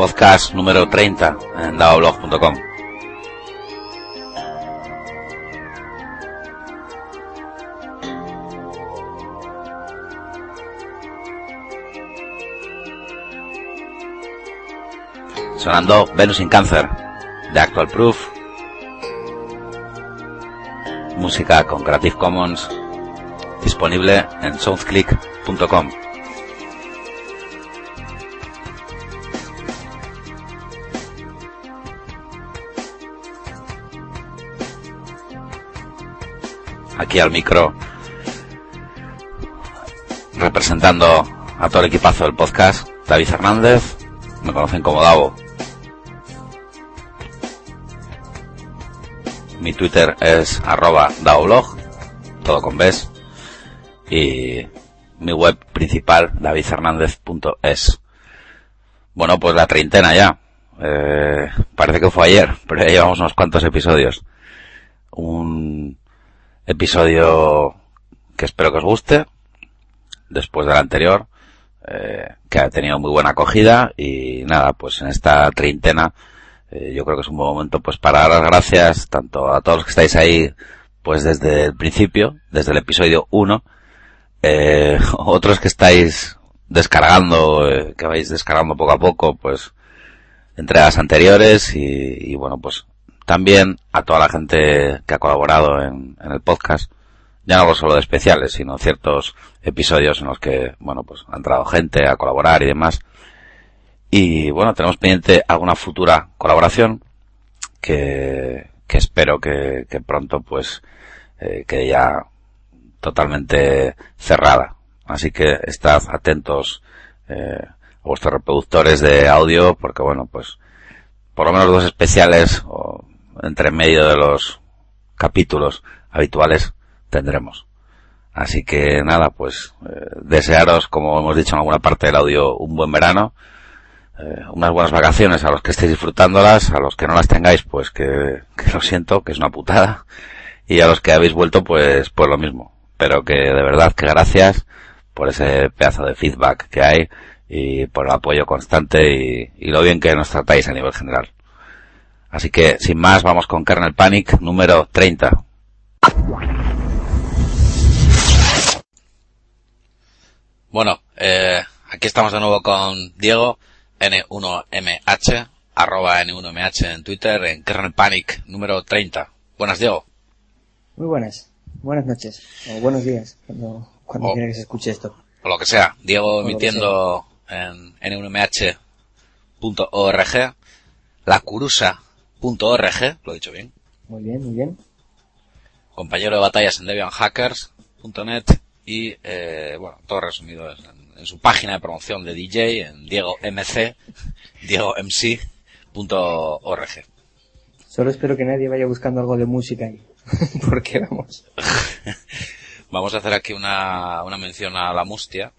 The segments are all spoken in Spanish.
podcast número 30 en daoblog.com. Sonando Venus in Cancer de Actual Proof. Música con Creative Commons disponible en soundclick.com. Aquí al micro representando a todo el equipazo del podcast, David Hernández, me conocen como Davo. Mi Twitter es arroba daoblog, todo con Bs. Y mi web principal, davidhernandez.es. Bueno, pues la treintena ya. Eh, parece que fue ayer, pero ya llevamos unos cuantos episodios. Un episodio que espero que os guste, después del anterior, eh, que ha tenido muy buena acogida y nada, pues en esta treintena eh, yo creo que es un buen momento pues para dar las gracias tanto a todos los que estáis ahí pues desde el principio, desde el episodio 1, eh, otros que estáis descargando, eh, que vais descargando poco a poco, pues entregas anteriores y, y, bueno, pues también a toda la gente que ha colaborado en, el podcast, ya no solo de especiales, sino ciertos episodios en los que, bueno, pues ha entrado gente a colaborar y demás. Y bueno, tenemos pendiente alguna futura colaboración que, que espero que, que pronto pues eh, quede ya totalmente cerrada. Así que estad atentos eh, a vuestros reproductores de audio porque bueno, pues por lo menos dos especiales o entre medio de los capítulos habituales tendremos. Así que nada, pues eh, desearos, como hemos dicho en alguna parte del audio, un buen verano eh, unas buenas vacaciones a los que estéis disfrutándolas, a los que no las tengáis, pues que, que, lo siento, que es una putada, y a los que habéis vuelto, pues, pues lo mismo. Pero que de verdad que gracias por ese pedazo de feedback que hay y por el apoyo constante y, y lo bien que nos tratáis a nivel general. Así que, sin más, vamos con Kernel Panic número 30. Bueno, eh, aquí estamos de nuevo con Diego. N1MH, arroba N1MH en Twitter, en Kernel Panic número 30. Buenas, Diego. Muy buenas. Buenas noches. O buenos días, cuando, cuando O- quiera que se escuche esto. O lo que sea. Diego emitiendo en N1MH.org, lacurusa.org, lo he dicho bien. Muy bien, muy bien. Compañero de batallas en DebianHackers.net y, eh, bueno, todo resumido en, en su página de promoción de DJ en Diego MC, diegomc.org. Solo espero que nadie vaya buscando algo de música ahí. Porque vamos. Vamos a hacer aquí una, una mención a la mustia.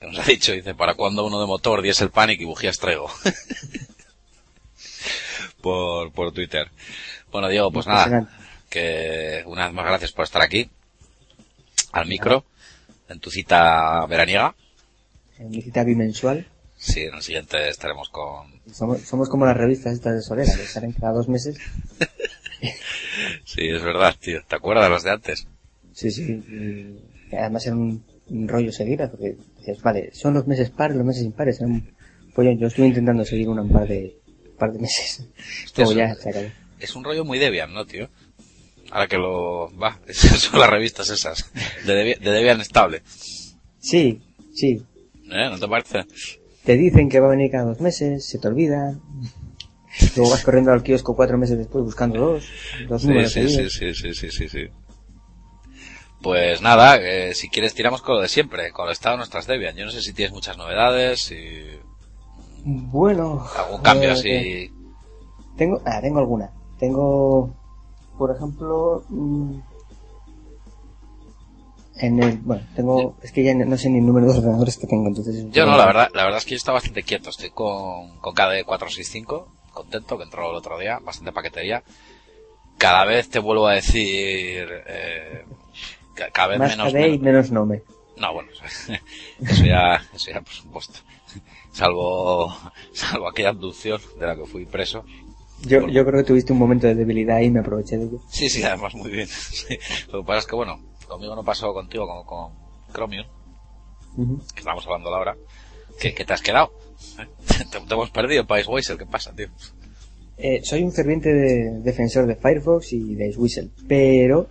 Que nos ha dicho, dice, ¿para cuándo uno de motor, diesel panic y bujías traigo? Por, por Twitter. Bueno, Diego, pues nada, que una vez más gracias por estar aquí, al micro, en tu cita veraniega. En mi cita bimensual. Sí, en el siguiente estaremos con... Somos, somos como las revistas estas de Solera, que salen cada dos meses. Sí, es verdad, tío. ¿Te acuerdas de las de antes? Sí, sí. Además era un, un rollo seguir, porque dices, vale, son los meses pares, los meses impares. Un pollo. Yo estuve intentando seguir una un par de, par de meses. Hostia, eso- ya se. Es un rollo muy Debian, ¿no, tío? Ahora que lo... Va, son las revistas esas. De, Debi- de Debian estable. Sí, sí. ¿Eh? ¿No te parece? Te dicen que va a venir cada dos meses, se te olvida. Luego vas corriendo al kiosco cuatro meses después buscando dos, dos Sí, sí, sí, sí, sí, sí, sí, sí. Pues nada, eh, si quieres tiramos con lo de siempre, con el estado de nuestras Debian. Yo no sé si tienes muchas novedades, si Bueno. algún cambio eh, así. Tengo, ah, tengo alguna. Tengo, por ejemplo, mm, en el, bueno, tengo, es que ya no sé ni el número de ordenadores que tengo, entonces. Yo no, la verdad, la verdad es que yo estoy bastante quieto. Estoy con, con KD465, contento, que entró el otro día, bastante paquetería. Cada vez te vuelvo a decir, eh, ca- cada vez Más menos, KD y menos- menos Nome. No, bueno, eso ya, eso ya por supuesto. Salvo, salvo aquella abducción de la que fui preso. Yo, yo creo que tuviste un momento de debilidad y me aproveché de ello. Sí, sí, además muy bien. Sí. Lo que pasa es que, bueno, conmigo no pasó contigo como con Chromium, Ujú. que estamos hablando ahora. ¿Qué, qué te has quedado? ¿Eh? Te, te hemos perdido, País Weiser, ¿qué pasa, tío? Eh, soy un ferviente de- defensor de Firefox y de Whistle, pero...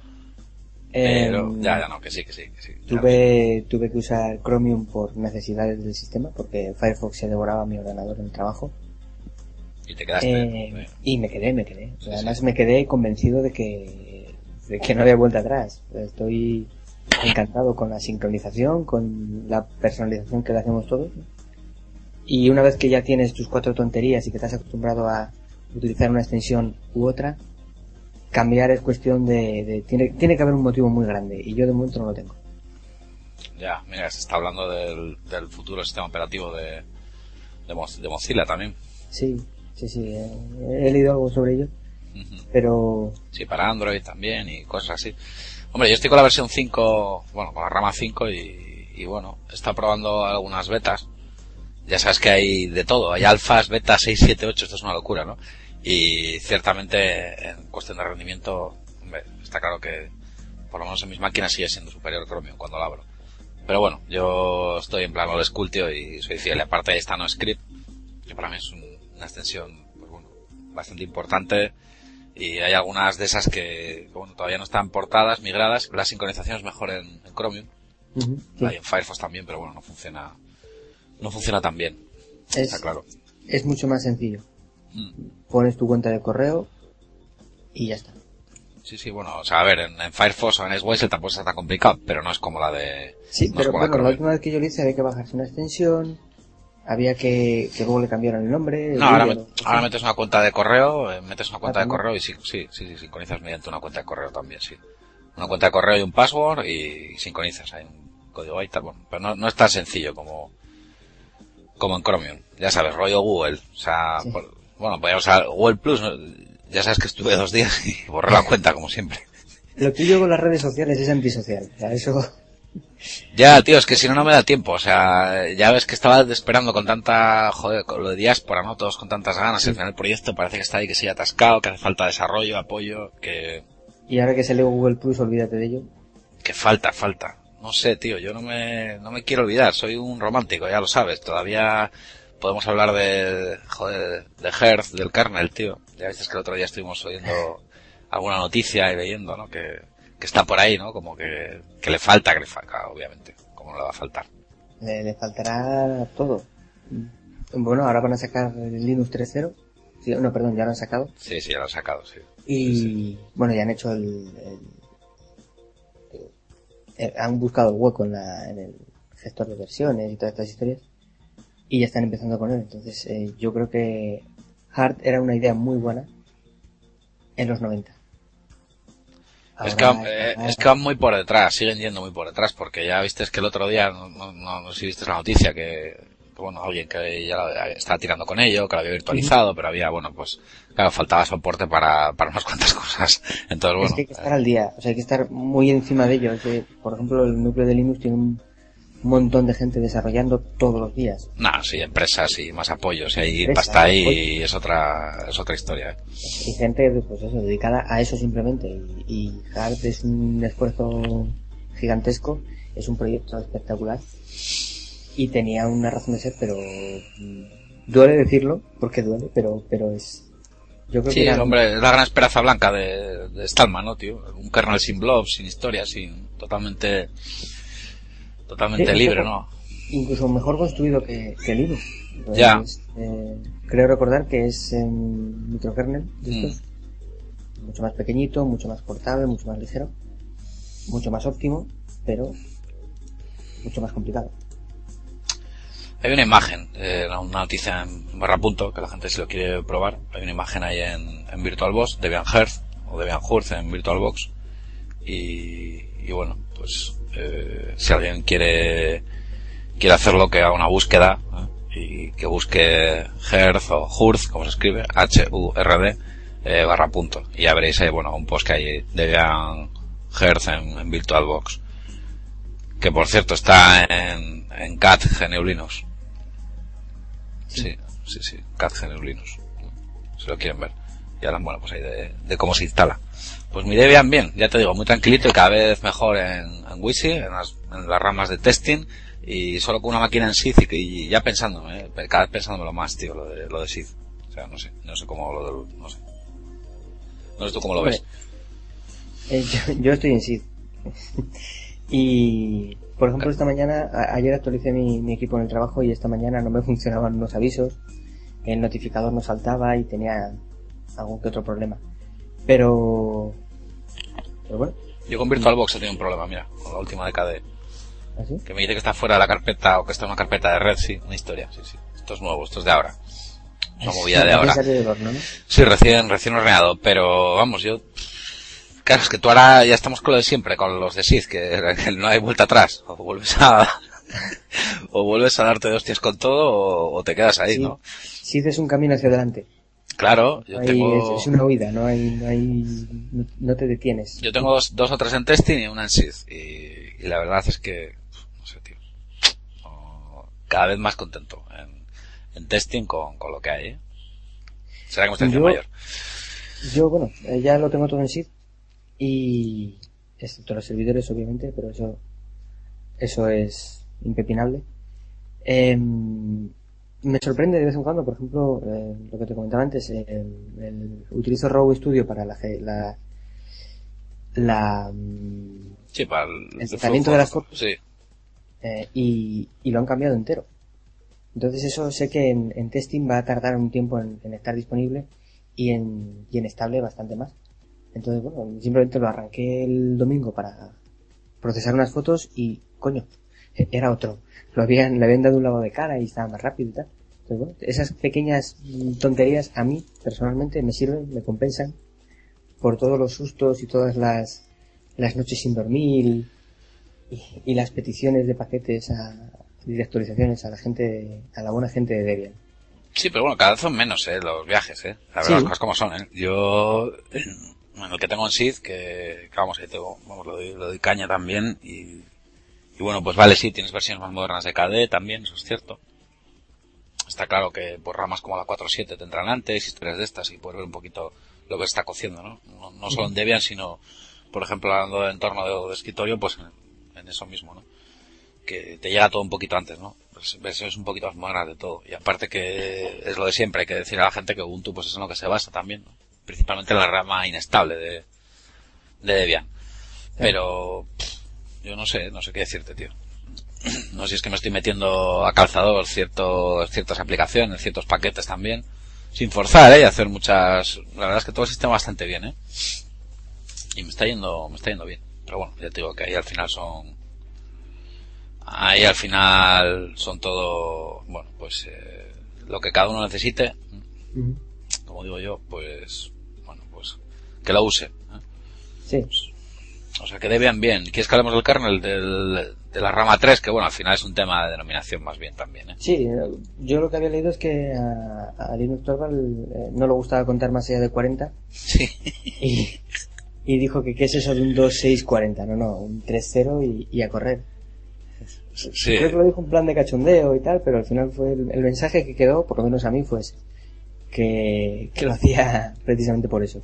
Pero, em, ya, ya no, que sí, que sí, que sí. Tuve, tuve que usar Chromium por necesidades del sistema, porque Firefox se devoraba mi ordenador en el trabajo. Y te quedaste. Eh, eh, y me quedé, me quedé. Sí, Además me quedé convencido de que, de que no había vuelta atrás. Estoy encantado con la sincronización, con la personalización que le hacemos todos. ¿no? Y una vez que ya tienes tus cuatro tonterías y que te has acostumbrado a utilizar una extensión u otra, cambiar es cuestión de, de- tiene, tiene que haber un motivo muy grande y yo de momento no lo tengo. Ya, mira, se está hablando del, del futuro sistema operativo de, de, Mo- de Mozilla también. Sí, sí, sí, eh, he leído algo sobre ello, pero Sí, para Android también y cosas así. Hombre, yo estoy con la versión 5, bueno, con la rama 5 y, y bueno, estado probando algunas betas. Ya sabes que hay de todo, hay alfas, betas 6, 7, 8, esto es una locura, ¿no? Y ciertamente en cuestión de rendimiento, está claro que por lo menos en mis máquinas sigue siendo superior Chromium cuando lo abro. Pero bueno, yo estoy en plan old school, tío, y soy fiel. Aparte está no script, que para mí es un- una extensión, pues bueno, bastante importante. Y hay algunas de esas que, bueno, todavía no están portadas, migradas. La sincronización es mejor en, en Chromium. sí. Hay en Firefox también, pero bueno, no funciona, no funciona tan bien. es, Está claro. es mucho más sencillo. Pones tu cuenta de correo y ya está. Sí, sí, bueno, o sea, a ver, en, en Firefox o en Swissel tampoco está tan complicado, pero no es como la de... Sí, no pero la bueno, la última vez que yo lo hice había que bajarse una extensión, había que, que luego le cambiaran el nombre. No, ahora, Google, met- ahora metes una cuenta de correo, eh, metes una cuenta Ah, de también. correo y sí, sí, sí, sí, sincronizas mediante una cuenta de correo también, sí. Una cuenta de correo y un password y sincronizas. Hay un código ahí tal, bueno, pero no, no es tan sencillo como, como en Chromium. Ya sabes, rollo Google. O sea, Sí. por- bueno, pues, o sea, Google Plus, ya sabes que estuve dos días y borré la cuenta como siempre. Lo tuyo con las redes sociales es antisocial. O sea, eso, Ya, tío, es que si no, no me da tiempo. O sea, ya ves que estaba esperando con tanta, joder, con lo de diáspora, ¿no? Todos con tantas ganas. Al final el proyecto parece que está ahí, que sigue atascado, que hace falta desarrollo, apoyo, que, y ahora que salió Google Plus, olvídate de ello. que falta, falta. No sé, tío, yo no me, no me quiero olvidar. Soy un romántico, ya lo sabes. Todavía podemos hablar de, joder, de Hertz, del kernel, tío. Ya viste que el otro día estuvimos oyendo alguna noticia y leyendo, ¿no? Que, que está por ahí, ¿no? Como que, que le falta, que le falta, obviamente. ¿Cómo no le va a faltar? Le, le faltará todo. Bueno, ahora van a sacar el Linux 3.0. Sí, no, perdón, ya lo han sacado. Sí, sí, ya lo han sacado, sí. Y bueno, ya han hecho el, el- el- han buscado el hueco en, la, en el gestor de versiones y todas estas historias y ya están empezando con él. Entonces eh, yo creo que Hard era una idea muy buena en los 90. es, que, eh, es que van muy por detrás, siguen yendo muy por detrás, porque ya viste que el otro día, no, no, no, no sé si viste la noticia, que, bueno, alguien que ya la- estaba tirando con ello, que lo había virtualizado, pero había, bueno, pues, claro, faltaba soporte para, para unas cuantas cosas. Entonces, bueno. es que hay que estar al día, o sea, hay que estar muy encima de ello. Es que, por ejemplo, el núcleo de Linux tiene un montón de gente desarrollando todos los días. No, sí, empresas y más apoyos, y hay Empresas, pasta ahí y es otra, es otra historia, ¿eh? Y gente, pues eso, dedicada a eso simplemente. Y, y Hard es un esfuerzo gigantesco, es un proyecto espectacular. Y tenía una razón de ser, pero duele decirlo, porque duele, pero, pero es, yo creo Sí, que era- hombre, es la gran esperanza blanca de, de Stallman, ¿no, tío? Un kernel sin blobs, sin historia, sin, totalmente, totalmente Sí, libre, ¿no? incluso mejor construido que, que Linux. Ya. Eh, creo recordar que es en microkernel de Mm. Mucho más pequeñito, mucho más portable, mucho más ligero, mucho más óptimo, pero mucho más complicado. Hay una imagen, eh, una noticia en barra punto, que la gente si lo quiere probar. Hay una imagen ahí en, en VirtualBox, Debian Hearth, o Debian Hearth en VirtualBox. Y, y bueno, pues, eh, si alguien quiere, quiere hacerlo, que haga una búsqueda, ¿eh? y que busque Hearth o Hearth, como se escribe, H-U-R-D, eh, barra punto. Y ya veréis ahí, bueno, un post que hay Debian Hearth en, en VirtualBox. Que por cierto está en, en CAT GNU Linux. Sí, sí, sí. en Linux. Si lo quieren ver. Y hablan, bueno, pues ahí de, cómo se instala. Pues mi Debian bien, ya te digo, muy tranquilito y cada vez mejor en, en WYSI, en las, ramas de testing y solo con una máquina en SID y, ya pensando, ¿eh? cada vez pensándomelo más, tío, lo de, lo de SID. O sea, no sé, no sé cómo lo no sé. No sé tú cómo lo ves. Eh, yo, estoy en SID. y, por ejemplo, esta mañana, ayer actualicé mi, equipo en el trabajo y esta mañana no me funcionaban unos avisos. El notificador no saltaba y tenía algún que otro problema. Pero, pero bueno. Yo con VirtualBox he tenido un problema, mira, con la última de KDE. ¿Ah, que me dice que está fuera de la carpeta o que está en una carpeta de red, sí, una historia, sí, sí. Esto es nuevo, esto es de ahora. Una movida de ahora. Sí, recién, recién horneado, pero vamos, yo Claro, es que tú ahora ya estamos con lo de siempre, con los de SID, que, no hay vuelta atrás. O vuelves a, o vuelves a darte de hostias con todo, o, te quedas ahí, ¿no? SID es un camino hacia adelante. Claro, yo tengo... Es, una huida, no hay, no hay, no, te detienes. Yo tengo dos, dos, o tres en testing y una en SID. Y, la verdad es que, no sé, tío. Cada vez más contento en, en testing con, con, lo que hay, ¿eh? Será que me estoy mayor. Yo, bueno, eh, ya lo tengo todo en SID y excepto los servidores obviamente pero eso eso es impepinable em, me sorprende de vez en cuando por ejemplo eh, lo que te comentaba antes el, utilizo RAW Studio para la la, la sí, para el, tratamiento de las fotos sí. Eh, y, y, lo han cambiado entero. Entonces eso sé que en, testing va a tardar un tiempo en, en estar disponible y en, y en estable bastante más. Entonces, bueno, simplemente lo arranqué el domingo para procesar unas fotos y, coño, era otro. Lo habían, le habían dado un lavado de cara y estaba más rápido y tal. Entonces, bueno, esas pequeñas tonterías a mí, personalmente, me sirven, me compensan por todos los sustos y todas las, las noches sin dormir y, las peticiones de paquetes a, y de actualizaciones a la gente, a la buena gente de Debian. Sí, pero bueno, cada vez son menos, eh, los viajes, eh. La verdad, las cosas como son, eh. Yo, bueno, el que tengo en SID, que, vamos, ahí tengo, vamos, lo doy, caña también, y, y bueno, pues vale, sí, tienes versiones más modernas de KDE también, eso es cierto. Está claro que por ramas como la 4.7 tendrán antes, historias de estas, y puedes ver un poquito lo que está cociendo, ¿no? No, solo en Debian, sino, por ejemplo, hablando de entorno de, escritorio, pues en, eso mismo, ¿no? Que te llega todo un poquito antes, ¿no? Pues versiones un poquito más modernas de todo. Y aparte que es lo de siempre, hay que decir a la gente que Ubuntu pues es en lo que se basa también, ¿no? principalmente la rama inestable de, de Debian. Pero yo no sé, no sé qué decirte, tío. No sé si es que me estoy metiendo a calzador ciertos, ciertas aplicaciones, ciertos paquetes también, sin forzar, ¿eh? Y hacer muchas, la verdad es que todo el sistema bastante bien, ¿eh? Y me está yendo, me está yendo bien. Pero bueno, ya te digo que ahí al final son, ahí al final son todo, bueno, pues, eh, lo que cada uno necesite. Como digo yo, pues, que la use. ¿eh? Sí. O sea, que Debian bien. ¿Quieres que hablemos del kernel de la rama 3? Que bueno, al final es un tema de denominación más bien también. ¿eh? Sí, yo lo que había leído es que a, Linux Torvald eh, no le gustaba contar más allá de 40. Sí. Y, dijo que qué es eso de un 2640, no, no, un 30 y, y a correr. Sí. Creo que lo dijo en plan de cachondeo y tal, pero al final fue el, mensaje que quedó, por lo menos a mí, fue ese. Que, que lo hacía precisamente por eso.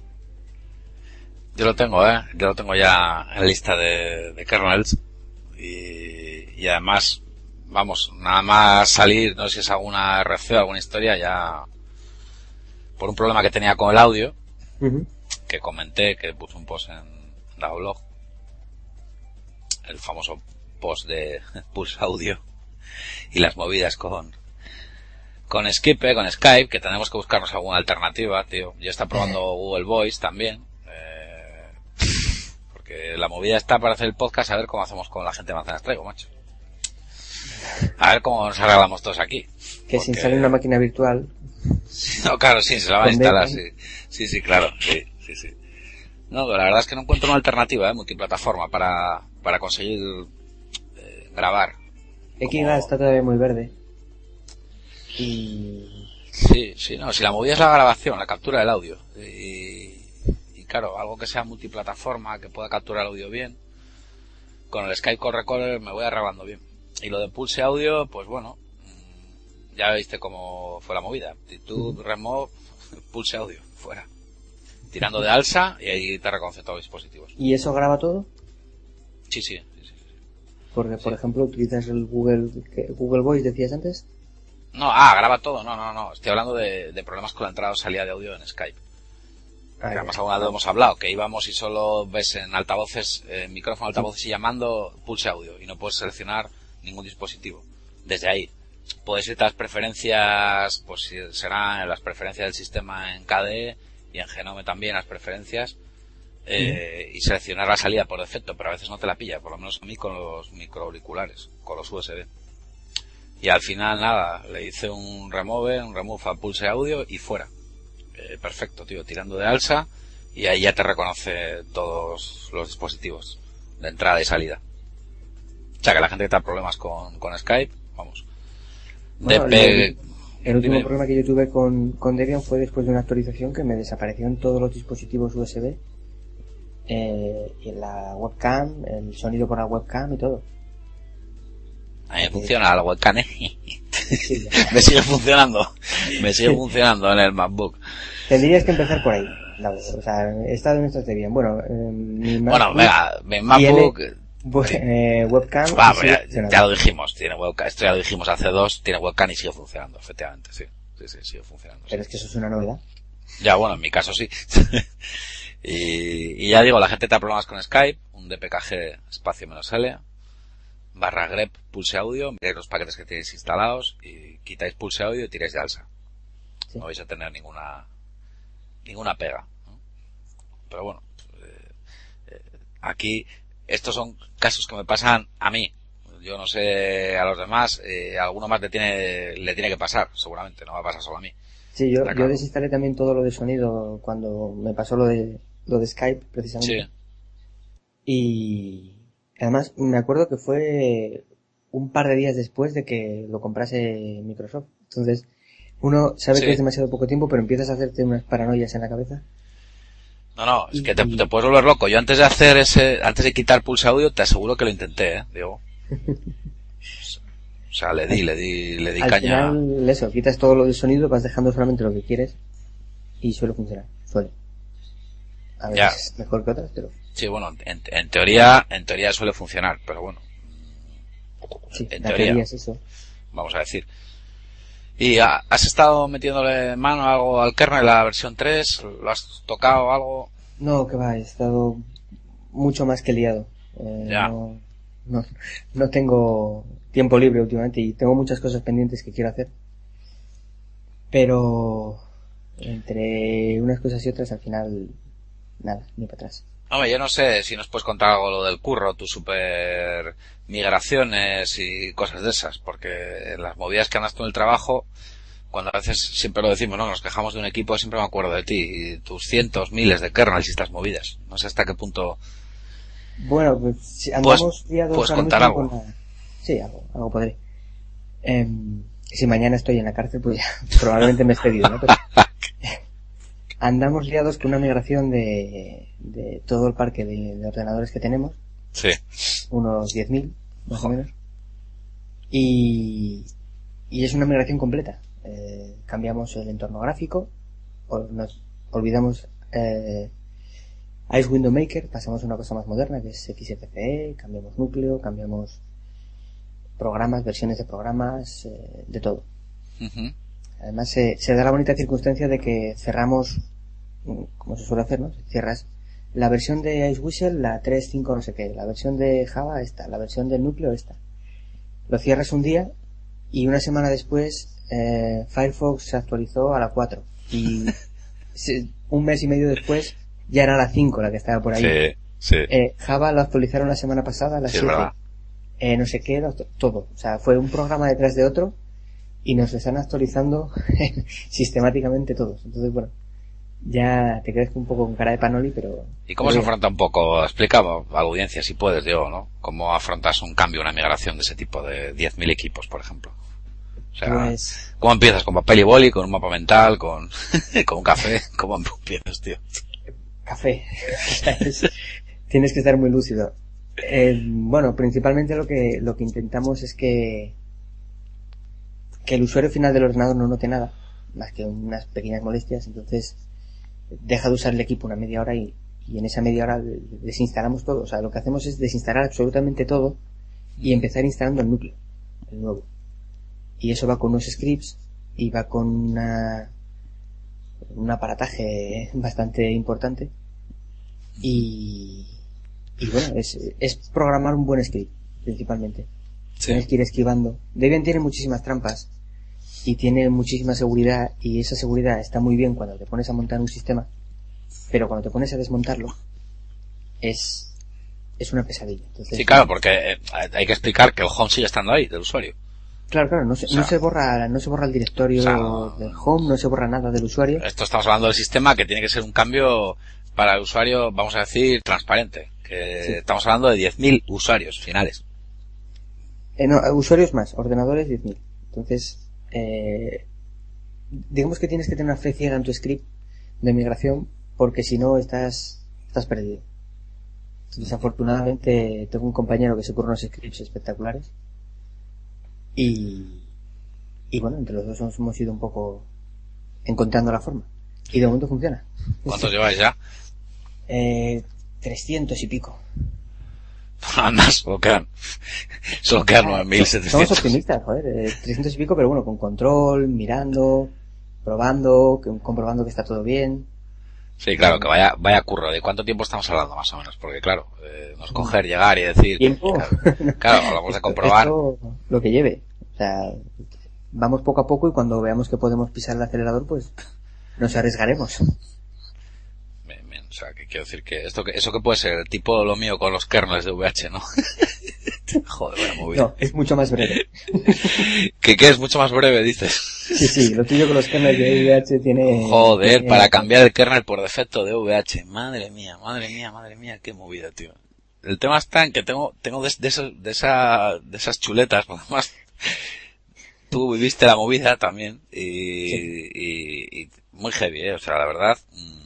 Yo lo tengo, ¿eh? Yo lo tengo ya en lista de, de kernels. Y, y, además, vamos, nada más salir, no sé si es alguna RC o alguna historia, ya por un problema que tenía con el audio, que comenté, que puse un post en la blog, el famoso post de Pulse Audio y las movidas con con Skype, con Skype, que tenemos que buscarnos alguna alternativa, tío. Yo está probando Google Voice también que la movida está para hacer el podcast, a ver cómo hacemos con la gente de Manzanas Traigo, macho. A ver cómo nos arreglamos todos aquí. Que sin salir una máquina virtual. No, claro, sí, se la va a instalar, sí. Sí, sí, claro, sí, sí, sí. No, la verdad es que no encuentro una alternativa, ¿eh? multiplataforma, para, para conseguir eh, grabar. Xga está todavía muy verde. Y... Sí, sí, no, si la movida es la grabación, la captura del audio. Y, claro, algo que sea multiplataforma, que pueda capturar el audio bien. Con el Skype Core Recorder me voy arreglando bien. Y lo de Pulse Audio, pues bueno, ya viste cómo fue la movida. Tú remove, pulse audio, fuera. Tirando de alza y ahí te reconoce todos los dispositivos. ¿Y eso graba todo? Sí, sí. sí, sí. Porque, por ejemplo, utilizas el Google. Google Voice, decías antes. No, ah, graba todo. No, no, no. Estoy hablando de, de problemas con la entrada o salida de audio en Skype. Ya. además alguna vez hemos hablado, que íbamos y solo ves en altavoces, eh, micrófono, altavoces y llamando, pulse audio y no puedes seleccionar ningún dispositivo. Desde ahí. Puedes irte a las preferencias, pues si serán las preferencias del sistema en KDE y en Genome también las preferencias, eh, y seleccionar la salida por defecto, pero a veces no te la pilla, por lo menos a mí con los microauriculares, con los USB. Y al final nada, le hice un remove, un remove a pulse audio y fuera. Eh, perfecto, tío, tirando de alza y ahí ya te reconoce todos los dispositivos de entrada y salida. O sea que la gente que tiene problemas con, con Skype, vamos. Bueno, el, el último problema que yo tuve con, con Debian fue después de una actualización que me desaparecieron todos los dispositivos USB, eh, y la webcam, el sonido por la webcam y todo. a mí me funciona la webcam, ¿eh? Sí, me sigue funcionando, me sigue funcionando en el MacBook. Tendrías que empezar por ahí. la o sea, he estado en estas Debian. Bueno, eh, mi Bueno, venga, mi MacBook, bu- eh, webcam. Sigue ya, lo dijimos, tiene webcam, esto ya lo dijimos hace dos, tiene webcam y sigue funcionando, efectivamente, sí. Sí, sí, sigue funcionando. sí. Pero es que eso es una novedad. Ya, bueno, en mi caso sí. y, y ya digo, la gente te da problemas con Skype, un dpkg espacio menos L, barra grep pulse audio, miráis los paquetes que tenéis instalados y quitáis pulse audio y tiráis de alza. Sí. No vais a tener ninguna, ninguna pega. ¿no? Pero bueno, eh, eh, aquí estos son casos que me pasan a mí. Yo no sé a los demás, eh, a alguno más le tiene, le tiene que pasar, seguramente, no va a pasar solo a mí. Sí, yo, yo desinstalé también todo lo de sonido cuando me pasó lo de, lo de Skype, precisamente. Sí. Y además me acuerdo que fue un par de días después de que lo comprase Microsoft. Entonces, uno sabe Sí. que es demasiado poco tiempo, pero empiezas a hacerte unas paranoias en la cabeza. No, no, es que te, te puedes volver loco. Yo antes de hacer ese, antes de quitar pulse audio, te aseguro que lo intenté, eh, Diego. O sea, le di, le di, le di Al caña. final, eso, quitas todo lo del sonido, vas dejando solamente lo que quieres y suele funcionar. Suele. A Ya. veces mejor que otras, pero Sí, bueno, en, en teoría, en teoría suele funcionar, pero bueno, sí, En la teoría. teoría es eso. vamos a decir. ¿Y ha- has estado metiéndole mano a algo al kernel, la versión 3? ¿Lo has tocado algo? No, que va, he estado mucho más que liado. Eh, Ya. No, no, no tengo tiempo libre últimamente y tengo muchas cosas pendientes que quiero hacer. Pero entre unas cosas y otras al final nada, ni para atrás. Hombre, yo no sé si nos puedes contar algo lo del curro, tus super migraciones y cosas de esas, porque las movidas que andas tú en el trabajo, cuando a veces siempre lo decimos, ¿no? Nos quejamos de un equipo, siempre me acuerdo de ti, y tus cientos, miles de kernels y estas movidas. No sé hasta qué punto. Bueno, pues si andamos liados puedes contar algo. con la- Sí, algo, algo podré. Em, si mañana estoy en la cárcel, pues ya, probablemente me he expedido, ¿no? Pero andamos liados con una migración de, de todo el parque de, de ordenadores que tenemos, Sí. unos 10.000, más o menos. Y, y es una migración completa. Eh, cambiamos el entorno gráfico, nos olvidamos eh, Ice Window Maker, pasamos a una cosa más moderna que es XFCE, cambiamos núcleo, cambiamos programas, versiones de programas, eh, de todo. Además se, se da la bonita circunstancia de que cerramos, como se suele hacer, ¿no? Cierras la versión de IceWhistle, la 3.5 no sé qué, la versión de Java esta, la versión del núcleo esta. Lo cierras un día y una semana después eh, Firefox se actualizó a la 4 y se- un mes y medio después ya era la 5 la que estaba por ahí. Sí, sí. Eh, Java lo actualizaron la semana pasada, la Sí, es 7. verdad. Eh, no sé qué, todo. O sea, fue un programa detrás de otro y nos están actualizando sistemáticamente todos. Entonces, bueno, ya te quedas un poco con cara de panoli, pero... ¿Y cómo se afronta un poco? Explica a la audiencia, si puedes, Diego, ¿no? ¿Cómo afrontas un cambio, una migración de ese tipo de 10.000 equipos, por ejemplo? O sea, Pues, ¿cómo empiezas? ¿Con papel y boli? ¿Con un mapa mental? ¿Con, con un café? ¿Cómo empiezas, tío? café. Es- Tienes que estar muy lúcido. Eh, bueno, principalmente lo que, lo que intentamos es que que el usuario final del ordenador no note nada, más que unas pequeñas molestias, entonces deja de usar el equipo una media hora y, y en esa media hora desinstalamos todo. O sea, lo que hacemos es desinstalar absolutamente todo y empezar instalando el núcleo, el nuevo. Y eso va con unos scripts y va con una, un aparataje bastante importante. Y, y bueno, es, es programar un buen script, principalmente. Tienes que ir esquivando. Debian tiene muchísimas trampas y tiene muchísima seguridad y esa seguridad está muy bien cuando te pones a montar un sistema, pero cuando te pones a desmontarlo es es una pesadilla. sí, claro, porque eh, hay que explicar que el home sigue estando ahí del usuario. Claro, claro, no se, no se borra no se borra el directorio del home, no se borra nada del usuario. Esto estamos hablando del sistema que tiene que ser un cambio para el usuario, vamos a decir, transparente. Que estamos hablando de 10.000 usuarios finales. Eh, no, usuarios más, ordenadores 10.000. Entonces, eh, digamos que tienes que tener una fe ciega en tu script de migración porque si no estás, estás perdido. Desafortunadamente tengo un compañero que se ocurre unos scripts espectaculares y, y bueno, entre los dos hemos ido un poco encontrando la forma. Y de momento funciona. ¿Cuántos lleváis ya? Eh, 300 y pico. Anda, solo quedan, solo quedan 9.700. Somos optimistas, joder, 300 y pico, pero bueno, con control, mirando, probando, comprobando que está todo bien. Sí, claro, que vaya, vaya curro. ¿De cuánto tiempo estamos hablando más o menos? Porque claro, eh, nos coger, llegar y decir. ¿Tiempo? Claro, hablamos de comprobar. lo que lleve. O sea, vamos poco a poco y cuando veamos que podemos pisar el acelerador, pues nos arriesgaremos. O sea, que quiero decir que esto que, eso que puede ser tipo lo mío con los kernels de VH, ¿no? Joder, buena movida. No, es mucho más breve. ¿Que qué es mucho más breve, dices? Sí, sí, lo tuyo con los kernels de VH tiene... Joder, para cambiar el kernel por defecto de VH. Madre mía, madre mía, madre mía, qué movida, tío. El tema está en que tengo, tengo de, de, de, esa, de esas chuletas, porque además tú viviste la movida también y, y, y, muy heavy, ¿eh? O sea, la verdad, mm,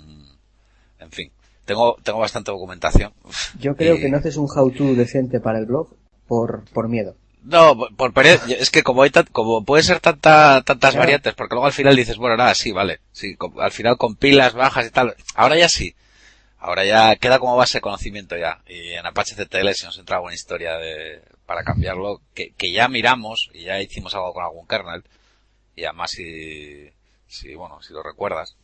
en fin, tengo, tengo bastante documentación. Yo creo que no haces un how-to decente para el blog por, por miedo. No, por, es que como hay como puede ser tanta, tantas variantes, porque luego al final dices, bueno, nada, sí, vale, sí, al final con pilas bajas y tal, ahora ya sí, ahora ya queda como base de conocimiento ya, y en Apache CTL si nos entra una historia de, para cambiarlo, que, que ya miramos, y ya hicimos algo con algún kernel, y además si, si bueno, si lo recuerdas,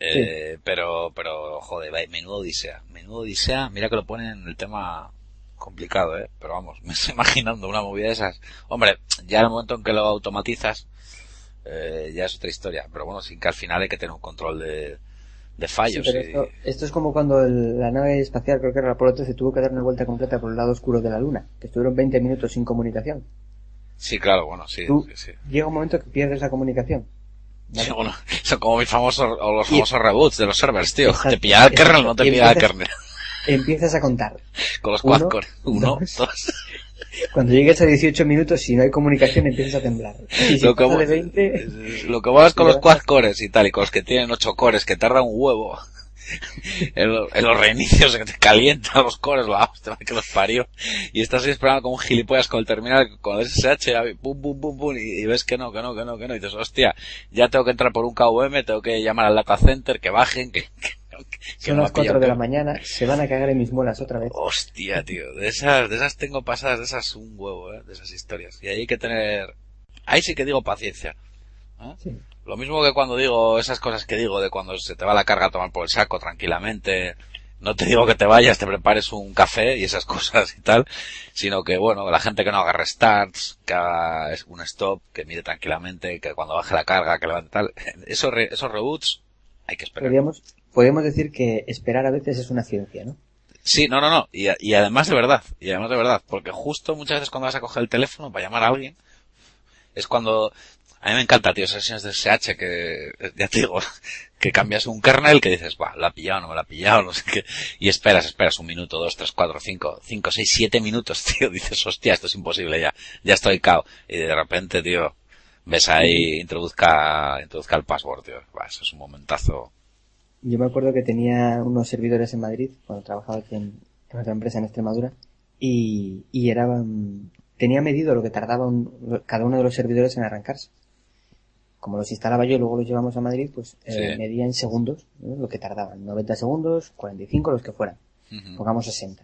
eh, pero, pero, joder, menudo odisea. Menudo odisea. Mira que lo ponen en el tema complicado, eh. Pero vamos, me estoy imaginando una movida de esas. Hombre, ya en el momento en que lo automatizas, eh, ya es otra historia. Pero bueno, sin que al final hay que tener un control de, de fallos. esto, es como cuando la nave espacial, creo que era la Apolo 13, tuvo que dar una vuelta completa por el lado oscuro de la Luna, que estuvieron 20 minutos sin comunicación. Sí, claro, bueno, sí, sí. Llega un momento que pierdes la comunicación son como mis famosos, o los famosos reboots de los servers, tío. te pilla el kernel, no te pilla el kernel. Empiezas a contar. Con los quad core. Uno, dos. Cuando llegues a 18 minutos, si no hay comunicación, empiezas a temblar. Y si lo, que, de 20, lo que vas con los quad cores y tal, y con los que tienen 8 cores, que tardan un huevo en, los reinicios que te calientan los cores, la hostia que los parió. Y estás ahí esperando como un gilipollas con el terminal, con el SSH, pum, pum, pum, pum, y, ves que no, que no, que no, que no. Y dices, hostia, ya tengo que entrar por un KVM, tengo que llamar al data center, que bajen, que, son las 4 de la mañana, se van a cagar en mis muelas otra vez. Hostia, tío, de esas, de esas tengo pasadas, de esas un huevo, eh, de esas historias. Y ahí hay que tener, ahí sí que digo paciencia. ¿eh? Sí. Lo mismo que cuando digo esas cosas que digo de cuando se te va la carga a tomar por el saco tranquilamente. No te digo que te vayas, te prepares un café y esas cosas y tal, sino que bueno, la gente que no haga restarts, que haga un stop, que mire tranquilamente, que cuando baje la carga, que levante tal. Esos, esos reboots hay que esperar. Podríamos, podemos decir que esperar a veces es una ciencia, ¿no? Sí, no, no, no. Y, y además de verdad, y además de verdad, porque justo muchas veces cuando vas a coger el teléfono para llamar a alguien, es cuando a mí me encanta, tío, esas sesiones de SH que, ya te digo, que cambias un kernel que dices, va, la ha pillado, no me la ha pillado, no sé qué, y esperas, esperas un minuto, dos, tres, cuatro, cinco, cinco, seis, siete minutos, tío, dices, hostia, esto es imposible ya, ya estoy cao, y de repente, tío, ves ahí, introduzca, introduzca el password, tío, va, eso es un momentazo. Yo me acuerdo que tenía unos servidores en Madrid, cuando trabajaba aquí en, otra empresa en Extremadura, y, y eran, tenía medido lo que tardaba un- cada uno de los servidores en arrancarse. Como los instalaba yo y luego los llevamos a Madrid, pues eh, Sí. medía en segundos ¿no? lo que tardaban. 90 segundos, 45, los que fueran. Pongamos 60.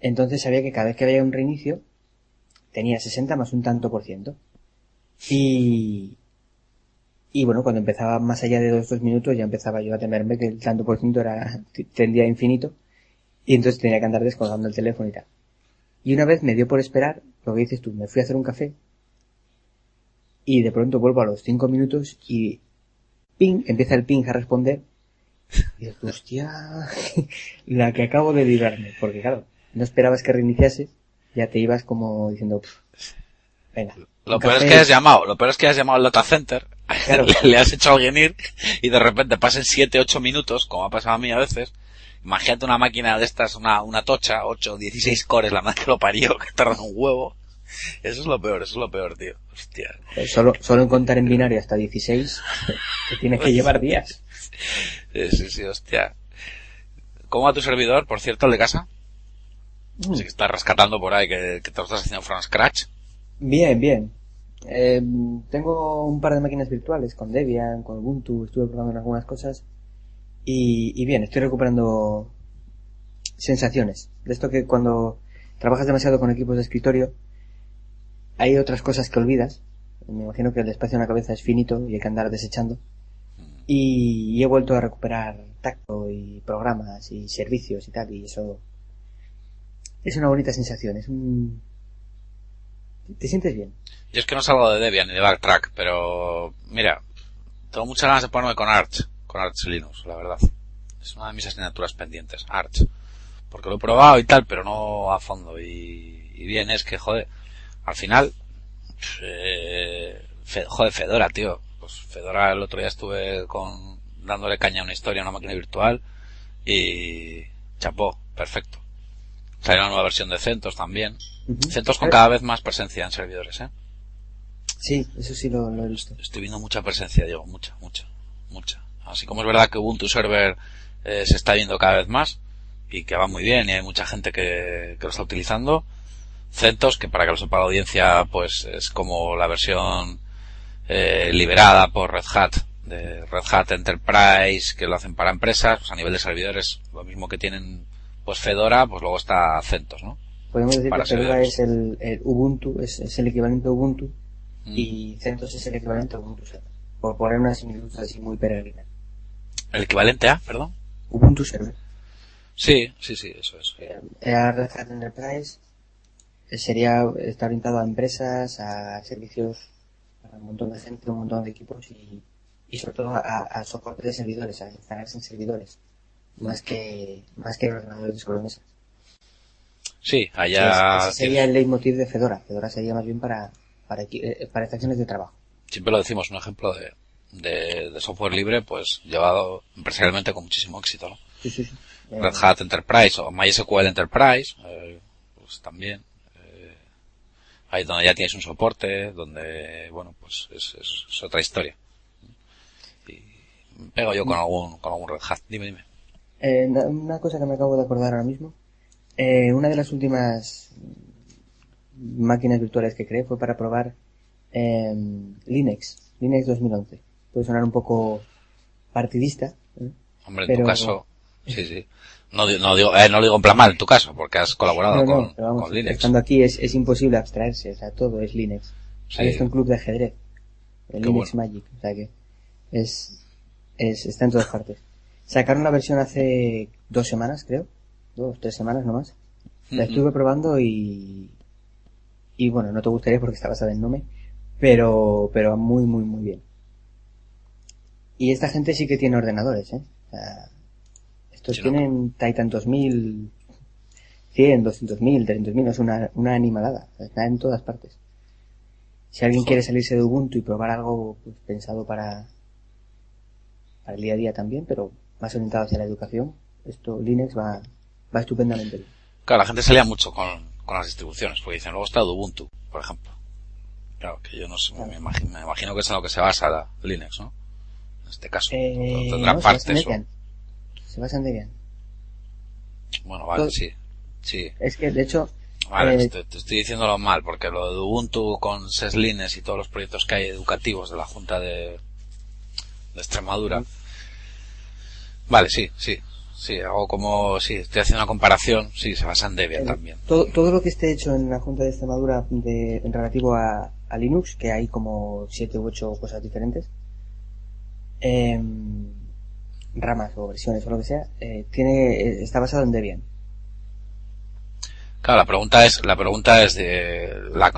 Entonces sabía que cada vez que había un reinicio, tenía 60 más un tanto por ciento. Y, y bueno, cuando empezaba más allá de dos, dos minutos, ya empezaba yo a temerme que el tanto por ciento era, tendía a infinito. Y entonces tenía que andar descolgando el teléfono y tal. Y una vez me dio por esperar, lo que dices tú, me fui a hacer un café. Y de pronto vuelvo a los cinco minutos y ping, empieza el ping a responder. Y dices, hostia, la que acabo de librarme. Porque claro, no esperabas que reiniciase, ya te ibas como diciendo, "Pff, venga. Lo peor es café". que has llamado, lo peor es que has llamado al data center, Claro. le, le has hecho a alguien ir y de repente pasen 7, 8 minutos, como ha pasado a mí a veces. Imagínate una máquina de estas, una, una tocha, 8, 16 cores, la madre que lo parió, que tarda un huevo. Eso es lo peor, eso es lo peor, tío. Hostia. Eh, Solo, solo en contar en binario hasta 16, te tienes que llevar días. Sí, sí, sí, hostia. ¿Cómo va tu servidor, por cierto, el de casa? Mm. Que estás rescatando por ahí, que, que te lo estás haciendo from scratch. Bien, bien. Eh, tengo un par de máquinas virtuales con Debian, con Ubuntu, estuve probando en algunas cosas. Y, y bien, estoy recuperando sensaciones. De esto que cuando trabajas demasiado con equipos de escritorio, hay otras cosas que olvidas. Me imagino que el espacio en la cabeza es finito y hay que andar desechando. Y, y he vuelto a recuperar tacto y programas y servicios y tal, y eso es una bonita sensación, es un... Te sientes bien. Yo es que no salgo de Debian ni de Backtrack, pero mira, tengo muchas ganas de ponerme con Arch, con Arch Linux, la verdad. Es una de mis asignaturas pendientes, Arch. Porque lo he probado y tal, pero no a fondo. Y, y bien es que, joder, al final, eh, Fe- joder, Fedora, tío. Pues Fedora el otro día estuve con, dándole caña a una historia a una máquina virtual y chapó, perfecto. Salió una nueva versión de CentOS también. Ujú. CentOS con cada vez más presencia en servidores, eh. Sí, eso sí lo, lo he visto. Estoy viendo mucha presencia, Diego, mucha, mucha, mucha. Así como es verdad que Ubuntu Server eh, se está viendo cada vez más y que va muy bien y hay mucha gente que, que lo está utilizando. CentOS, que para que lo sepa la audiencia, pues es como la versión eh, liberada por Red Hat, de Red Hat Enterprise, que lo hacen para empresas, pues a nivel de servidores, lo mismo que tienen pues Fedora, pues luego está CentOS, ¿no? Podemos decir Para que Fedora servidores. es el, el Ubuntu, es, es el equivalente a Ubuntu Mm. y CentOS es el equivalente a Ubuntu. Por poner una similitud así muy peregrina. El equivalente a, perdón. Ubuntu Server. Sí, sí, sí, eso es. Era Red Hat Enterprise eh, sería, está orientado a empresas, a servicios para un montón de gente, un montón de equipos y, y sobre todo a, a soporte de servidores, a instalarse en servidores. Más que, más que en ordenadores de sobremesa. Sí, allá Ese sería el leitmotiv de Fedora. Fedora sería más bien para, para, eh, para estaciones de trabajo. siempre lo decimos, un ejemplo de, de, de software libre, pues llevado empresarialmente con muchísimo éxito, ¿no? Sí, sí, sí. Red Hat Enterprise o MySQL Enterprise, eh, pues también, ahí donde ya tienes un soporte, donde, bueno, pues es, es- es otra historia. Y pego yo con algún, con algún Red Hat, dime, dime. Eh, na- una cosa que me acabo de acordar ahora mismo. Eh, una de las últimas máquinas virtuales que creé fue para probar eh, Linux, Linux 2011. Puede sonar un poco partidista, ¿eh? Hombre, en Pero- tu caso, sí, sí. No, no digo, eh, no lo digo en plan mal, en tu caso, porque has colaborado No, no, con, pero vamos, con Linux. estando aquí es, es imposible abstraerse, o sea, todo es Linux. Sí. Hay hasta un club de ajedrez, el Qué Linux bueno. Magic, o sea que es, es, está en todas partes. Sacaron la versión hace dos semanas, creo, dos, tres semanas nomás. La estuve probando y, y bueno, no te gustaría porque está basada en Nome, pero, pero muy, muy, muy bien. Y esta gente sí que tiene ordenadores, ¿eh? O sea, estos ¿no? tienen Titan 2000, 100, 200.000, 300.000, no es una, una animalada, está en todas partes. Si alguien quiere salirse de Ubuntu y probar algo pues, pensado para, para el día a día también, pero más orientado hacia la educación, esto Linux va, va estupendamente bien. Claro, la gente se lía mucho con, con las distribuciones, porque dicen, luego está Ubuntu, por ejemplo. Claro, que yo no sé, me imagino, me imagino que es en lo que se basa la Linux, ¿no? En este caso. Eh, Tendrá no, partes o- Debian. Se basa en Debian. Bueno, vale, sí. Sí. Es que, de hecho, Vale, Eh, te, te estoy diciéndolo mal, porque lo de Ubuntu con Seslines y todos los proyectos que hay educativos de la Junta de, de Extremadura. Vale, sí, sí. Sí, hago como, sí, estoy haciendo una comparación, sí, se basa en Debian Eh, también. Todo, todo lo que esté hecho en la Junta de Extremadura de, en relativo a, a Linux, que hay como siete u ocho cosas diferentes, em, ramas o versiones o lo que sea, eh, tiene, eh, está basado en Debian. Claro, la pregunta es, la pregunta es de, la,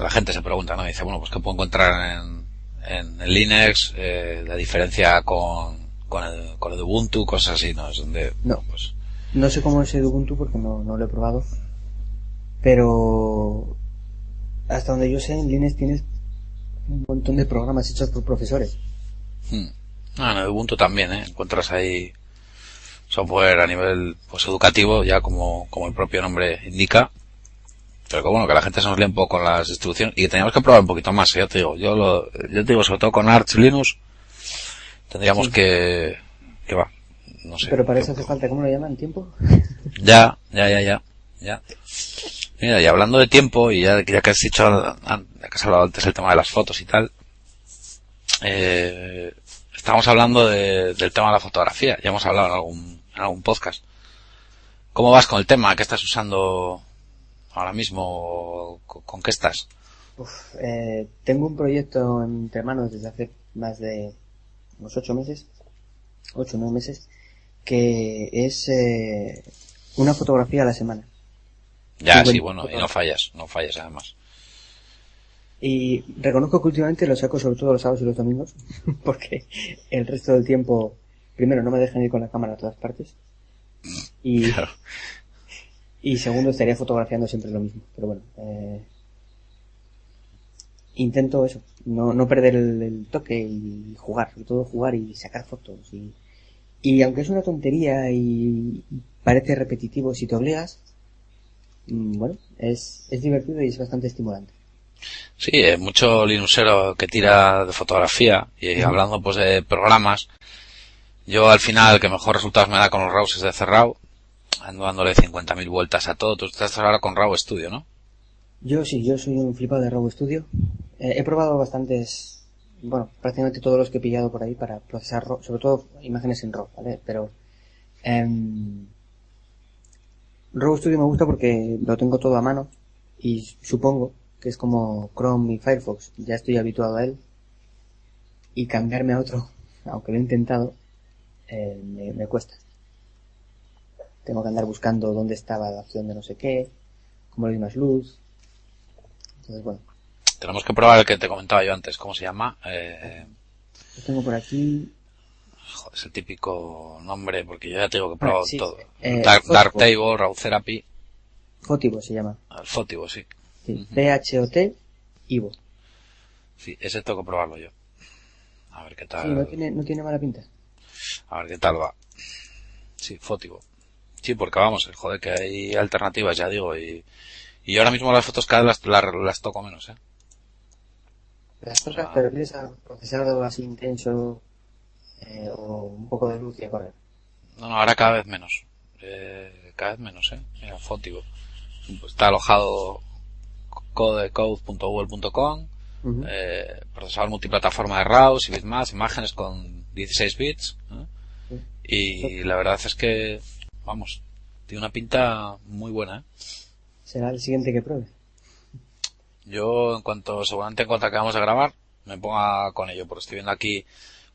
la gente se pregunta, ¿no? Dice, bueno, pues ¿qué puedo encontrar en, en, en Linux? Eh, la diferencia con, con el, con el Ubuntu, cosas así, ¿no? Es donde, No. pues, No sé cómo es el Ubuntu porque no, no lo he probado, pero hasta donde yo sé en Linux tienes un montón de programas hechos por profesores. Hmm. Ah, en Ubuntu también, ¿eh? Encuentras ahí software a nivel pues educativo, ya como, como el propio nombre indica. Pero que bueno, que la gente se nos lee un poco con las distribuciones y que teníamos que probar un poquito más, ¿eh? ya te digo. Yo lo, yo te digo, sobre todo con Arch Linux, tendríamos Sí. que, que va, no sé. Pero para eso hace falta, ¿cómo lo llaman? ¿Tiempo? Ya, ya, ya, ya, ya. Mira, y hablando de tiempo, y ya, ya que has dicho, ya que has hablado antes el tema de las fotos y tal, eh, estamos hablando de- del tema de la fotografía, ya hemos hablado en algún, en algún podcast. ¿Cómo vas con el tema? ¿Qué estás usando ahora mismo? ¿Con, con qué estás? Uf, eh, tengo un proyecto entre manos desde hace más de unos ocho meses, ocho o nueve meses, que es eh, una fotografía a la semana. Ya, Sí, bueno, y no fallas, no fallas además. Y reconozco que últimamente lo saco sobre todo los sábados y los domingos, porque el resto del tiempo, primero, no me dejan ir con la cámara a todas partes. Y, Claro. y segundo, estaría fotografiando siempre lo mismo. Pero bueno, eh, intento eso, no, no perder el, el toque y jugar, sobre todo jugar y sacar fotos. Y, y aunque es una tontería y parece repetitivo si te obligas, mm, bueno, es, es divertido y es bastante estimulante. Sí, eh, mucho linuxero que tira de fotografía y hablando pues de programas. Yo al final el que mejor resultados me da con los RAWs es de cerrado. Ando dándole 50.000 vueltas a todo. Tú estás ahora con RAW Studio, ¿no? Yo sí, yo soy un flipado de RAW Studio. Eh, he probado bastantes, bueno, prácticamente todos los que he pillado por ahí para procesar RAW, sobre todo imágenes en RAW, ¿vale? Pero em, RAW Studio me gusta porque lo tengo todo a mano y supongo que es como Chrome y Firefox, ya estoy habituado a él y cambiarme a otro, aunque lo he intentado, eh, me, me cuesta. Tengo que andar buscando dónde estaba la opción de no sé qué, cómo le doy más luz. Entonces, bueno, Tenemos que probar el que te comentaba yo antes. ¿Cómo se llama? Eh, lo tengo por aquí. joder, es el típico nombre porque yo ya tengo que probar Ah, sí, todo. eh, Dark, RAW Therapy, Fotivo se llama. el Fotivo, sí. Sí, T-H-O-T, Ivo. Sí, ese tengo que probarlo yo. A ver qué tal. Sí, no tiene, no tiene mala pinta. A ver qué tal va. Sí, Fotivo. Sí, porque vamos, joder, que hay alternativas, ya digo, y, y ahora mismo las fotos cada vez las, las, las toco menos, ¿eh? Las tocas, Ah. pero tienes a procesado así intenso eh, o un poco de luz y a correr. No, no, ahora cada vez menos. Eh, cada vez menos, ¿eh? Mira, Fotivo. Pues está alojado codecode.google.com Ujú. eh, procesador multiplataforma de RAW, y más, imágenes con 16 bits. ¿eh? Sí. Y la verdad es que, vamos, tiene una pinta muy buena. ¿eh? Será el siguiente que pruebe. Yo, en cuanto, seguramente en cuanto acabamos de grabar, me ponga con ello, porque estoy viendo aquí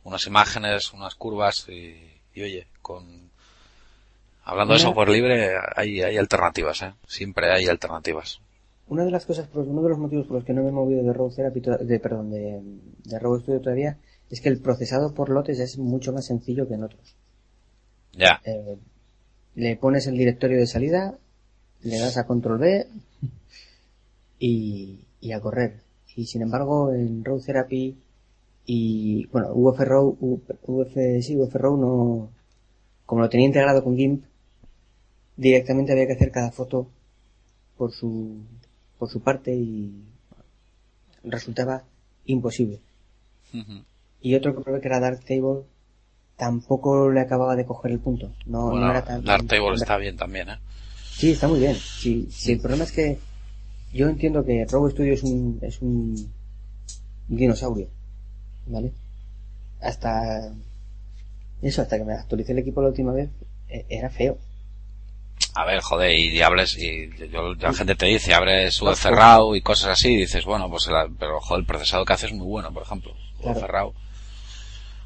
unas imágenes, unas curvas y, y oye, con, hablando de software libre, hay, hay alternativas, ¿eh? Siempre hay alternativas. Una de las cosas, por- uno de los motivos por los que no me he movido de RAW Therapy, de, perdón, de, de RAW Studio todavía, es que el procesado por lotes es mucho más sencillo que en otros. Ya. Eh, le pones el directorio de salida, le das a control B y, y a correr. Y sin embargo, en Raw Therapy y, bueno, UF Raw, UF, sí, UF Raw no, como lo tenía integrado con GIMP, directamente había que hacer cada foto por su, por su parte y resultaba imposible. Y otro que probé que era Darktable, tampoco le acababa de coger el punto. No, bueno, no era tan... Darktable está bien también, ¿eh? Sí, está muy bien. Sí, sí, el problema es que yo entiendo que Robo Studio es un, es un dinosaurio, ¿vale? Hasta eso, hasta que me actualicé el equipo la última vez, e- era feo. A ver, joder, y diables, y yo, la gente te dice, abres sube cerrado y cosas así, y dices, bueno, pues la- pero joder, el procesado que hace es muy bueno, por ejemplo. Claro. cerrado.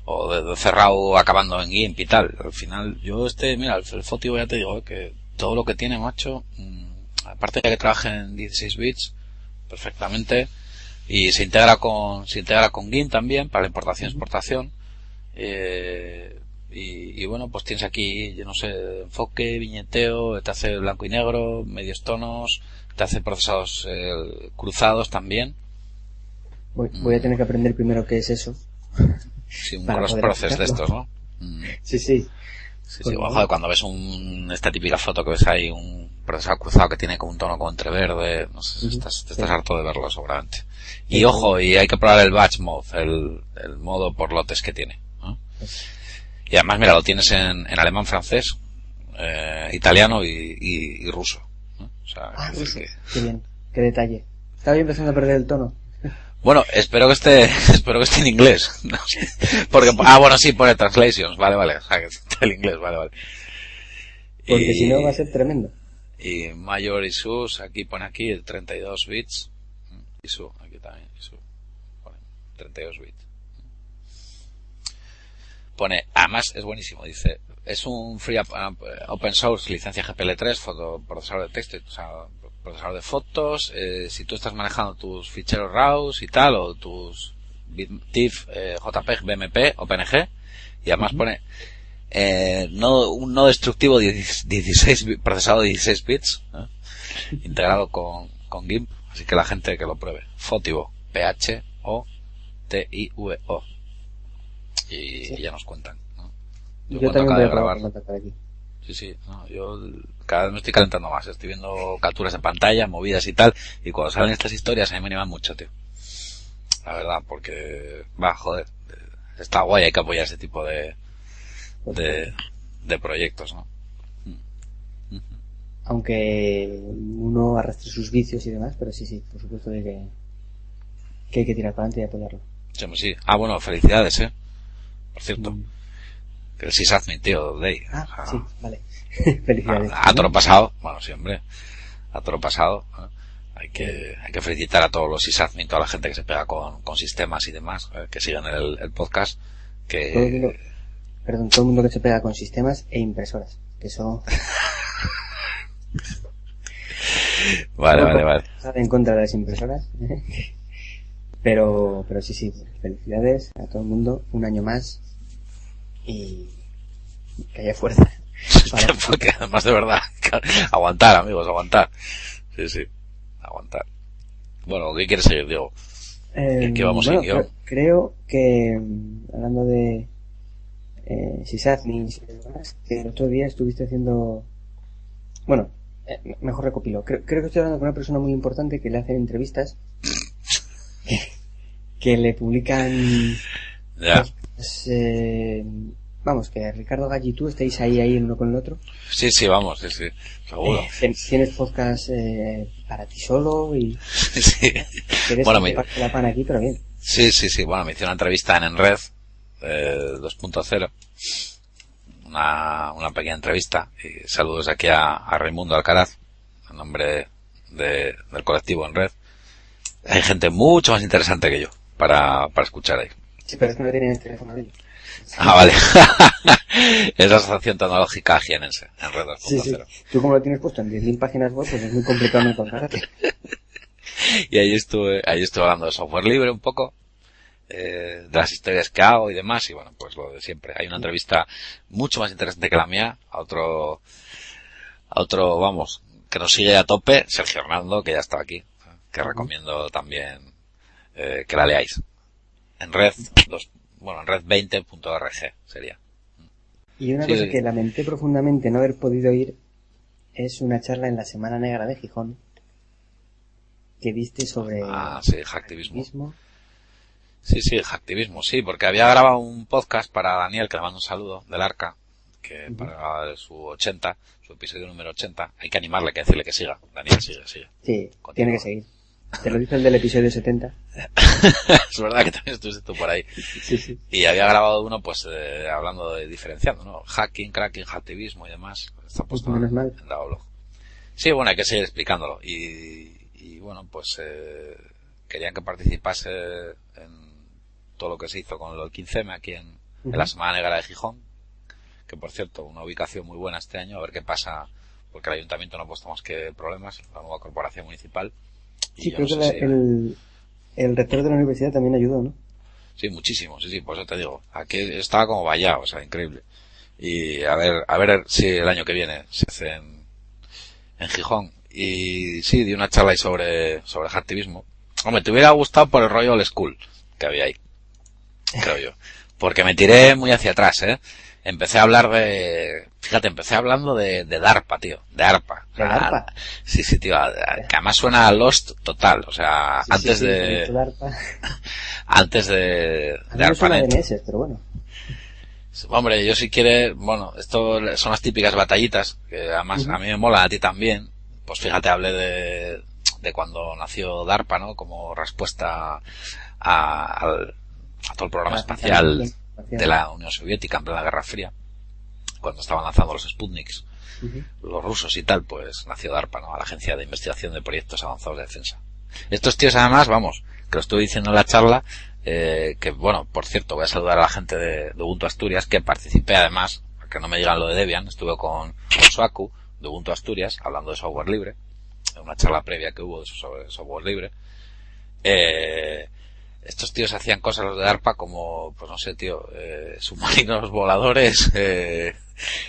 O de, de cerrado acabando en GIMP y tal. Al final, yo este, mira, el, el Fotivo ya te digo, eh, que todo lo que tiene, macho, mm, aparte de que trabaje en 16 bits, perfectamente, y se integra con, se integra con GIMP también, para la importación y exportación, eh, y, y bueno, pues tienes aquí, yo no sé, enfoque, viñeteo, te hace blanco y negro, medios tonos, te hace procesados eh, cruzados también. Voy, voy a tener que aprender primero qué es eso. Sí, un cross process de estos, ¿no? Mm, Sí, sí. Sí, sí, bueno. joder, cuando ves un, esta típica foto que ves ahí, un procesado cruzado que tiene como un tono como entre verde, no sé, Ujú, estás, te estás harto de verlo seguramente. Y ojo, y hay que probar el batch mode, el, el modo por lotes que tiene. ¿no? Pues, Y además, mira, lo tienes en, en alemán, francés, eh, italiano y, y, y ruso. ¿no? O sea, ah, decir ruso. que- Qué bien. Qué detalle. Estaba yo empezando a perder el tono. Bueno, espero que esté, espero que esté en inglés. No. Porque, ah, bueno, sí, pone translations. Vale, vale. O sea, que está el inglés, vale, vale. Porque Y- si no va a ser tremendo. Y mayor y sus, aquí pone aquí el 32 bits. Y su, aquí también, y su. Pone 32 bits. Pone, además es buenísimo, dice, es un free up- open source licencia GPL3, foto, procesador de texto, o sea, procesador de fotos, eh, si tú estás manejando tus ficheros RAWs y tal, o tus TIFF, eh, JPEG, BMP o PNG, y además pone, eh, no, un no destructivo 10 16, bi- procesado de 16 bits, integrado con, con GIMP, así que la gente que lo pruebe. Fotivo, P-H-O-T-I-V-O. Y, Sí. y ya nos cuentan. ¿no? Yo, cuando también voy a grabar. aquí. Sí, sí, no, yo cada vez me estoy calentando más. Estoy viendo capturas de pantalla, movidas y tal. Y cuando salen estas historias a mí me animan mucho, tío. La verdad, porque, va, joder, eh, está guay, hay que apoyar ese tipo de, de, de proyectos, ¿no? Aunque uno arrastre sus vicios y demás, pero sí, sí, por supuesto que, que hay que tirar para adelante y apoyarlo. Sí, sí. Ah, bueno, felicidades, eh. Por cierto, Mm. que el sysadmin, tío, Day. Ah, sí, vale. Felicidades. A, a toro pasado, bueno, sí, hombre, a toro pasado. ¿eh? Hay que, hay que felicitar a todos los sysadmin, toda la gente que se pega con, con sistemas y demás, eh, que sigan el, el podcast, Todo el mundo, que, perdón, todo el mundo que se pega con sistemas e impresoras. Que eso vale, vale, vale. En contra de las impresoras. pero, pero sí, sí, felicidades a todo el mundo. Un año más. Y que haya fuerza. Porque además de verdad, aguantar, amigos, aguantar. Sí, sí, aguantar. Bueno, ¿qué quieres seguir, Diego? Eh, que vamos bueno, guion. creo, creo que, mm, hablando de eh, sysadmins y demás, que el otro día estuviste haciendo... Bueno, eh, mejor recopilo. Creo, creo que estoy hablando con una persona muy importante que le hacen entrevistas que, que le publican... Ya. Eh, vamos, que Ricardo Galli y tú estéis ahí, ahí el uno con el otro. Sí, sí, vamos, sí, sí, seguro. Eh, tien- tienes podcast eh, para ti solo y Sí. Bueno, parte la pan aquí, pero bien. Sí, sí, sí. Bueno, me hice una entrevista en Enred eh, 2.0. Una, una pequeña entrevista. Y saludos aquí a, a Raimundo Alcaraz, en nombre de, del colectivo Enred. Hay gente mucho más interesante que yo para, para escuchar ahí. Sí, pero es que no tienen el teléfono de ellos. Ah, vale. es la Asociación Tecnológica Jienense, Enred 2.0. Sí, sí. Tú como lo tienes puesto en 10.000 páginas web, pues es muy complicado no encontrarte. Y ahí estuve, ahí estuve hablando de software libre un poco, eh, de las historias que hago y demás, y bueno, pues lo de siempre. Hay una entrevista mucho más interesante que la mía, a otro, a otro, vamos, que nos sigue a tope, Sergio Hernando, que ya está aquí, que recomiendo también, eh, que la leáis. En red, dos, bueno, en red20.org sería. Y una Sí. cosa que lamenté profundamente no haber podido ir es una charla en la Semana Negra de Gijón que diste sobre Ah, sí, hacktivismo. mismo. Sí, sí, hacktivismo, sí, porque había grabado un podcast para Daniel, que le mando un saludo, del Arca, que para su 80, su episodio número 80, hay que animarle, hay que decirle que siga. Daniel, sigue, sigue. Sí, tiene que seguir. Te lo dice el del episodio 70. es verdad que también estuviste tú por ahí. Sí, sí. Y había grabado uno, pues, eh, hablando de diferenciando, ¿no? Hacking, cracking, hacktivismo y demás. Está puesto Menos en, mal. en la blog. Sí, bueno, hay que seguir explicándolo. Y, y bueno, pues, eh, querían que participase en todo lo que se hizo con del 15M aquí en, en la. Semana Negra de Gijón. Que por cierto, una ubicación muy buena este año, a ver qué pasa, porque el ayuntamiento no ha puesto más que problemas, la nueva corporación municipal. Sí, creo no que sé la- si- el, el rector de la universidad también ayudó, ¿no? Sí, muchísimo, sí, sí, por eso te digo. Aquí estaba como vallado, o sea, increíble. Y a ver, a ver si el año que viene se hace en, en Gijón. Y sí, di una charla ahí sobre, sobre hacktivismo. Hombre, te hubiera gustado por el rollo old school que había ahí. Creo yo. Porque me tiré muy hacia atrás, eh. Empecé a hablar de, fíjate, empecé hablando de, de DARPA, tío, de ARPA. ¿De DARPA? Sí, sí, tío, que además suena a Lost total, o sea, Sí, antes sí, sí, de, DARPA. antes de, A mí de suena de ARPANET. meses, pero bueno. Hombre, yo si quiere, bueno, esto son las típicas batallitas, que además a mí me mola, a ti también. Pues fíjate, hablé de, de cuando nació DARPA, ¿no? Como respuesta a, al- a todo el programa Ah, espacial. de la Unión Soviética en plena Guerra Fría, cuando estaban lanzando los Sputniks, los rusos y tal, pues nació DARPA, ¿no? A la Agencia de Investigación de Proyectos Avanzados de Defensa. Estos tíos además, vamos, que lo estuve diciendo en la charla, eh, que bueno, por cierto, voy a saludar a la gente de, de Ubuntu Asturias, que participé además, que no me digan lo de Debian, estuve con, con de Ubuntu Asturias, hablando de software libre, en una charla previa que hubo sobre software libre. Eh, estos tíos hacían cosas los de DARPA como, pues no sé, tío, eh, submarinos voladores, eh,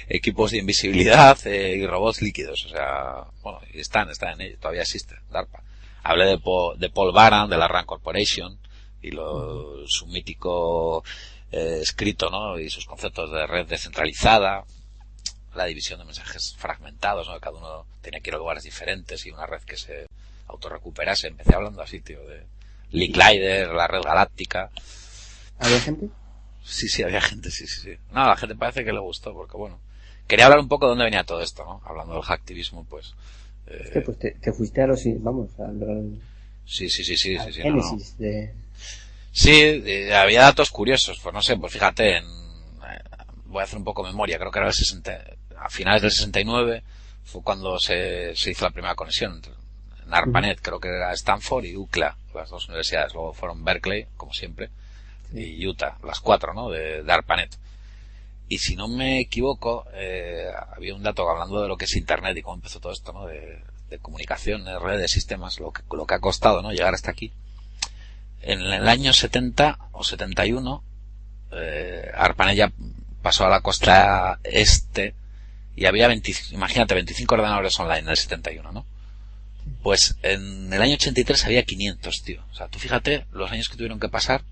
equipos de invisibilidad eh, y robots líquidos. O sea, bueno, y están, están en ello, todavía existe DARPA. Hablé de, Po- de Paul Baran, de la RAND Corporation y lo, su mítico eh, escrito, ¿no? Y sus conceptos de red descentralizada, la división de mensajes fragmentados, ¿no? Cada uno tenía que ir a lugares diferentes y una red que se autorrecuperase. Empecé hablando así, tío, de Lee Clyder, la red galáctica. ¿Había gente? Sí, sí, había gente, sí, sí, sí. No, a la gente parece que le gustó, porque bueno. Quería hablar un poco de dónde venía todo esto, ¿no? Hablando del hacktivismo, pues. eh, Hostia, pues te, te fuiste a los, vamos, a los, sí, sí, sí, sí, sí, sí, no, de... Sí, eh, había datos curiosos, pues no sé, pues fíjate, en, eh, voy a hacer un poco memoria, creo que era el 60, a finales del 69 fue cuando se, se hizo la primera conexión entre- en ARPANET, creo que era Stanford y UCLA, las dos universidades, luego fueron Berkeley, como siempre, y Utah, las cuatro, ¿no? De, de ARPANET. Y si no me equivoco, eh, había un dato hablando de lo que es Internet y cómo empezó todo esto, ¿no? De, de comunicación, de redes, sistemas, lo que, lo que ha costado, ¿no? Llegar hasta aquí. En el año 70 o 71, eh, ARPANET ya pasó a la costa este y había 20, imagínate, 25 ordenadores online en el 71, ¿no? Pues en el año 83 había 500, tío. O sea, tú fíjate los años que tuvieron que pasar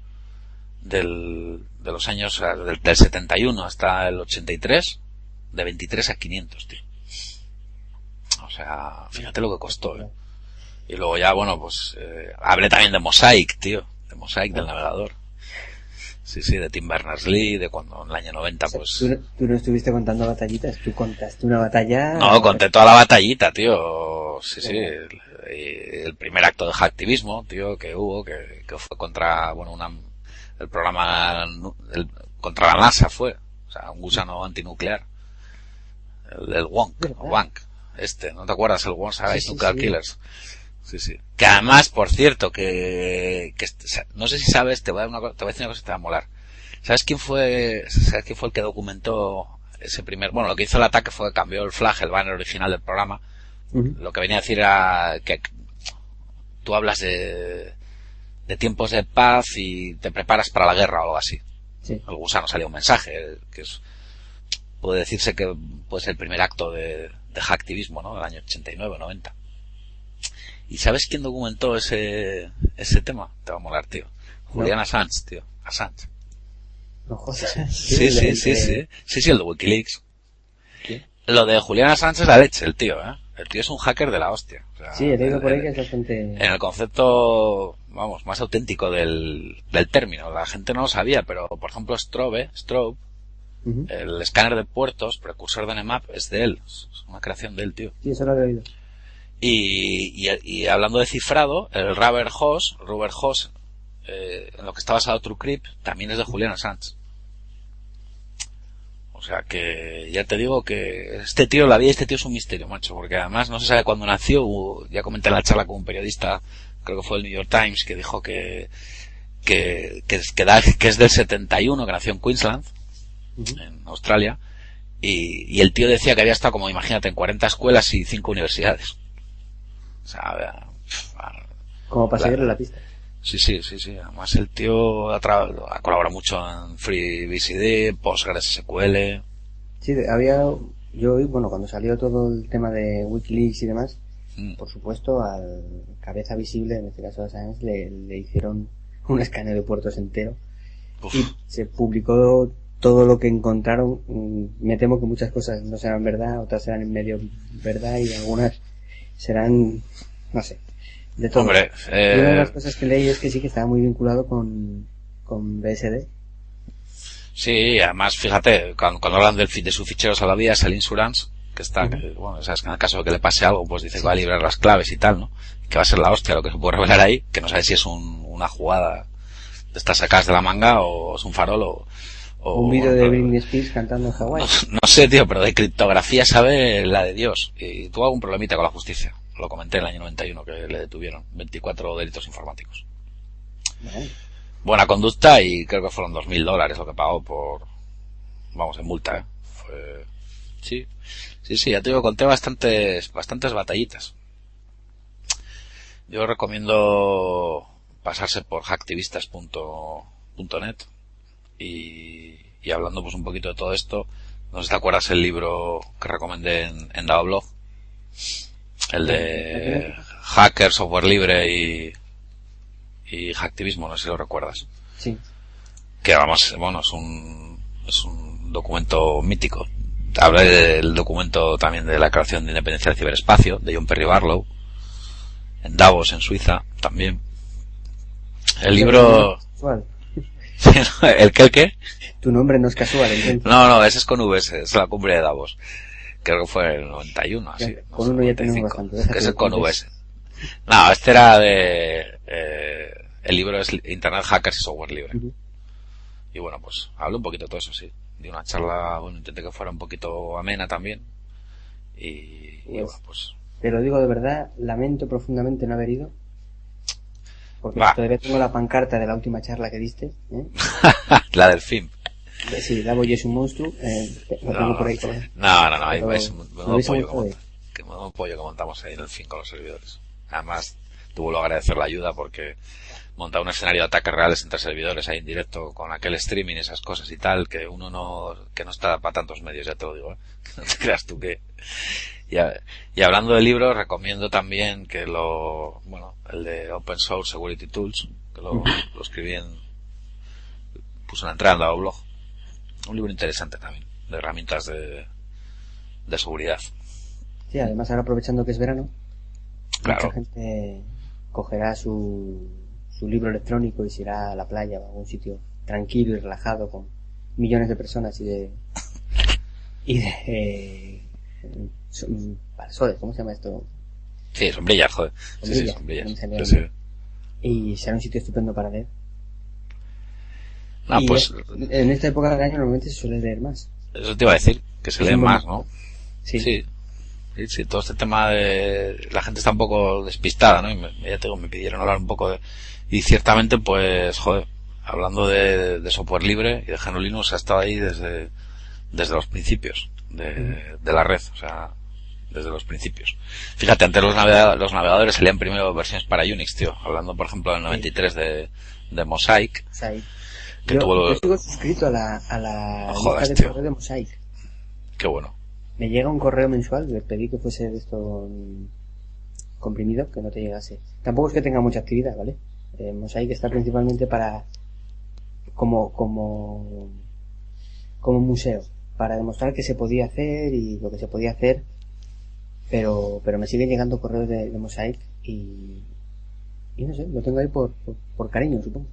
del, de los años, del 71 hasta el 83, de 23 a 500, tío. O sea, fíjate lo que costó, ¿eh? Y luego ya, bueno, pues, eh, hablé también de Mosaic, tío. De Mosaic, del navegador. Sí, sí, de Tim Berners-Lee, de cuando en el año 90, O sea, pues... tú, no- tú no estuviste contando batallitas, tú contaste una batalla... No, conté toda la batallita, tío. Sí, sí. El, el primer acto de hacktivismo, tío, que hubo, que, que fue contra, bueno, una, el programa, el- contra la NASA fue. O sea, un gusano antinuclear. El, el Wonk, Wank. Este, ¿no te acuerdas? El Wonk Saga Sí, sí, Nuclear. Killers. Sí, sí. Que además, por cierto, que, no sé si sabes, te voy a, dar una, te voy a decir una cosa que te va a molar. ¿Sabes quién fue, sabes quién fue el que documentó ese primer, bueno, lo que hizo el ataque fue que cambió el flag, el banner original del programa. Lo que venía a decir era que tú hablas de, de tiempos de paz y te preparas para la guerra o algo así. Sí. El gusano salía un mensaje, que es, puede decirse que puede ser el primer acto de, de hacktivismo, ¿no? Del año 89, 90. ¿Y sabes quién documentó ese, ese tema? Te va a molar, tío. Julian Assange, tío. Assange. No jodas. Sí, sí, el sí, que- sí. Sí, sí, el de Wikileaks. ¿Qué? Lo de Julian Assange es la leche, el tío, ¿eh? El tío es un hacker de la hostia. O sea, Sí, he leído por ahí en- que es bastante... En el concepto, vamos, más auténtico del, del término. La gente no lo sabía, pero por ejemplo Strobe, Strobe, El escáner de puertos, precursor de Nmap, es de él. Es una creación de él, tío. Sí, eso lo he oído. Y, y, hablando de cifrado, el Rubber Hoss, Rubber Hoss, eh, en lo que está basado TrueCrypt, también es de Julian Sanz. O sea que ya te digo que este tío, la vida de este tío es un misterio, macho, porque además no se sabe cuándo nació. Ya comenté en la charla con un periodista, creo que fue el New York Times, que dijo que que, que, que, es del 71, que nació en Queensland, en Australia, y, y, el tío decía que había estado como, imagínate, en 40 escuelas y 5 universidades. O sea, como para seguirle la pista. Sí, sí, sí, sí. Además el tío ha, ha colaborado mucho en FreeBCD, PostgreSQL. Sí, había, yo, bueno, cuando salió todo el tema de Wikileaks y demás, mm. por supuesto, al cabeza visible, en este caso a Science, le, le hicieron un escáner de puertos entero. Y se publicó todo lo que encontraron. Mm, me temo que muchas cosas no serán verdad, otras serán en medio verdad y algunas serán, no sé, de todo. Hombre, una de las eh, cosas que leí es que sí que estaba muy vinculado con, con BSD. Sí, además, fíjate, cuando, hablan del, de sus ficheros a la vía es el insurance, que está, bueno, sabes que en el caso de que le pase algo, pues dice que va a librar las claves y tal, ¿no? Que va a ser la hostia lo que se puede revelar ahí, que no sabe si es un, una jugada de estas sacadas de la manga o es un farol o, un vídeo de Britney Spears cantando en Hawái. No, sé, tío, pero de criptografía sabe la de Dios. Y tuvo algún problemita con la justicia. Lo comenté en el año 91 que le detuvieron. 24 delitos informáticos. Buena conducta y creo que fueron 2.000 dólares lo que pagó por, vamos, en multa, ¿eh? Fue, sí, sí, sí, ya te digo, conté bastantes, bastantes batallitas. Yo recomiendo pasarse por hacktivistas.net y, y hablando pues un poquito de todo esto, no sé si te acuerdas el libro que recomendé en, en Blog, el de hacker, software libre y, y hacktivismo, no sé si lo recuerdas. Sí. Que vamos, bueno, es un, es un documento mítico. Habla del documento también de la creación de independencia del ciberespacio, de John Perry Barlow, en Davos, en Suiza, también. El libro... ¿El qué, el qué? Tu nombre no es casual, No, no, ese es con V, es la cumbre de Davos. Creo que fue el 91, así. con uno ya tenemos bastante. Que es el con V. No, este era de... Eh, el libro es Internet Hackers y Software Libre. Y bueno, pues hablo un poquito de todo eso, sí. De una charla, bueno, intenté que fuera un poquito amena también. Y, y pues, bueno, pues... Te lo digo de verdad, lamento profundamente no haber ido porque todavía tengo la pancarta de la última charla que diste. ¿eh? la del film. Sí, Davo y es un monstruo. Eh, lo no, tengo por ahí. No, no, no, ahí es un pollo, que, pollo que montamos ahí en el film con los servidores. Además, tuvo que agradecer la ayuda porque montar un escenario de ataques reales entre servidores ahí en directo con aquel streaming y esas cosas y tal, que uno no, que no está para tantos medios, ya te lo digo, ¿eh? No te creas tú que, y, y hablando de libros, recomiendo también que lo, bueno, el de Open Source Security Tools, que lo, lo escribí en, puse una entrada en el blog. Un libro interesante también, de herramientas de, de seguridad. Sí, además ahora aprovechando que es verano, mucha gente cogerá su, su libro electrónico y se irá a la playa o a algún sitio tranquilo y relajado con millones de personas y de y de eh, ¿cómo se llama esto? Sí, sombrillas, joder. sí, sí, sombrillas. Y será un sitio estupendo para leer. Ah, pues... en esta época del año normalmente se suele leer más. Eso te iba a decir, que se lee más, ¿no? Sí. sí. Sí, todo este tema de... La gente está un poco despistada, ¿no? Y me, ya tengo, me pidieron hablar un poco de... Y ciertamente, pues, joder, hablando de, de software libre y de GNU Linux ha estado ahí desde, desde los principios de, de la red, o sea, desde los principios. Fíjate, antes los, los navegadores salían primero versiones para Unix, tío. Hablando, por ejemplo, del 93 de, de Mosaic. Que yo, tuvo... yo sigo suscrito a la, a la lista de correo de Mosaic. Qué bueno. Me llega un correo mensual, le pedí que fuese de esto comprimido, que no te llegase. Tampoco es que tenga mucha actividad, ¿vale? Eh, Mosaic está principalmente para como como como museo para demostrar que se podía hacer y lo que se podía hacer pero pero me siguen llegando correos de, Mosaic y y no sé lo tengo ahí por, por, cariño supongo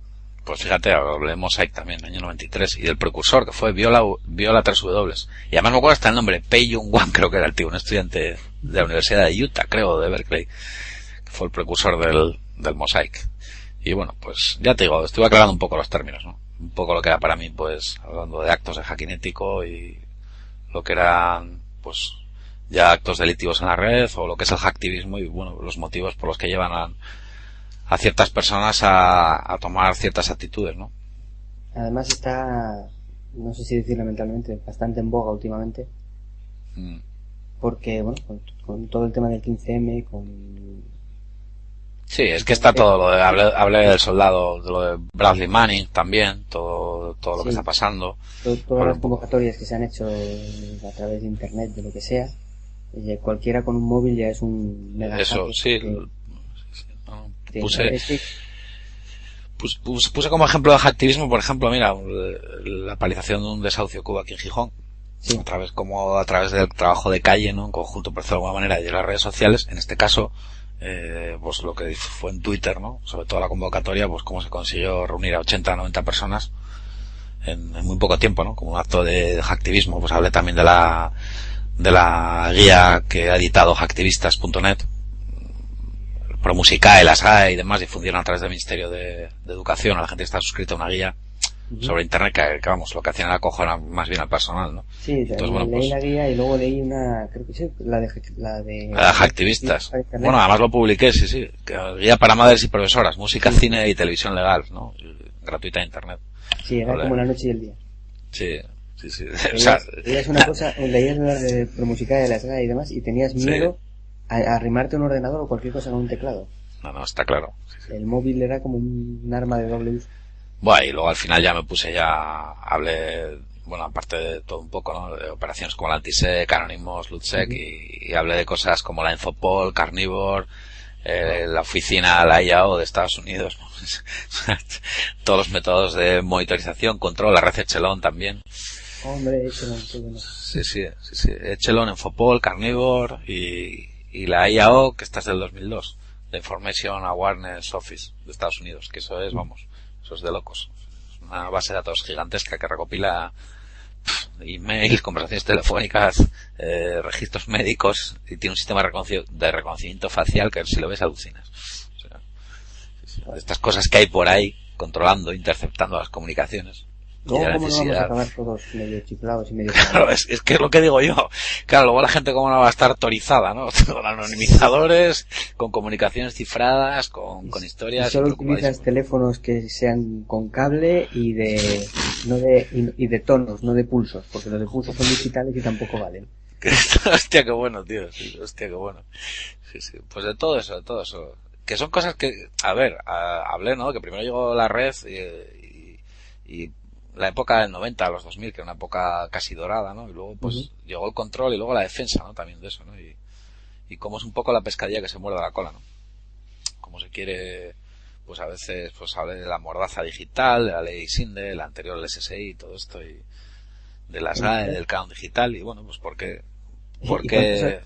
Pues fíjate, hablé Mosaic también, año 93, y del precursor, que fue Viola, Viola 3W. Y además me acuerdo hasta el nombre, Pei Jung Wan, creo que era el tío, un estudiante de la Universidad de Utah, creo, de Berkeley, que fue el precursor del, del Mosaic. Y bueno, pues ya te digo, estuve aclarando un poco los términos, ¿no? Un poco lo que era para mí, pues, hablando de actos de hacking ético y lo que eran, pues, ya actos delictivos en la red o lo que es el hacktivismo y bueno, los motivos por los que llevan a, a ciertas personas a, a, tomar ciertas actitudes, ¿no? Además está, no sé si decir lamentablemente, bastante en boga últimamente. Mm. Porque, bueno, con, con, todo el tema del 15M, con... Sí, es que está todo lo de, hablé, del soldado, de lo de Bradley Manning también, todo, todo lo sí, que está pasando. Todo, todas las convocatorias que se han hecho a través de internet, de lo que sea, eh, cualquiera con un móvil ya es un mega Eso, sí. Que, puse, puse, puse, puse, como ejemplo de activismo, por ejemplo, mira, la palización de un desahucio cuba aquí en Gijón. Sí. A través, como a través del trabajo de calle, ¿no? En conjunto, por decirlo de alguna manera, y de las redes sociales, en este caso, eh, pues lo que fue en Twitter, ¿no? Sobre todo la convocatoria, pues cómo se consiguió reunir a 80, 90 personas en, muy poco tiempo, ¿no? Como un acto de, de activismo, pues hablé también de la, de la guía que ha editado hacktivistas.net, Promusicae, las hay y demás, difundieron a través del Ministerio de, de Educación, a la gente que está suscrita a una guía uh -huh. sobre Internet, que, que, vamos, lo que hacían era cojonar más bien al personal, ¿no? Sí, Entonces, bueno, leí pues, la guía y luego leí una, creo que sí, la de... La de, la de hacktivistas. Bueno, además lo publiqué, sí, sí, guía para madres y profesoras, música, sí. cine y televisión legal, ¿no? Gratuita en Internet. Sí, era vale. como la noche y el día. Sí, sí, sí. Leías, o sea, leías una cosa, leías la de Promusicae de la saga y demás y tenías miedo sí a, a arrimarte un ordenador o cualquier cosa con un teclado. No, no, está claro. Sí, sí. El móvil era como un arma de doble uso. Bueno, y luego al final ya me puse ya, hablé, bueno, aparte de todo un poco, ¿no? De operaciones como la Antisec, Anonymous, Lutsec, uh -huh. y, y, hablé de cosas como la Infopol, Carnivore, eh, la oficina, la IAO de Estados Unidos, todos los métodos de monitorización, control, la red Echelon también. Hombre, Echelon, qué bueno. Sí, sí, sí, sí. Echelon, Infopol, Carnivore y, y la IAO, que esta es del 2002, la Information Awareness Office de Estados Unidos, que eso es, vamos, de locos. Es una base de datos gigantesca que recopila emails, conversaciones telefónicas, eh, registros médicos y tiene un sistema de reconocimiento facial que si lo ves alucinas. Estas cosas que hay por ahí controlando, interceptando las comunicaciones. ¿Cómo, ¿Cómo no vamos a acabar todos medio chiflados y medio... Claro, es, es, que es lo que digo yo. Claro, luego la gente cómo no va a estar autorizada, ¿no? Con anonimizadores, con comunicaciones cifradas, con, con historias... Y solo utilizas teléfonos que sean con cable y de, no de, y, y, de tonos, no de pulsos, porque los de pulsos son digitales y tampoco valen. hostia, qué bueno, tío. Hostia, qué bueno. Sí, sí. Pues de todo eso, de todo eso. Que son cosas que, a ver, a, hablé, ¿no? Que primero llegó la red y, y, y la época del 90 a los 2000, que era una época casi dorada, ¿no? Y luego, pues, uh -huh. llegó el control y luego la defensa, ¿no? También de eso, ¿no? Y, y cómo es un poco la pescadilla que se muerde la cola, ¿no? Como se quiere, pues a veces, pues hable de la mordaza digital, de la ley SINDE, la anterior el SSI y todo esto, y de las SAE, del canon digital, y bueno, pues porque, porque,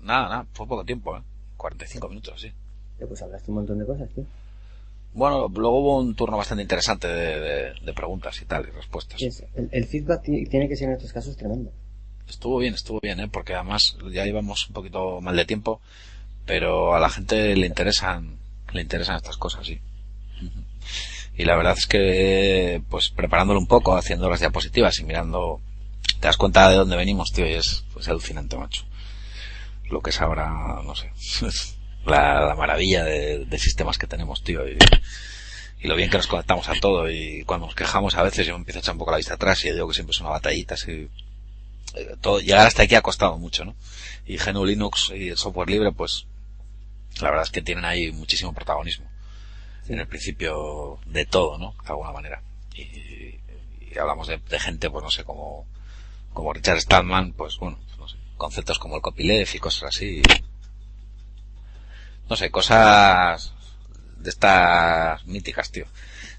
nada, nada, fue poco tiempo, ¿eh? 45 minutos, así. Pues hablaste un montón de cosas, tío. Bueno, luego hubo un turno bastante interesante de, de, de preguntas y tal, y respuestas. El, el, feedback tiene que ser en estos casos tremendo. Estuvo bien, estuvo bien, ¿eh? porque además ya íbamos un poquito mal de tiempo, pero a la gente le interesan, le interesan estas cosas, sí. Y la verdad es que, pues preparándolo un poco, haciendo las diapositivas y mirando, te das cuenta de dónde venimos, tío, y es pues, alucinante, macho. Lo que es ahora, no sé. la, la maravilla de, de, sistemas que tenemos, tío. Y, y, lo bien que nos conectamos a todo. Y cuando nos quejamos a veces yo me empiezo a echar un poco la vista atrás y digo que siempre es una batallita. Así, eh, todo, llegar hasta aquí ha costado mucho, ¿no? Y GNU Linux y el software libre, pues, la verdad es que tienen ahí muchísimo protagonismo. Sí. En el principio de todo, ¿no? De alguna manera. Y, y hablamos de, de, gente, pues no sé, como, como Richard Stallman, pues bueno, no sé, conceptos como el copyleft y cosas así no sé, cosas de estas míticas, tío.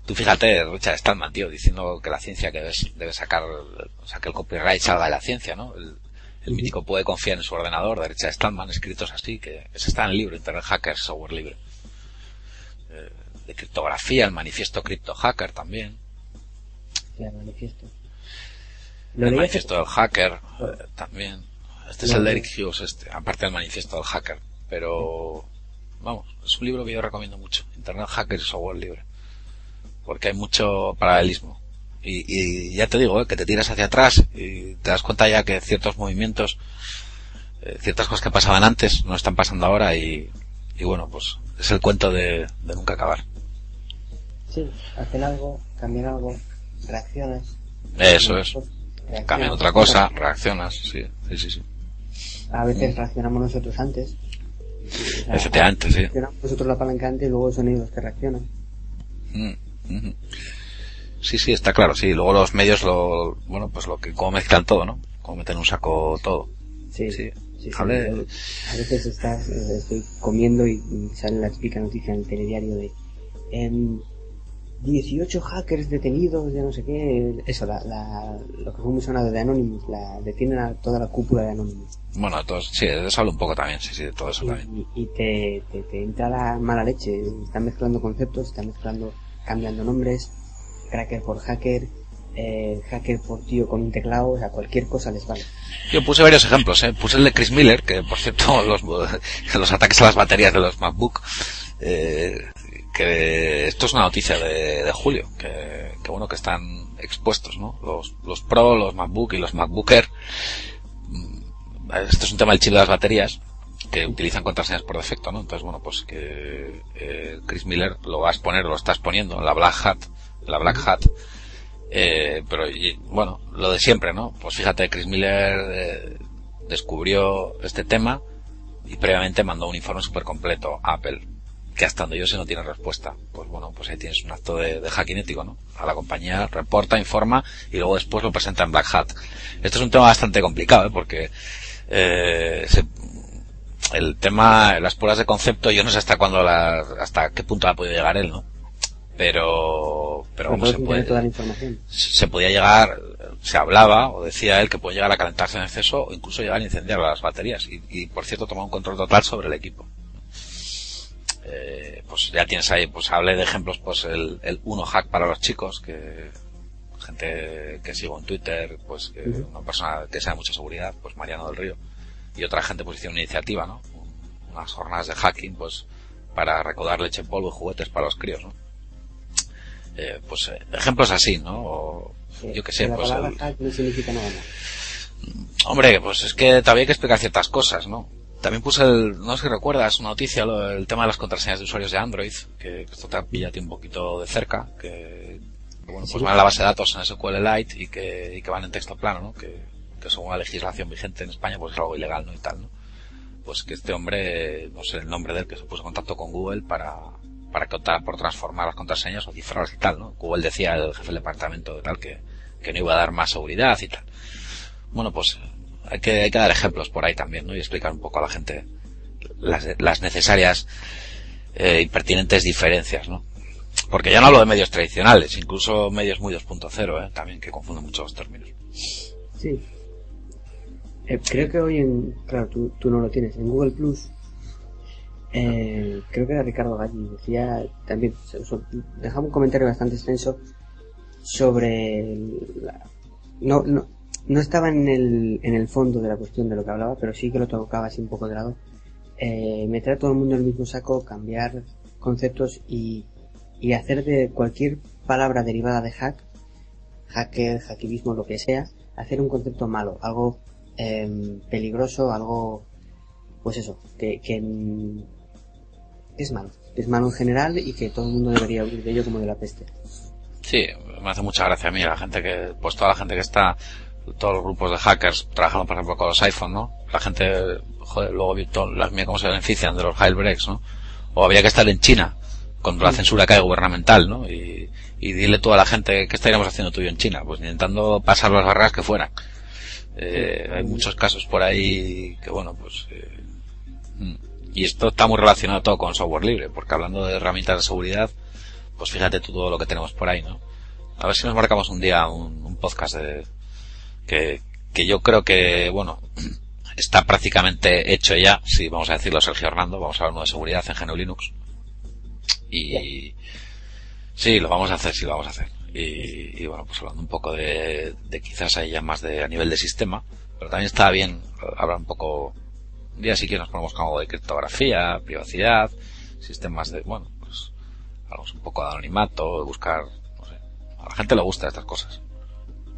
Tú fíjate, Richard Stallman, tío, diciendo que la ciencia que debe, debe sacar, o sea, que el copyright salga de la ciencia, ¿no? El, el mítico puede confiar en su ordenador de Richard Stallman, escritos así, que ese está en el libro, Internet Hackers, Software Libre. eh, de criptografía, el manifiesto Crypto Hacker también. el manifiesto. el manifiesto del hacker eh, también. Este es el de Eric Hughes, este, aparte del manifiesto del hacker. Pero, vamos, es un libro que yo recomiendo mucho. Internet Hacker y Software Libre. Porque hay mucho paralelismo. Y, y ya te digo, eh, que te tiras hacia atrás y te das cuenta ya que ciertos movimientos, eh, ciertas cosas que pasaban antes no están pasando ahora y, y bueno, pues es el cuento de, de nunca acabar. Sí, hacen algo, cambian algo, reaccionas. Eso es. Cambian otra cosa, reaccionas, sí, sí, sí. sí. A veces reaccionamos nosotros antes. Efectivamente, sí. Reaccionamos nosotros la palancante y luego son ellos los que reaccionan. Mm, mm. Sí, sí, está claro, sí. Luego los medios lo, bueno, pues lo que, como mezclan todo, ¿no? Como meten un saco todo. Sí, sí. sí, A veces estás, eh, estoy comiendo y sale la típica noticia en el telediario de, en 18 hackers detenidos de no sé qué, eso, la, la, lo que fue muy sonado de Anonymous, la, detienen a toda la cúpula de Anonymous. Bueno, todos, sí, de eso hablo un poco también, sí, sí, de todo eso y, también. Y, te, te, te, entra la mala leche, están mezclando conceptos, están mezclando, cambiando nombres, cracker por hacker, eh, hacker por tío con un teclado, o sea, cualquier cosa les vale. Yo puse varios ejemplos, ¿eh? puse el de Chris Miller, que por cierto, los, los ataques a las baterías de los MacBook, eh, que esto es una noticia de, de julio, que, que, bueno, que están expuestos, ¿no? Los, los Pro, los MacBook y los MacBooker. Esto es un tema del chip de las baterías, que utilizan contraseñas por defecto, ¿no? Entonces, bueno, pues que eh, Chris Miller lo va a exponer, lo está exponiendo en la Black Hat, la Black Hat, eh, pero y, bueno, lo de siempre, ¿no? Pues fíjate, Chris Miller eh, descubrió este tema y previamente mandó un informe súper completo a Apple que hasta donde yo sé no tiene respuesta. Pues bueno, pues ahí tienes un acto de, de hacking ético, ¿no? A la compañía reporta, informa y luego después lo presenta en Black Hat. Esto es un tema bastante complicado, ¿eh? Porque eh, se, el tema, las pruebas de concepto, yo no sé hasta cuándo la, hasta qué punto ha podido llegar él, ¿no? Pero, pero vamos, se puede, toda la información. se podía llegar, se hablaba o decía él que puede llegar a calentarse en exceso o incluso llegar a incendiar las baterías y, y por cierto tomar un control total sobre el equipo eh, pues ya tienes ahí, pues hablé de ejemplos, pues el, el uno hack para los chicos, que gente que sigo en Twitter, pues que una persona que sea mucha seguridad, pues Mariano del Río, y otra gente pues hicieron una iniciativa, ¿no? Unas jornadas de hacking, pues para recaudar leche en polvo y juguetes para los críos, ¿no? Eh, pues eh, ejemplos así, ¿no? O, yo que sé, la pues. el- hack no significa nada más. Hombre, pues es que todavía hay que explicar ciertas cosas, ¿no? También puse el, no sé si recuerdas, una noticia, el tema de las contraseñas de usuarios de Android, que esto te pilla un poquito de cerca, que, que, bueno, pues van a la base de datos en SQLite y que, y que van en texto plano, ¿no? Que, que según la legislación vigente en España, pues es algo ilegal, ¿no? Y tal, ¿no? Pues que este hombre, no sé el nombre de él, que se puso en contacto con Google para, para que optara por transformar las contraseñas o cifrarlas y tal, ¿no? Google decía, el jefe del departamento de tal, que, que no iba a dar más seguridad y tal. Bueno, pues hay que, hay que dar ejemplos por ahí también, ¿no? Y explicar un poco a la gente las, las necesarias eh, y pertinentes diferencias, ¿no? Porque ya no hablo de medios tradicionales, incluso medios muy 2.0, ¿eh? También que confunden mucho los términos. Sí. Eh, creo que hoy en, claro, tú, tú no lo tienes, en Google Plus, eh, creo que era Ricardo Galli, decía también, dejaba un comentario bastante extenso sobre no, no, no estaba en el, en el fondo de la cuestión de lo que hablaba, pero sí que lo tocaba así un poco de lado. Eh, meter a todo el mundo en el mismo saco, cambiar conceptos y, y hacer de cualquier palabra derivada de hack, hacker, hackivismo, lo que sea, hacer un concepto malo, algo em, peligroso, algo, pues eso, que, que, mm, que es malo, que es malo en general y que todo el mundo debería huir de ello como de la peste. Sí, me hace mucha gracia a mí la gente que, pues toda la gente que está, todos los grupos de hackers trabajando por ejemplo con los iPhone, ¿no? La gente, joder, luego vi todo, las mira cómo se benefician de los jailbreaks, ¿no? O habría que estar en China contra la censura que hay gubernamental, ¿no? Y, y dile tú a la gente qué estaríamos haciendo tú y yo en China, pues intentando pasar las barreras que fueran. Eh, hay muchos casos por ahí que bueno, pues eh, mm. y esto está muy relacionado todo con software libre, porque hablando de herramientas de seguridad, pues fíjate tú todo lo que tenemos por ahí, ¿no? A ver si nos marcamos un día un, un podcast de, que, que yo creo que, bueno, está prácticamente hecho ya, si vamos a decirlo Sergio Hernando, vamos a hablar uno de seguridad en GNU Linux. Y sí, lo vamos a hacer, sí, lo vamos a hacer. Y, y bueno, pues hablando un poco de, de quizás ahí ya más de a nivel de sistema, pero también está bien hablar un poco, un día sí que nos ponemos con algo de criptografía, privacidad, sistemas de, bueno, pues hablamos un poco de anonimato, de buscar, no sé, a la gente le gusta estas cosas.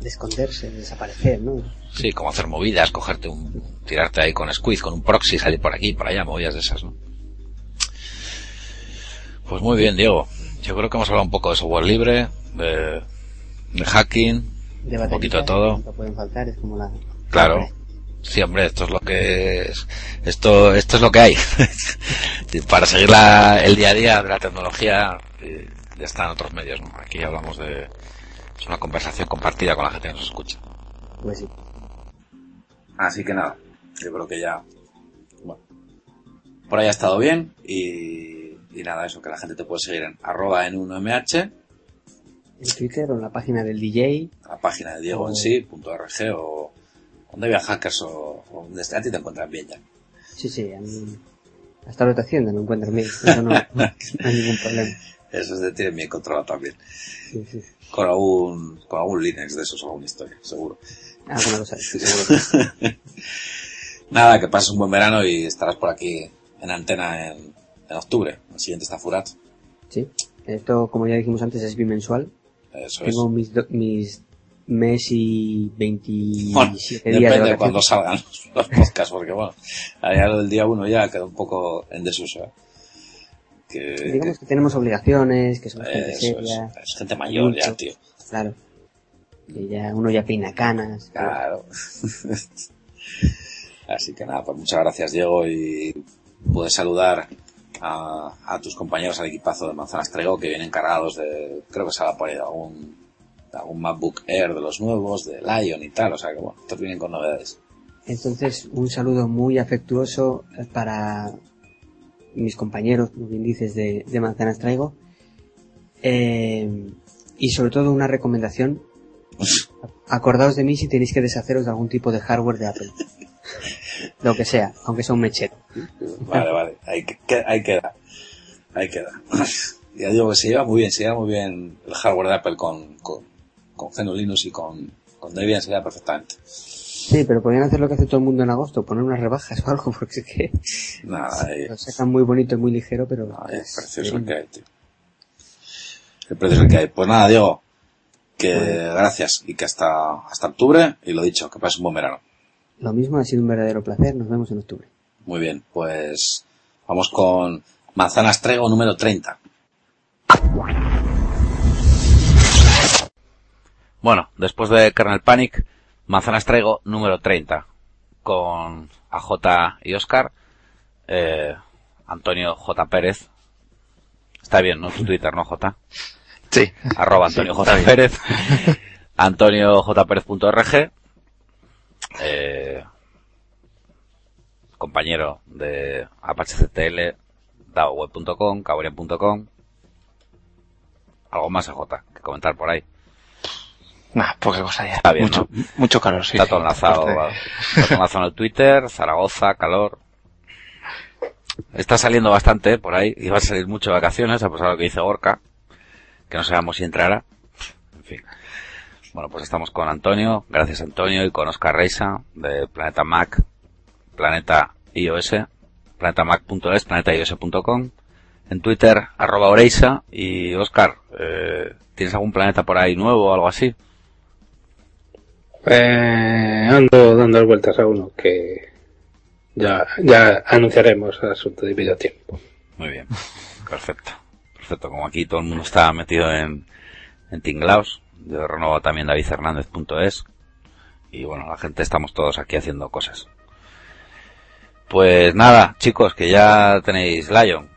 De esconderse, de desaparecer, ¿no? Sí, como hacer movidas, cogerte un, tirarte ahí con squeeze, con un proxy, salir por aquí, por allá, movidas de esas, ¿no? Pues muy bien, Diego. Yo creo que hemos hablado un poco de software libre, de, de hacking, De un poquito de todo. No pueden faltar, es como la... Claro. Sí, hombre, esto es lo que es, esto, esto es lo que hay. Para seguir la, el día a día de la tecnología, eh, ya está en otros medios, ¿no? Aquí hablamos de, es una conversación compartida con la gente que nos escucha. Pues sí. Así que nada, yo creo que ya, bueno, por ahí ha estado bien y, y nada, eso, que la gente te puede seguir en arroba en 1mh, En Twitter o en la página del DJ. la página de Diego en sí, punto .rg o donde había hackers o, o donde esté, a ti te encuentran bien ya. Sí, sí, a mí... Hasta lo haciendo, me encuentro bien. Eso no, no hay ningún problema. Eso es de tienen bien controlado también. Sí, sí. Con algún, con algún Linux de esos o alguna historia, seguro. Alguna cosa, sí, seguro. Nada, que pases un buen verano y estarás por aquí en antena en, en octubre. El siguiente está Furat. Sí. Esto, como ya dijimos antes, es bimensual. Eso es. Tengo mis, do- mis mes y 27 Bueno, días depende de de cuando salgan los, podcasts, porque bueno, allá lo del día uno ya queda un poco en desuso. ¿eh? Que, Digamos que tenemos obligaciones, que somos gente seria. es, es gente mayor ya, tío. Claro. Y ya, uno ya peina canas. Claro. Así que nada, pues muchas gracias Diego y puedes saludar a, a tus compañeros al equipazo de Manzanas Trego que vienen cargados de, creo que se va ahí algún, algún MacBook Air de los nuevos, de Lion y tal, o sea que bueno, estos vienen con novedades. Entonces, un saludo muy afectuoso para mis compañeros, como bien dices, de, de Manzanas Traigo. Eh, y sobre todo una recomendación. Acordaos de mí si tenéis que deshaceros de algún tipo de hardware de Apple. Lo que sea, aunque sea un mechero. Vale, vale, ahí, que- ahí queda. Ahí queda. Ya digo que se lleva muy bien, se lleva muy bien el hardware de Apple con, con, con Linux y con, con Debian, se lleva perfectamente. Sí, pero podrían hacer lo que hace todo el mundo en agosto, poner unas rebajas o algo, porque es que Nada, ahí, lo sacan muy bonito y muy ligero, pero... precio es el que hay, tío. El precio es el que hay. Pues nada, Diego, que gracias y que hasta, hasta octubre, y lo dicho, que pases un buen verano. Lo mismo ha sido un verdadero placer, nos vemos en octubre. Muy bien, pues vamos con Manzanas Trego número 30. Bueno, después de Kernel Panic, Manzanas Trego número 30, con AJ y Oscar, eh, Antonio J. Pérez. Está bien, ¿no? Tu Twitter, ¿no, J? Sí. Arroba Antonio Sí, J. está bien. Pérez. AntonioJPérez.org. Eh, compañero de ApacheCTL, DAOWeb.com, Caborian.com. Algo más, J, que comentar por ahí. Nah, poca cosa ya. Está bien, mucho, mucho calor, sí. Está todo enlazado, está todo enlazado en el Twitter, Zaragoza, calor. Está saliendo bastante por ahí, y va a salir mucho de vacaciones, a pesar de lo que dice Gorka, que no sabemos si entrará. En fin. Bueno, pues estamos con Antonio, gracias Antonio, y con Oscar Reisa, de Planeta Mac, Planeta iOS, planetamac.es, planetaios.com, en Twitter, arroba Oreisa, y Oscar, eh, ¿tienes algún planeta por ahí nuevo o algo así? Eh, ando dando vueltas a uno que ya, ya anunciaremos a su debido tiempo. Muy bien. Perfecto. Perfecto. Como aquí todo el mundo está metido en, en Tinglaos, yo renuevo también davidhernandez.es y bueno, la gente estamos todos aquí haciendo cosas. Pues nada, chicos, que ya tenéis Lion.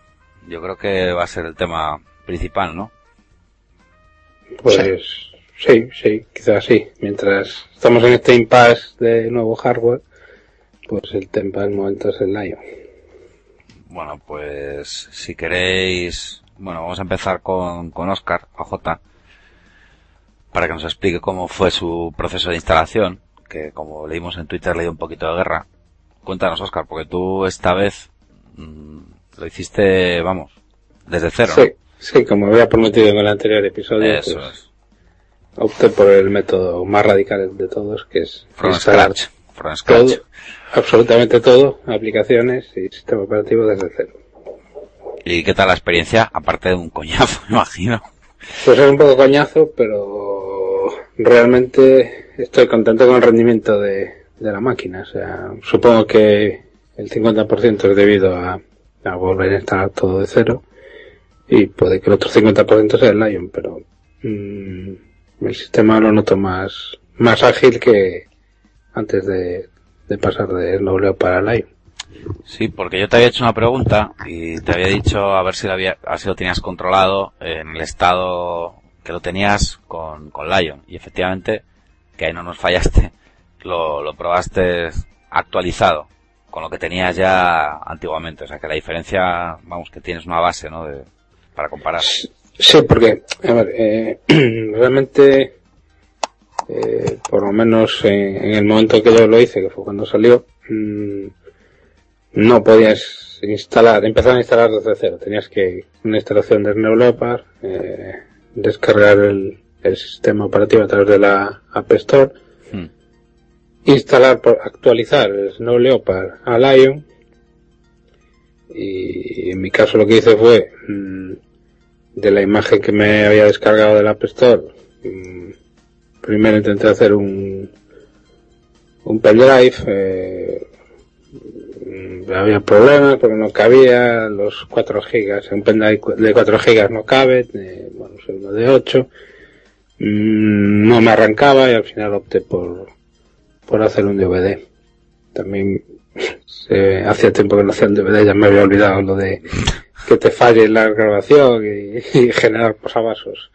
Yo creo que va a ser el tema principal, ¿no? Pues sí, sí, quizás sí. Mientras estamos en este impasse de nuevo hardware, pues el tema del momento es el Lion. Bueno, pues si queréis, bueno, vamos a empezar con, con Oscar, AJ, para que nos explique cómo fue su proceso de instalación, que como leímos en Twitter le dio un poquito de guerra. Cuéntanos, Oscar, porque tú esta vez mm, lo hiciste, vamos, desde cero. Sí, sí, como había prometido en el anterior episodio, Eso pues, es. Opté por el método más radical de todos, que es From instalar scratch. From scratch. todo, absolutamente todo, aplicaciones y sistema operativo desde cero. ¿Y qué tal la experiencia? Aparte de un coñazo, me imagino. Pues es un poco coñazo, pero realmente estoy contento con el rendimiento de, de la máquina. O sea, supongo que el 50% es debido a, a volver a instalar todo de cero y puede que el otro 50% sea el Lion, pero mm, el sistema lo noto más, más ágil que antes de, de pasar de Snow Leopard a Lion. Sí, porque yo te había hecho una pregunta y te había dicho a ver si lo, había, a ver si lo tenías controlado en el estado que lo tenías con, con Lion. Y efectivamente, que ahí no nos fallaste, lo, lo probaste actualizado con lo que tenías ya antiguamente. O sea que la diferencia, vamos, que tienes una base, ¿no? De, para comparar. Sí, porque, a ver, eh, realmente, eh, por lo menos en, en el momento que yo lo hice, que fue cuando salió, mm, no podías instalar, empezar a instalar desde cero. Tenías que una instalación de Snow Leopard, eh, descargar el, el sistema operativo a través de la App Store, Hmm. instalar, por- actualizar el Snow Leopard a Lion. Y en mi caso lo que hice fue, mm, de la imagen que me había descargado del App Store, mm, primero intenté hacer un, un pendrive, eh, había problemas porque no cabía los 4 gigas, un pendrive de 4 gigas no cabe, eh, bueno, soy uno de 8, Mm, no me arrancaba y al final opté por, por hacer un DVD. También se- hacía tiempo que no hacía un DVD, ya me había olvidado lo de que te falle la grabación y, y generar posavasos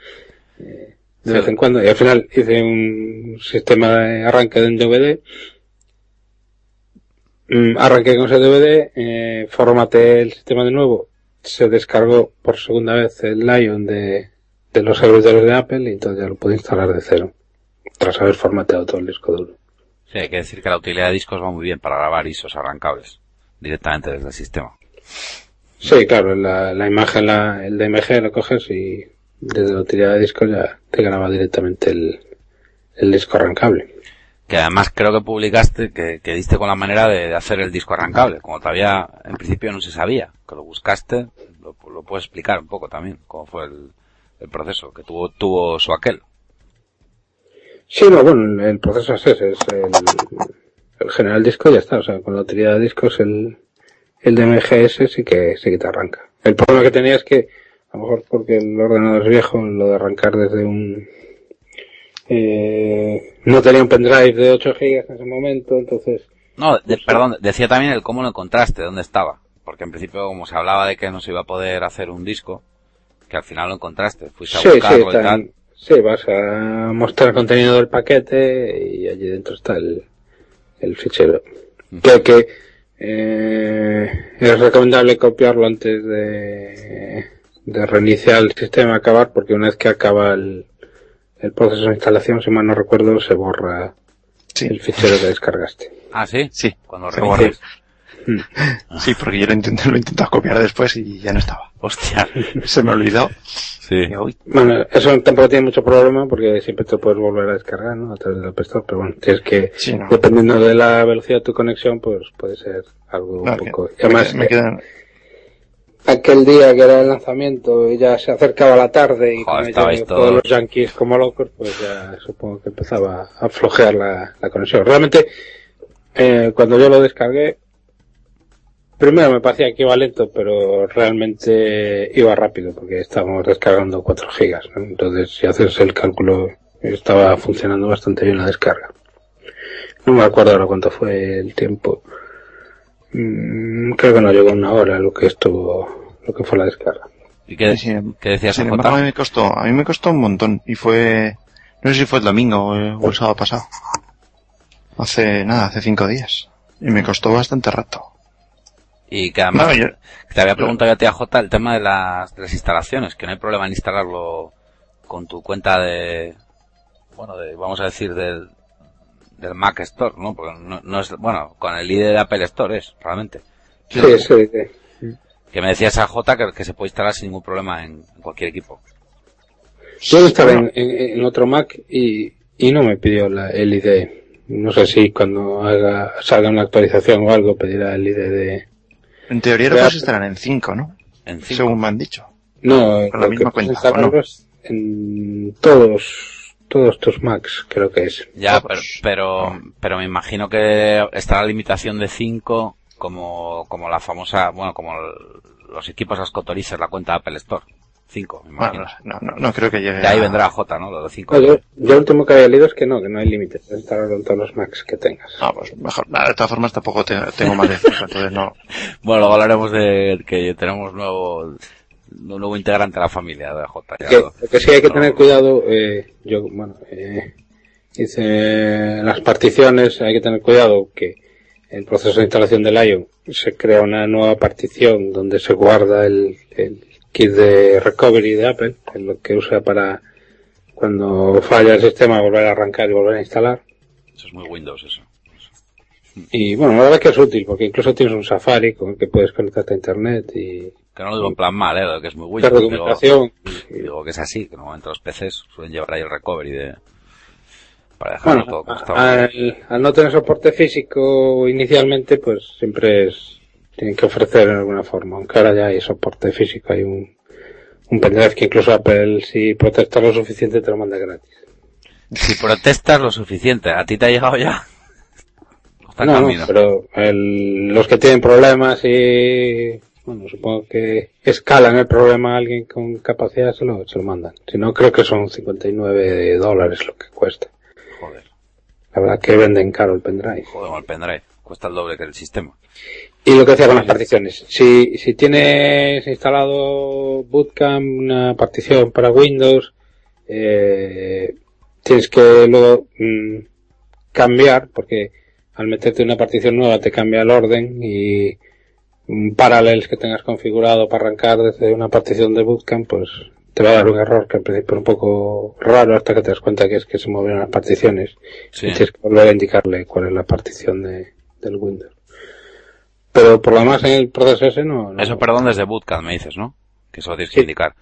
eh, de vez en cuando. Y al final hice un sistema de arranque de un DVD. Mm, Arranqué con ese DVD, eh, formateé el sistema de nuevo, se descargó por segunda vez el Lion de, de los servidores de Apple y entonces ya lo pude instalar de cero, tras haber formateado todo el disco duro. Sí, hay que decir que la utilidad de discos va muy bien para grabar ISOs arrancables directamente desde el sistema. Sí, claro, la, la imagen, la, el DMG lo coges y desde la utilidad de disco ya te graba directamente el, el disco arrancable. Que además creo que publicaste que, que diste con la manera de, de hacer el disco arrancable, como todavía en principio no se sabía, que lo buscaste, lo, lo puedes explicar un poco también, cómo fue el, el proceso, que tuvo, tuvo su aquel. Sí, no, bueno, el proceso es ese, es el, el general disco ya está, o sea, con la utilidad de discos el, el DMGS sí que, sí que te arranca. El problema que tenía es que, a lo mejor porque el ordenador es viejo, lo de arrancar desde un, eh, no tenía un pendrive de 8 gigas en ese momento, entonces, No, de- perdón, decía también el cómo lo encontraste, dónde estaba. Porque en principio como se hablaba de que no se iba a poder hacer un disco, que al final lo encontraste, fuiste a Sí, sí, buscarlo y está tal. sí, vas a mostrar el contenido del paquete y allí dentro está el, el fichero. Que, que eh, es recomendable copiarlo antes de, de reiniciar el sistema, acabar, porque una vez que acaba el, el proceso de instalación, si mal no recuerdo, se borra Sí, el fichero que descargaste. Ah, sí, sí, cuando reinicias. sí, porque yo lo intenté, lo intenté copiar después y ya no estaba. Hostia. Se me olvidó. Sí. Bueno, eso tampoco tiene mucho problema porque siempre te puedes volver a descargar, ¿no? A través del App Store, pero bueno, tienes que, sí, no. dependiendo de la velocidad de tu conexión, pues puede ser algo No, un poco... me Además, me quedan, aquel día que era el lanzamiento y ya se acercaba la tarde y Joder, todos- los yankees como locos, pues ya supongo que empezaba a flojear la, la conexión. Realmente, eh, cuando yo lo descargué, primero me parecía que iba lento, pero realmente iba rápido porque estábamos descargando 4 gigas. ¿no? Entonces, si haces el cálculo, estaba funcionando bastante bien la descarga. No me acuerdo ahora cuánto fue el tiempo. Mm, creo que no llegó una hora lo que estuvo, lo que fue la descarga. ¿Y qué, sí, qué decías, sin embargo, a mí me costó, a mí me costó un montón y fue, no sé si fue el domingo o el, o el sábado pasado. Hace, nada, hace cinco días. Y me costó bastante rato. Y que además, No, yo- te había preguntado yo a ti, AJ, el tema de las, de las instalaciones, que no hay problema en instalarlo con tu cuenta de, bueno, de, vamos a decir, del, del Mac Store, ¿no? Porque no, no es, bueno, con el ID de Apple Store es, realmente. Sí, sí, sí. Que me decías a J que, que se puede instalar sin ningún problema en, en cualquier equipo. Yo estaba en, en, en otro Mac y, y no me pidió la, el ID. No sé si cuando haga, salga una actualización o algo pedirá el ID de... En teoría lo Pero- puedes instalar en 5, ¿no? En cinco. Según me han dicho. No, Con la misma cuenta, en todos, todos tus Macs, creo que es. Ya, Ah, pero, pues, pero, pero me imagino que está la limitación de 5 como, como la famosa, bueno, como el- los equipos las que la cuenta Apple Store. 5, me imagino. Bueno, no, no, no creo que llegue de ahí a- vendrá J, ¿no? Lo de 5. No, yo, yo el último que había leído es que no, que no hay límite. En todos los Macs que tengas. Ah, pues mejor. De todas formas tampoco te- tengo más de 5, entonces no. Bueno, luego hablaremos de que tenemos nuevo, un nuevo integrante de la familia de J. Que, que sí hay que no. tener cuidado, eh, yo, bueno, eh, hice las particiones, hay que tener cuidado que el proceso de instalación del ION se crea una nueva partición donde se guarda el, el kit de recovery de Apple, que es lo que usa para cuando falla el sistema volver a arrancar y volver a instalar. Eso es muy Windows, eso. Y bueno, la verdad es que es útil porque incluso tienes un Safari con el que puedes conectarte a internet y Que no lo digo en plan mal, eh, que es muy Windows. Digo, documentación. digo que es así, que normalmente los PCs suelen llevar ahí el recovery de, para dejarlo Bueno, todo al, al no tener soporte físico inicialmente, pues siempre es, tienen que ofrecer en alguna forma, aunque ahora ya hay soporte físico, hay un, un pendrive que incluso Apple, si protestas lo suficiente, te lo manda gratis. Si protestas lo suficiente, ¿a ti te ha llegado ya? Está No, pero el- los que tienen problemas y, bueno, supongo que escalan el problema a alguien con capacidad, se lo, se lo mandan. Si no, creo que son 59 dólares lo que cuesta. Joder, La verdad que venden caro el pendrive. joder, el pendrive. Cuesta el doble que el sistema. Y lo que hacía con las particiones. Si, si tienes instalado Bootcamp, una partición para Windows, eh, tienes que luego mm, cambiar, porque al meterte una partición nueva te cambia el orden y un Parallels que tengas configurado para arrancar desde una partición de Bootcamp, pues te va a dar un error que al principio es un poco raro hasta que te das cuenta que es que se mueven las particiones. Sí. Y tienes que volver a indicarle cuál es la partición de, del Windows. Pero por lo demás en el proceso ese no. no- Eso, perdón, desde Bootcamp me dices, ¿no? Que eso lo tienes Sí. que indicar.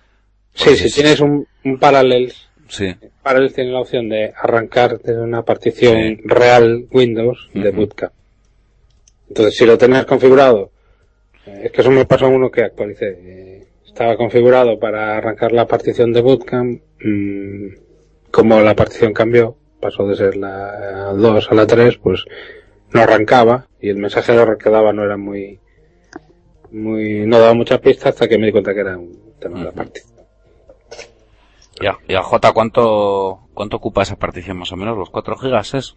Sí, Pues si sí, tienes un, un Parallels, Sí. Parallels tiene la opción de arrancar desde una partición Sí. real Windows de. Bootcamp. Entonces, si lo tenías configurado, eh, es que eso me pasó a uno que actualicé. eh, estaba configurado para arrancar la partición de Bootcamp, mm, como la partición cambió, pasó de ser la 2 a la 3, pues no arrancaba y el mensaje de error que daba no era muy, muy, no daba mucha pista hasta que me di cuenta que era un tema de la Ujú. partición. ¿Y a, y a J cuánto, cuánto ocupa esa partición más o menos? ¿Los 4 gigas es?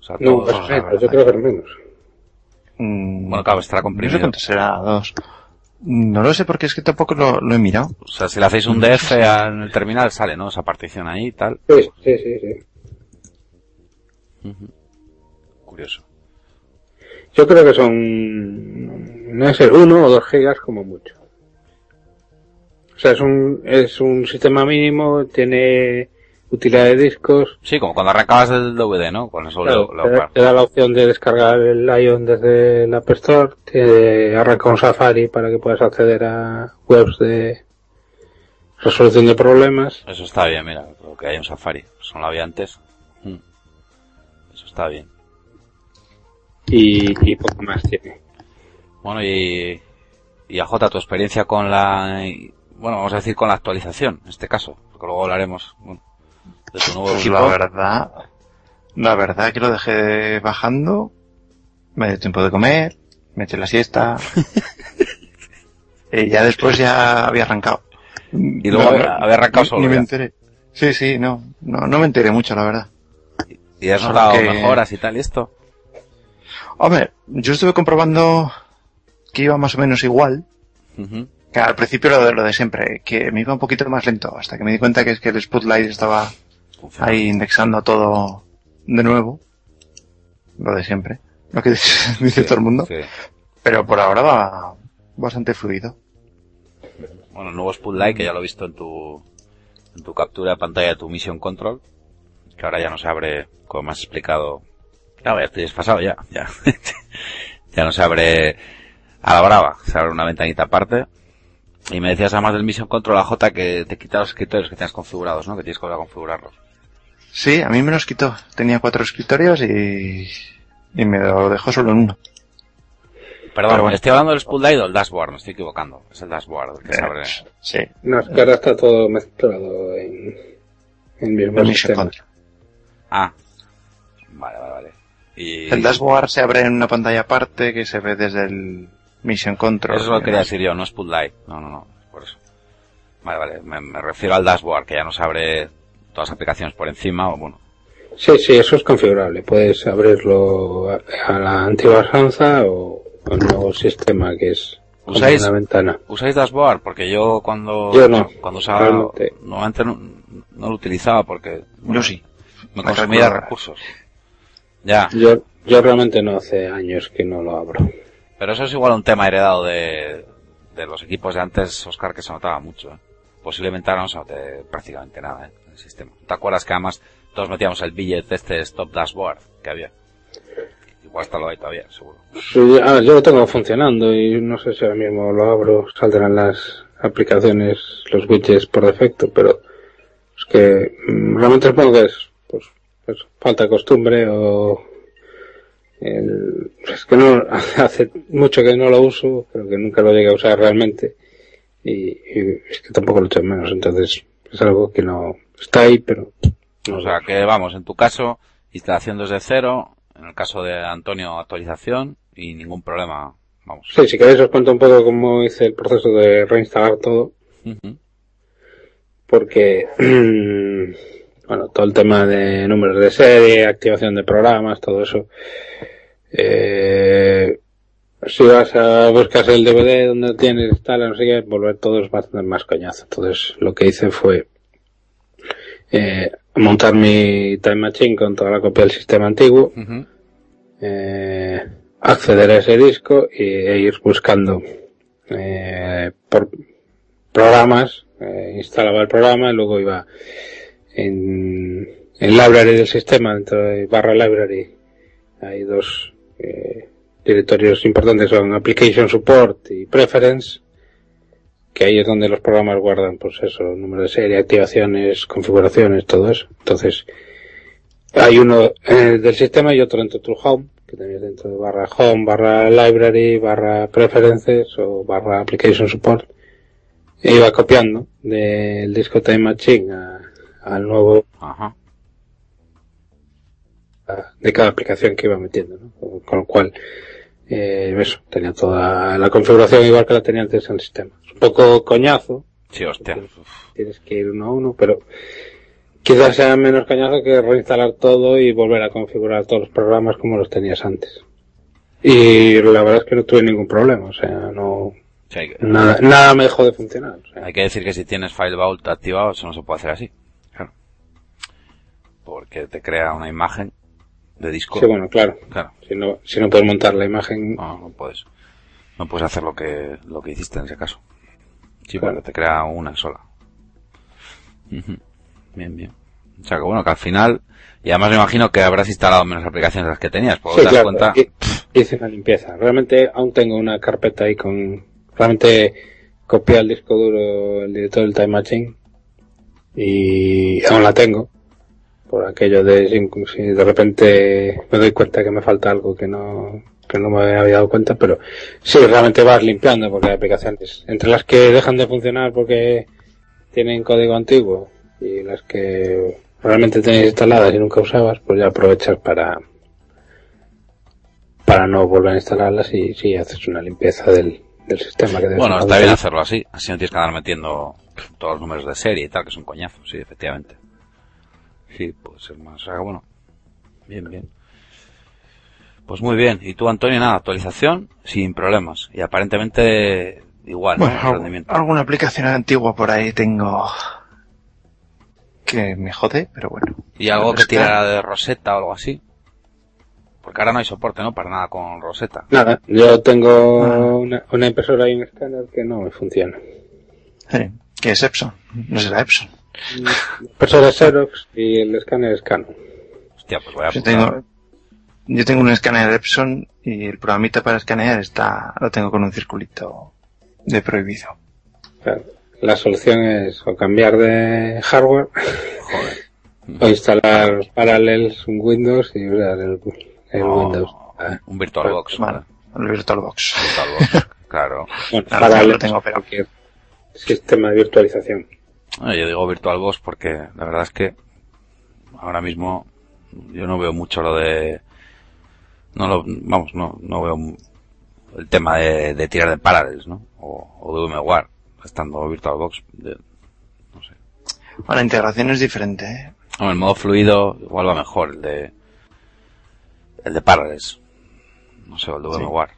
O sea, No, pues menos, yo creo que es menos. Mm, Bueno, claro, estará No sé comprimido. cuánto será, dos. No lo sé porque es que tampoco lo, lo he mirado. O sea, si le hacéis un DF en el terminal sale, ¿no? Esa partición ahí y tal. Sí, sí, sí, sí. Curioso. Yo creo que son, no ser uno o dos gigas como mucho. O sea, es un, es un sistema mínimo, tiene utilidad de discos. Sí, como cuando arrancabas del DVD, ¿no? Con eso Claro, lo, lo- te, da, la opción de descargar el Lion desde la App Store, te arranca un Safari para que puedas acceder a webs de resolución de problemas. Eso está bien, mira, lo que hay en Safari. Eso no lo había antes. Mm. Eso está bien. Y, y poco más tiene. Bueno, y, y a J, tu experiencia con la, bueno, vamos a decir con la actualización, en este caso, porque luego hablaremos, bueno, de tu nuevo Pues equipo. la verdad, la verdad que lo dejé bajando, me dio tiempo de comer, me eché la siesta, y ya después ya había arrancado. Y luego había- había arrancado solo Ni me enteré. Sí, sí, no, no, no me enteré mucho, la verdad. Y has notado que- mejoras y tal, y esto. Hombre, yo estuve comprobando que iba más o menos igual, Ujú. que al principio lo de, lo de siempre, que me iba un poquito más lento, hasta que me di cuenta que es que el Spotlight estaba ahí indexando todo de nuevo. Lo de siempre. Lo que dice, Sí, todo el mundo. sí. Pero por ahora va bastante fluido. Bueno, el nuevo Spotlight, que ya lo he visto en tu, en tu captura de pantalla de tu Mission Control, que ahora ya no se abre, como me has explicado. Claro, ya estoy desfasado ya, ya. ya no se abre a la brava. Se abre una ventanita aparte. Y me decías además del Mission Control AJ que te quita los escritorios que tienes configurados, ¿no? Que tienes que volver a configurarlos. Sí, a mí me los quitó. Tenía cuatro escritorios y, y me lo dejó solo en uno. Perdón, bueno. estoy hablando del Spool o el Dashboard, me estoy equivocando. Es el Dashboard el que se abre. Sí, No, es que ahora está todo mezclado en, en mismo Mission sistema. Control. Ah. Vale, vale, vale. Y... El dashboard se abre en una pantalla aparte que se ve desde el Mission Control. Eso es lo que quería decir yo, no es Light. No, no, no, por eso. Vale, vale, me, me refiero al dashboard, que ya nos abre todas las aplicaciones por encima, o bueno. Sí, sí, eso es configurable. Puedes abrirlo a, a la antigua usanza o al nuevo sistema que es ¿Usáis? una ventana. ¿Usáis dashboard? Porque yo cuando... Yo no, Cuando usaba... realmente. Normalmente no, no lo utilizaba porque... Yo sí. Me consumía recursos. Ya, Yo, yo realmente no hace años que no lo abro. pero eso es igual un tema heredado de, de los equipos de antes, Oscar, que se notaba mucho. ¿eh? Posiblemente ahora no se note prácticamente nada ¿eh? en el sistema. ¿Te acuerdas que además todos metíamos el billet de este stop dashboard que había? Igual está lo hay todavía, seguro. Sí, ah, yo lo tengo funcionando y no sé si ahora mismo lo abro, saldrán las aplicaciones, los widgets por defecto, pero es que mm, realmente supongo que es pues, falta de costumbre o el- es que no hace mucho que no lo uso, creo que nunca lo llegué a usar realmente y, y es que tampoco lo echo en menos, entonces es algo que no está ahí, pero no O sea que vamos, en tu caso, instalación desde cero, en el caso de Antonio, actualización y ningún problema, vamos. Sí, si queréis os cuento un poco cómo hice el proceso de reinstalar todo. Ujú. porque bueno todo el tema de números de serie activación de programas todo eso. Eh, si vas a buscar el DVD donde tienes instala no sé qué volver todo es bastante más coñazo. Entonces lo que hice fue eh, montar mi time machine con toda la copia del sistema antiguo eh, acceder a ese disco y, e ir buscando eh, por programas, eh, instalaba el programa y luego iba en, en library del sistema, dentro de barra library, hay dos eh, directorios importantes, son application support y preference, que ahí es donde los programas guardan, pues eso, número de serie, activaciones, configuraciones, todo eso. Entonces, hay uno eh, del sistema y otro dentro de home, que tenías dentro de barra home, barra library, barra preferences o barra application support. E iba copiando del disco Time Machine a- al nuevo Ajá. de cada aplicación que iba metiendo, ¿no? Con, lo cual, eh, eso, tenía toda la configuración igual que la tenía antes en el sistema. Es un poco coñazo, Sí, hostia. tienes que ir uno a uno, pero quizás sea menos coñazo que reinstalar todo y volver a configurar todos los programas como los tenías antes. Y la verdad es que no tuve ningún problema, o sea, no, que, nada, nada me dejó de funcionar. o sea. hay que decir que si tienes File Vault activado, eso no se puede hacer así. Porque te crea una imagen de disco. Sí, bueno, claro, Claro. si no, si no puedes montar la imagen, No, no puedes. No puedes hacer lo que, lo que hiciste en ese caso. Sí, Claro. porque te crea una sola. Bien, bien. O sea que bueno, que al final, y además me imagino que habrás instalado menos aplicaciones de las que tenías, porque Sí, claro, cuenta, hi- hice una limpieza. Realmente aún tengo una carpeta ahí con, realmente copié al disco duro el director del Time Machine y aún la tengo. Por aquello de si, de repente me doy cuenta que me falta algo que no, que no me había dado cuenta, pero sí, realmente vas limpiando porque hay aplicaciones entre las que dejan de funcionar porque tienen código antiguo y las que realmente tenéis instaladas y nunca usabas, pues ya aprovechas para, para no volver a instalarlas y sí haces una limpieza del, del sistema que bueno, está bien hacerlo así, así no tienes que andar metiendo todos los números de serie y tal, que es un coñazo, sí, efectivamente. Sí, puede ser más, o sea, que bueno, bien, bien. Pues muy bien, y tú Antonio, nada, actualización sin problemas, y aparentemente igual, ¿no? Bueno, rendimiento. alguna aplicación antigua por ahí tengo que me jode, pero bueno. Y algo que Está- tirara de Rosetta o algo así. Porque ahora no hay soporte, ¿no? Para nada con Rosetta. Nada, yo tengo Ah. una, una impresora y un escáner que no me funciona. Sí, que es Epson, no será Epson. Impresora es Xerox y el escáner. Hostia, pues voy a Sí, apuntar. tengo, yo tengo un escáner Epson y el programita para escanear está, lo tengo con un circulito de prohibido. Claro, La solución es o cambiar de hardware o instalar Parallels en Windows y usar el, el Oh, Windows. Ah, un VirtualBox. Vale, el VirtualBox. VirtualBox, claro. Bueno, Ahora Parallels lo tengo, es pero- cualquier sistema de virtualización. Yo digo VirtualBox porque la verdad es que ahora mismo yo no veo mucho lo de no lo vamos no no veo el tema de, de tirar de Parallels no o, o de VMware estando VirtualBox de- no sé Ahora, la integración es diferente, ¿eh? Hombre, el modo fluido igual va mejor el de el de Parallels no sé el de Sí. VMware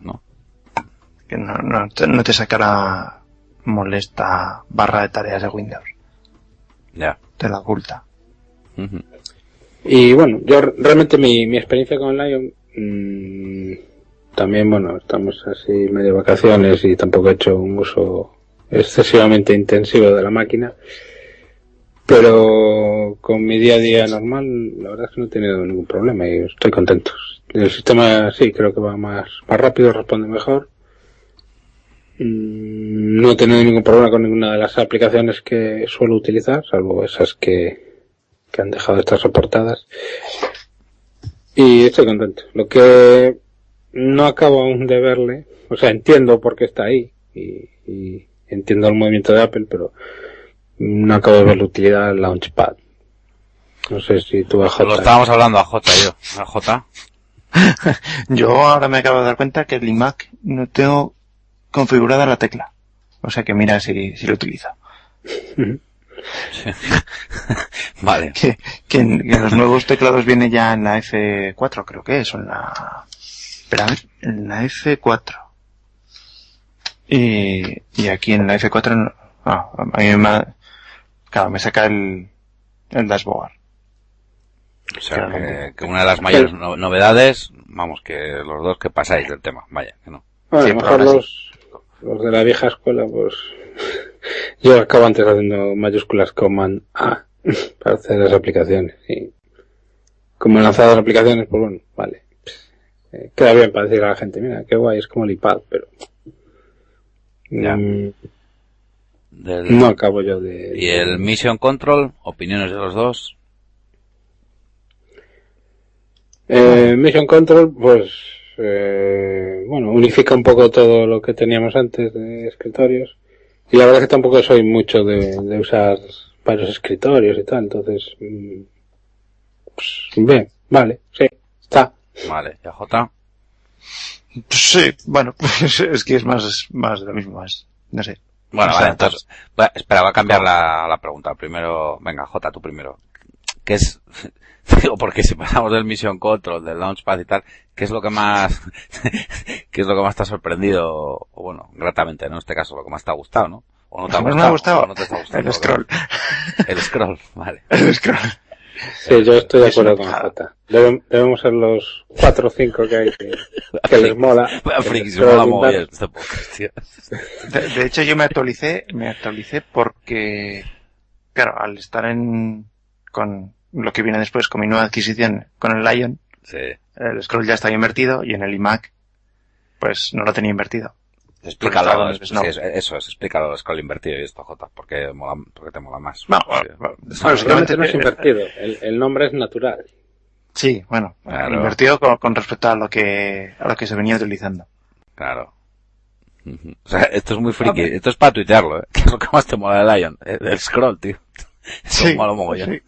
no Que no, no, te, no te saca la molesta barra de tareas de Windows. ya Te la oculta. Y bueno, yo re- realmente mi, mi experiencia con Lion, mm, también bueno, estamos así medio vacaciones y tampoco he hecho un uso excesivamente intensivo de la máquina. Pero con mi día a día normal, la verdad es que no he tenido ningún problema y estoy contento. El sistema sí, creo que va más, más rápido, responde mejor. Mm, No he tenido ningún problema con ninguna de las aplicaciones que suelo utilizar, salvo esas que, que han dejado de estar soportadas. Y estoy contento. Lo que no acabo aún de verle, o sea, entiendo por qué está ahí y, y entiendo el movimiento de Apple, pero no acabo de ver la utilidad del Launchpad. No sé si tú a lo estábamos hablando a J yo a J Yo ahora me acabo de dar cuenta que el iMac no tengo configurada la tecla. O sea que mira si, si lo utilizo. vale Que, que en, que en los nuevos teclados viene ya en la F4, creo que es, o en la... Espera, a ver, en la F4. Y, y aquí en la F4, no- ah, a mí me, claro, me saca el, el dashboard. O sea, que, que una de las mayores no- novedades, vamos, que los dos que pasáis del tema, vaya, que no. Bueno, Sí, a lo pero mejor ahora los, los de la vieja escuela, pues yo acabo antes haciendo mayúsculas Command A para hacer las aplicaciones. Y como he lanzado las aplicaciones, pues bueno, vale. Eh, queda bien para decir a la gente, mira, qué guay, es como el iPad, pero Ya. mm, Del- no acabo yo de... Y el Mission Control, opiniones de los dos. Eh, Mission Control, pues, eh, bueno, unifica un poco todo lo que teníamos antes de escritorios. Y la verdad es que tampoco soy mucho de, de usar varios escritorios y tal, entonces, mm, pues, bien, vale, sí, está. Vale, y a J. Sí, bueno, pues es que es más, más de lo mismo, más, no sé. Bueno, O sea, vale, entonces, va- espera, voy a cambiar la, la pregunta. Primero, venga, J, tú primero. ¿Qué es, digo, porque si pasamos del Mission Control, del Launchpad y tal, ¿qué es lo que más, qué es lo que más te ha sorprendido, o bueno, gratamente, ¿no? En este caso, lo que más te ha gustado, ¿no? O no te ha gustado. me ha gustado o no te está gustando, el scroll. El scroll, vale. El scroll. Sí, yo estoy de acuerdo con. Jota. Debe- debemos ser los cuatro o cinco que hay que, que les mola. Mogollón dar- este podcast, tío. De, de hecho, yo me actualicé, me actualicé porque, claro, al estar en, con lo que viene después, con mi nueva adquisición, con el Lion, Sí. el scroll ya estaba invertido y en el iMac, pues no lo tenía invertido. Explícalo, es- no. sí, eso es, explícalo, scroll invertido y esto, Jota, porque, mola, porque te mola más. No, Sí. bueno, bueno, Básicamente no es invertido, el, el nombre es natural. Sí, bueno, Claro. invertido con, con respecto a lo que, a lo que se venía utilizando. Claro. O sea, esto es muy friki, esto es para tuitearlo, ¿eh? ¿Qué es lo que más te mola de Lion? El, el scroll, tío. Eso mola mogollón. sí.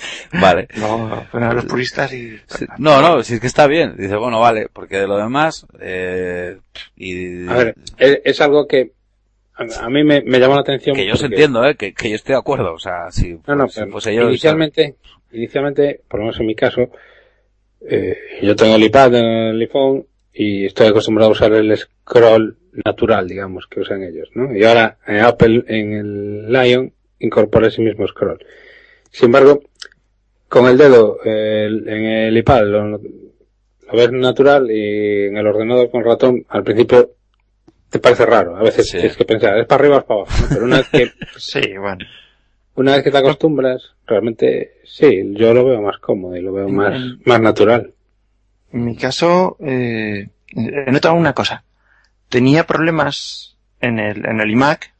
Vale. Luego, bueno, los puristas y... Sí, No, no, si es que está bien. Dice, bueno, vale, porque de lo demás, eh, y... A ver, es, es algo que a, mí me, me llamó la atención. que yo os entiendo, eh, que, que yo estoy de acuerdo, o sea, si, No, no, si pero fuese yo... inicialmente, inicialmente, por lo menos en mi caso, eh, yo tengo el iPad, el iPhone y estoy acostumbrado a usar el scroll natural, digamos, que usan ellos, ¿no? Y ahora en Apple, en el Lion, incorpora ese mismo scroll. Sin embargo, con el dedo eh, el- en el iPad lo, lo ves natural y en el ordenador con ratón, al principio te parece raro. A veces Sí. tienes que pensar, ¿es para arriba o es para abajo? ¿no? Pero una vez que Sí, bueno. una vez que te acostumbras, realmente sí, yo lo veo más cómodo y lo veo más, En- más natural. En mi caso, eh, he notado una cosa. Tenía problemas en el, en el iMac,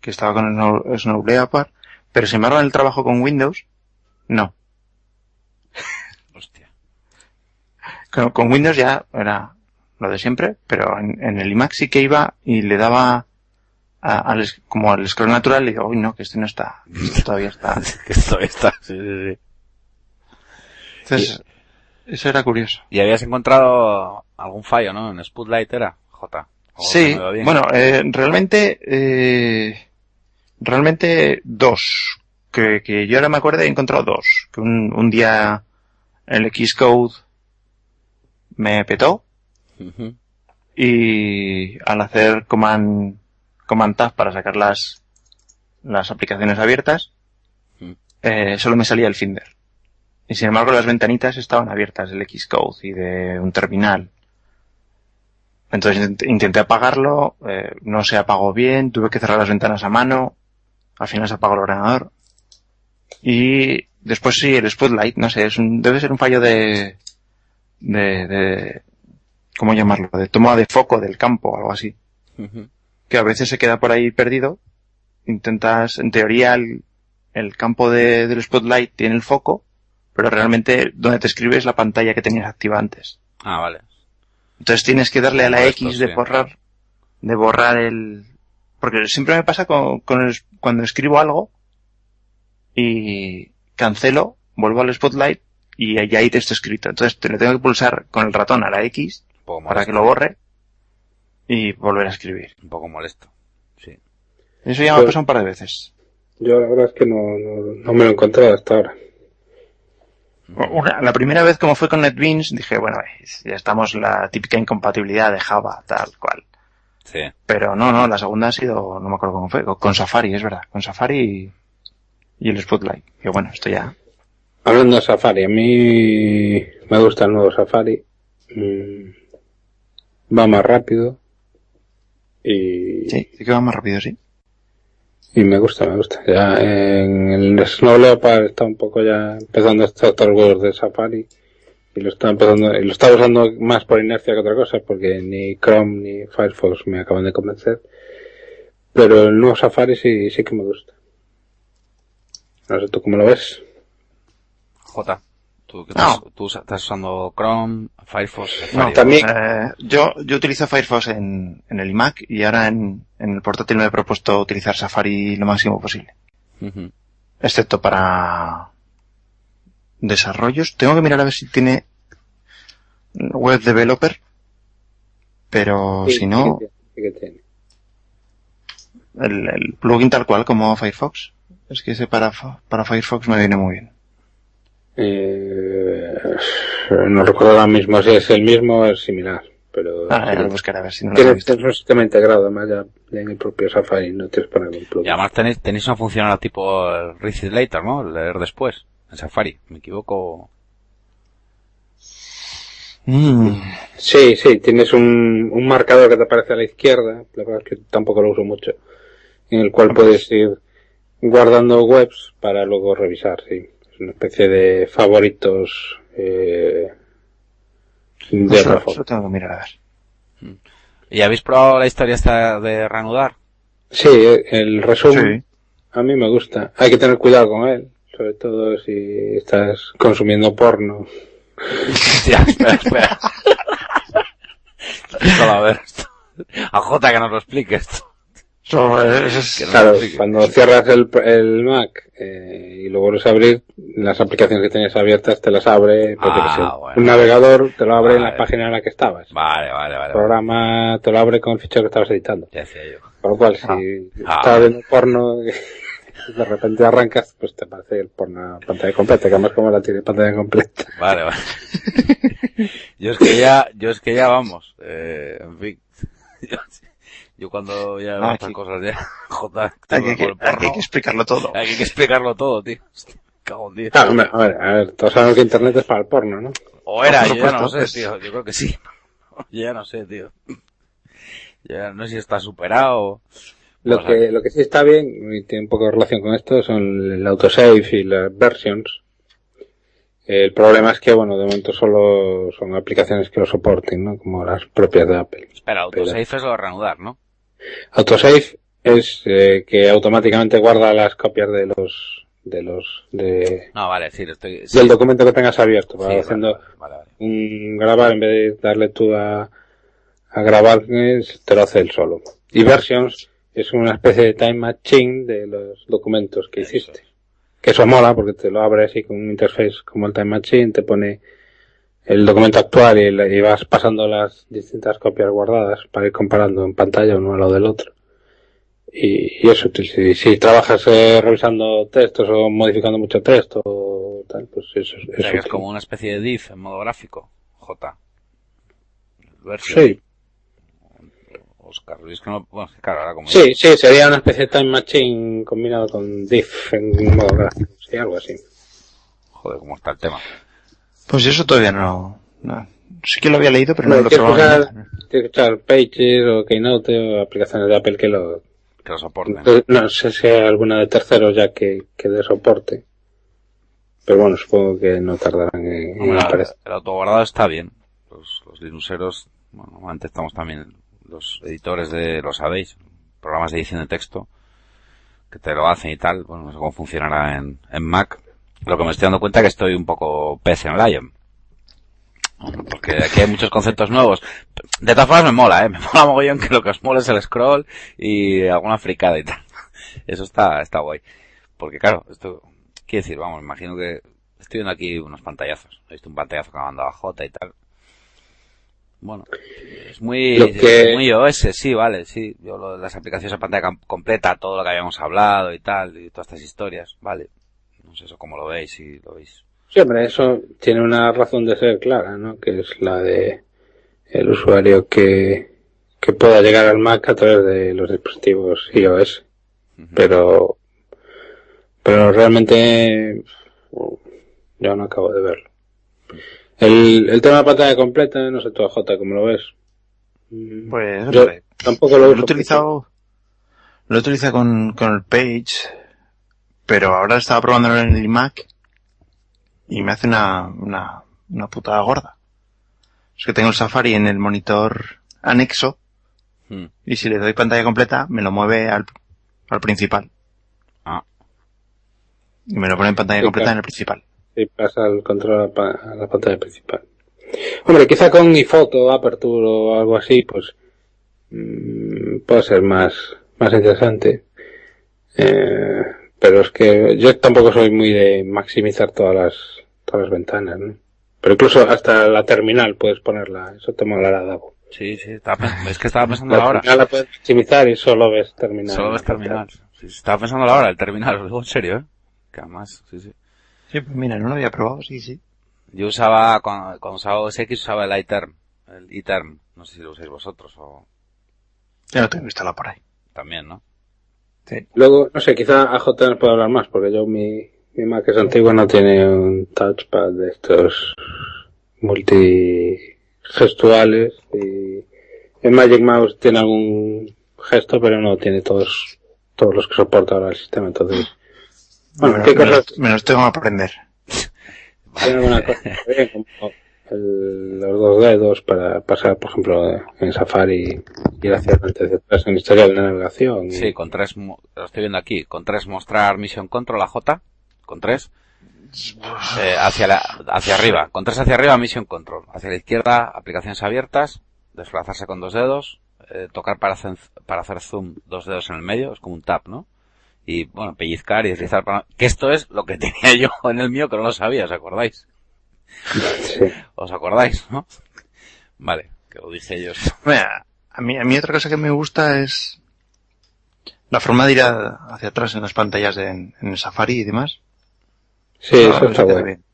que estaba con Snow, Snow Leopard, pero sin embargo en el trabajo con Windows, no. Hostia. Con, con Windows ya era lo de siempre, pero en, en el iMac sí que iba y le daba a- al, como al scroll natural y digo, uy no, que este no está, este todavía está. Que esto está, sí, sí, sí. Entonces, eso era curioso. Y habías encontrado algún fallo, ¿no? En Spotlight era, J. Sí, bueno, eh, realmente, eh, realmente dos. Que, que yo ahora me acuerdo he encontrado dos. Que un, un día el Xcode me petó y al hacer command, command tab para sacar las, las aplicaciones abiertas, Mm. eh, solo me salía el Finder. Y sin embargo las ventanitas estaban abiertas del Xcode y de un terminal. Entonces int- intenté apagarlo, eh, no se apagó bien, tuve que cerrar las ventanas a mano, al final se apagó el ordenador. Y después sí, el Spotlight, no sé, es un, debe ser un fallo de, de, de, ¿cómo llamarlo? De toma de foco del campo o algo así. Que a veces se queda por ahí perdido. Intentas, en teoría, el, el campo de, del Spotlight tiene el foco, pero realmente donde te escribes la pantalla que tenías activa antes. Ah, vale. Entonces tienes que darle a la X de borrar, de borrar el, porque siempre me pasa con, con el- cuando escribo algo y cancelo, vuelvo al Spotlight y ya hay texto escrito. Entonces te le tengo que pulsar con el ratón a la X para molesto. que lo borre y volver a escribir. Un poco molesto. Sí. Eso ya me ha pasado un par de veces. Yo la verdad es que no, no, no me lo he encontrado hasta ahora. Una- la primera vez como fue con NetBeans dije, bueno, eh, ya estamos la típica incompatibilidad de Java, tal cual. Sí. Pero no, no, la segunda ha sido, no me acuerdo cómo fue, con Safari, es verdad, con Safari y, el Spotlight. Que bueno, esto ya. Hablando de Safari, a mí me gusta el nuevo Safari. Mm, va más rápido. Y, Sí, sí que va más rápido, sí. y me gusta, me gusta. Ya en el Snow Leopard está un poco ya empezando a estar todos los huevos de Safari. Y lo está empezando, y lo está usando más por inercia que otra cosa, porque ni Chrome ni Firefox me acaban de convencer. Pero el nuevo Safari sí, sí que me gusta. No sé tú cómo lo ves. J. ¿Tú, qué No. estás, tú estás usando Chrome, Firefox, No, también- Eh, yo, yo utilizo Firefox en, en el iMac y ahora en, en el portátil me he propuesto utilizar Safari lo máximo posible. Excepto para desarrollos. Tengo que mirar a ver si tiene web developer. Pero Sí, si no, sí que tiene, sí que tiene. el, el plugin tal cual como Firefox. Es que ese para, para Firefox me viene muy bien. Eh, no recuerdo ahora mismo si es el mismo o es similar, pero Ah, ya lo buscaré a ver si no lo he tiene, visto. tiene un sistema integrado, además ya, ya en el propio Safari no tienes poner un plugin. Y además tenéis, tenéis una función ahora tipo el read it later, ¿no? El leer después. En Safari. ¿Me equivoco? Mm, Sí, sí, tienes un, un marcador que te aparece a la izquierda, la verdad es que tampoco lo uso mucho, en el cual puedes ir guardando webs para luego revisar, sí. Es una especie de favoritos eh, de eso, Rafa. eso tengo que mirar a ver. ¿Y habéis probado la historia esta de reanudar? Sí, el resumen a mí me gusta. Hay que tener cuidado con él, sobre todo si estás consumiendo porno. Hostia, espera, espera. A ver esto. A J que nos lo explique esto. Es- Claro, cuando cierras el, el Mac eh, y lo vuelves a abrir, las aplicaciones que tenías abiertas te las abre, pues, Ah, sé, bueno. un navegador te lo abre en la página en la que estabas. Vale, vale, vale. El vale. programa te lo abre con el fichero que estabas editando. Ya decía yo. Por lo cual, si Ah. estás viendo porno y de repente arrancas, pues te aparece el porno pantalla completa, que además como la tiene pantalla completa. Vale, vale. yo es que ya, yo es que ya vamos, eh, en fin. Yo, cuando ya veo Ah, estas cosas ya, J, hay, que, hay que explicarlo todo. Hay que explicarlo todo, tío. Cago en. Claro, hombre, a ver, a ver, todos sabemos que internet es para el porno, ¿no? O era, yo ya no sé, es- tío. Yo creo que sí. Yo ya no sé, tío. Ya no sé si está superado. Lo que, lo que sí está bien, y tiene un poco de relación con esto, son el autosave y las versions. El problema es que, bueno, de momento solo son aplicaciones que lo soporten, ¿no? Como las propias de Apple. Espera, autosave es lo de reanudar, ¿no? Autosave es eh, que automáticamente guarda las copias de los, de los, de, No, vale, sí, estoy... sí, del documento que tengas abierto. Para haciendo vale, vale. un grabar, en vez de darle tú a, a grabar, te lo hace él solo. Y versions es una especie de time machine de los documentos que Eso hiciste. Que eso mola porque te lo abre así con un interface como el time machine, te pone el documento actual y, y vas pasando las distintas copias guardadas para ir comparando en pantalla uno al lado del otro. Y, y eso, si, si trabajas eh, revisando textos o modificando mucho texto o tal, pues eso, O eso sea, que es como una especie de div en modo gráfico. J. Versión. Sí, Oscar Luis, que no... Bueno, claro, ahora como... Sí, sí, sería una especie de time machine combinado con diff en modo gráfico, sí, algo así. Joder, cómo está el tema. Pues eso todavía no, no. Sí que lo había leído, pero no, No, lo he tienes que usar, Pages o Keynote o aplicaciones de Apple que lo... Que lo soporten. No sé si hay alguna de terceros ya que, que dé soporte. Pero bueno, supongo que no tardarán en, en aparecer. el autoguardado está bien. Los, los linuxeros, bueno, normalmente estamos también, los editores de, lo sabéis, programas de edición de texto, que te lo hacen y tal, bueno, no sé cómo funcionará en, en Mac. Lo que me estoy dando cuenta es que estoy un poco pez en Lion. Porque aquí hay muchos conceptos nuevos. De todas formas me mola, eh. Me mola mogollón que lo que os mola es el scroll y alguna fricada y tal. Eso está, está guay. Porque claro, esto, quiere decir, vamos, imagino que estoy viendo aquí unos pantallazos. He visto un pantallazo que me ha mandado a J y tal. Bueno, es muy, Lo que- es muy OS, sí, vale, sí. Yo lo las aplicaciones a pantalla completa, todo lo que habíamos hablado y tal, y todas estas historias, vale. No sé eso cómo lo veis, si lo veis. Sí, hombre, eso tiene una razón de ser clara, ¿no? Que es la de el usuario que, que pueda llegar al Mac a través de los dispositivos iOS. Pero pero realmente yo no acabo de verlo el, el tema de pantalla completa no sé tú J cómo lo ves Mm, Pues, yo tampoco lo lo he utilizado, lo he utilizado con, con el Page, pero ahora estaba probándolo en el iMac y me hace una, una, una putada gorda. Es que tengo el Safari en el monitor anexo Mm. y si le doy pantalla completa me lo mueve al, al principal. Ah. Y me lo pone en pantalla Sí, completa en el principal. y pasa el control a, pa- a la pantalla principal hombre quizá con iPhoto Aperture o algo así pues mm, puede ser más más interesante Eh, pero es que yo tampoco soy muy de maximizar todas las todas las ventanas ¿no? pero incluso hasta la terminal puedes ponerla eso te molará Davo Sí, sí, estaba es que estaba pensando la ahora. terminal la puedes maximizar y solo ves terminal Solo ves terminal. Sí, sí, estaba pensando ahora, el terminal, lo digo en serio, eh. Que además, sí, sí. Sí, pues mira, no lo había probado, sí, sí. Yo usaba, cuando, cuando usaba OS X usaba el iTerm, el iTerm. No sé si lo usáis vosotros o Ya lo tengo instalado por ahí. también, ¿no? Sí. luego no sé quizá AJ nos puede hablar más porque yo mi mi Mac es antiguo no tiene un touchpad de estos multigestuales y el Magic Mouse tiene algún gesto pero no tiene todos todos los que soporta ahora el sistema entonces bueno, me, ¿qué me cosas me los tengo que aprender. tiene alguna cosa bien, como el- los dos dedos para pasar por ejemplo en Safari ir hacia adelante hacia atrás en historial de navegación Sí, con tres, lo estoy viendo aquí, con tres mostrar Mission Control a J, con tres, eh, hacia hacia arriba, con tres hacia arriba Mission Control, hacia la izquierda aplicaciones abiertas, desplazarse con dos dedos, eh, tocar para hacer, para hacer zoom dos dedos en el medio, es como un tap, ¿no? Y bueno, pellizcar y deslizar para, que esto es lo que tenía yo en el mío que no lo sabía, ¿os acordáis? Sí. ¿Os acordáis, no? Vale, que lo dije yo. Mira, a mí, a mí otra cosa que me gusta es la forma de ir a- hacia atrás en las pantallas de, en, en el Safari y demás. Sí, eso está bueno. bien.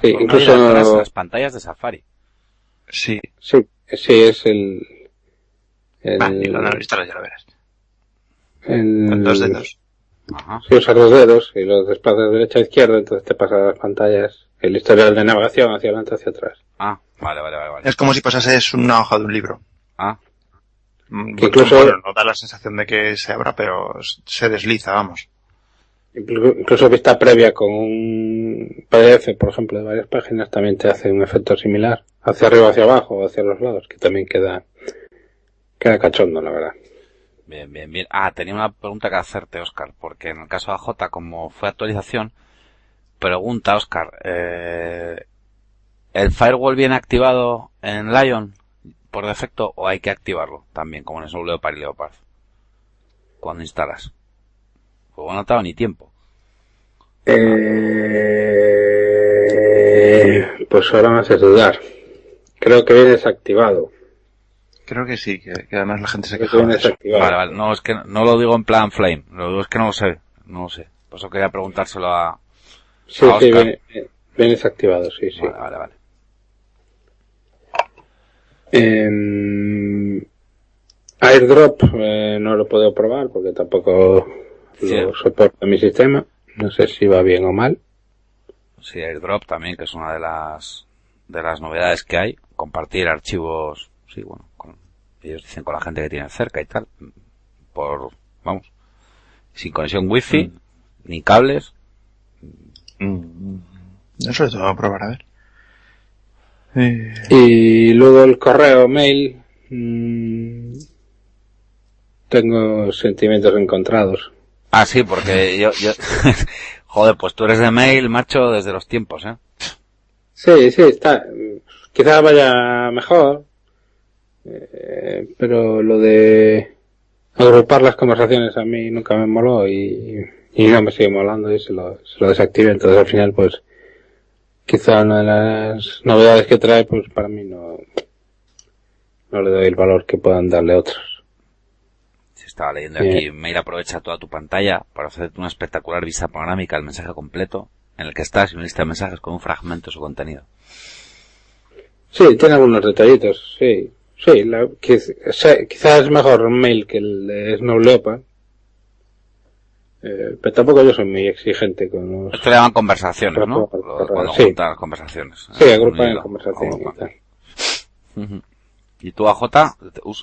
Sí, atrás, incluso, las pantallas de Safari. Sí. sí, sí, es el, el, y lo ya lo verás. el- Con dos dedos. Ajá. Si usas dos dedos y los desplazas de derecha a izquierda, entonces te pasa las pantallas, el historial de navegación hacia adelante, hacia atrás. Ah, vale, vale, vale, vale. Es como si pasases una hoja de un libro. Ah, Mm, Que incluso- bueno, no da la sensación de que se abra, pero se desliza, vamos. Inclu- Incluso vista previa con un PDF, por ejemplo, de varias páginas, también te hace un efecto similar. Hacia arriba, hacia abajo, o hacia los lados, que también queda, queda cachondo, la verdad. Bien, bien, bien. Ah, tenía una pregunta que hacerte, Oscar, porque en el caso de AJ, como fue actualización, pregunta, Oscar, eh, ¿el firewall viene activado en Lion por defecto o hay que activarlo también, como en Snow Leopard y Leopard? Cuando instalas. Pues no notado ni tiempo. Eh, pues ahora me haces dudar. Creo que viene desactivado. Creo que sí, que, que además la gente se Creo que quejaba viene de eso. desactivado. Vale, vale. No, es que no lo digo en plan flame. Lo digo es que no lo sé. No lo sé. Por eso quería preguntárselo a... Sí, a sí, viene desactivado, sí, sí. Vale, vale, vale. Em, airdrop eh, no lo puedo probar porque tampoco Sí. lo soporta mi sistema. No sé si va bien o mal. Sí, AirDrop también, que es una de las de las novedades que hay. Compartir archivos, sí, bueno, con, ellos dicen con la gente que tienen cerca y tal. Por, vamos, sin conexión wifi, ni cables. Mm, Eso lo tengo que probar, a ver. Eh, Y luego el correo mail. mm, tengo sentimientos encontrados. Ah, sí, porque yo, yo, joder, pues tú eres de mail, macho, desde los tiempos, eh. Sí, sí, está. Quizás vaya mejor. Eh, pero lo de agrupar las conversaciones a mí nunca me moló y, y no me sigue molando y se lo, se lo desactivé. Entonces al final pues quizá una de las novedades que trae pues para mí no, no le doy el valor que puedan darle otros. Si estaba leyendo Sí. aquí, mail aprovecha toda tu pantalla para hacerte una espectacular vista panorámica del mensaje completo, en el que estás y una lista de mensajes con un fragmento de su contenido. Sí, tiene algunos detallitos, sí. Sí, la, quiz- sé- quizás es mejor mail que el de Snow Leopard. Eh, pero tampoco yo soy muy exigente con los... Esto le llaman conversaciones, ¿no? Cuando sí. juntan las conversaciones. Sí, Eh, agrupan en hilo, conversación y tal. Ujú. Y tú, AJ,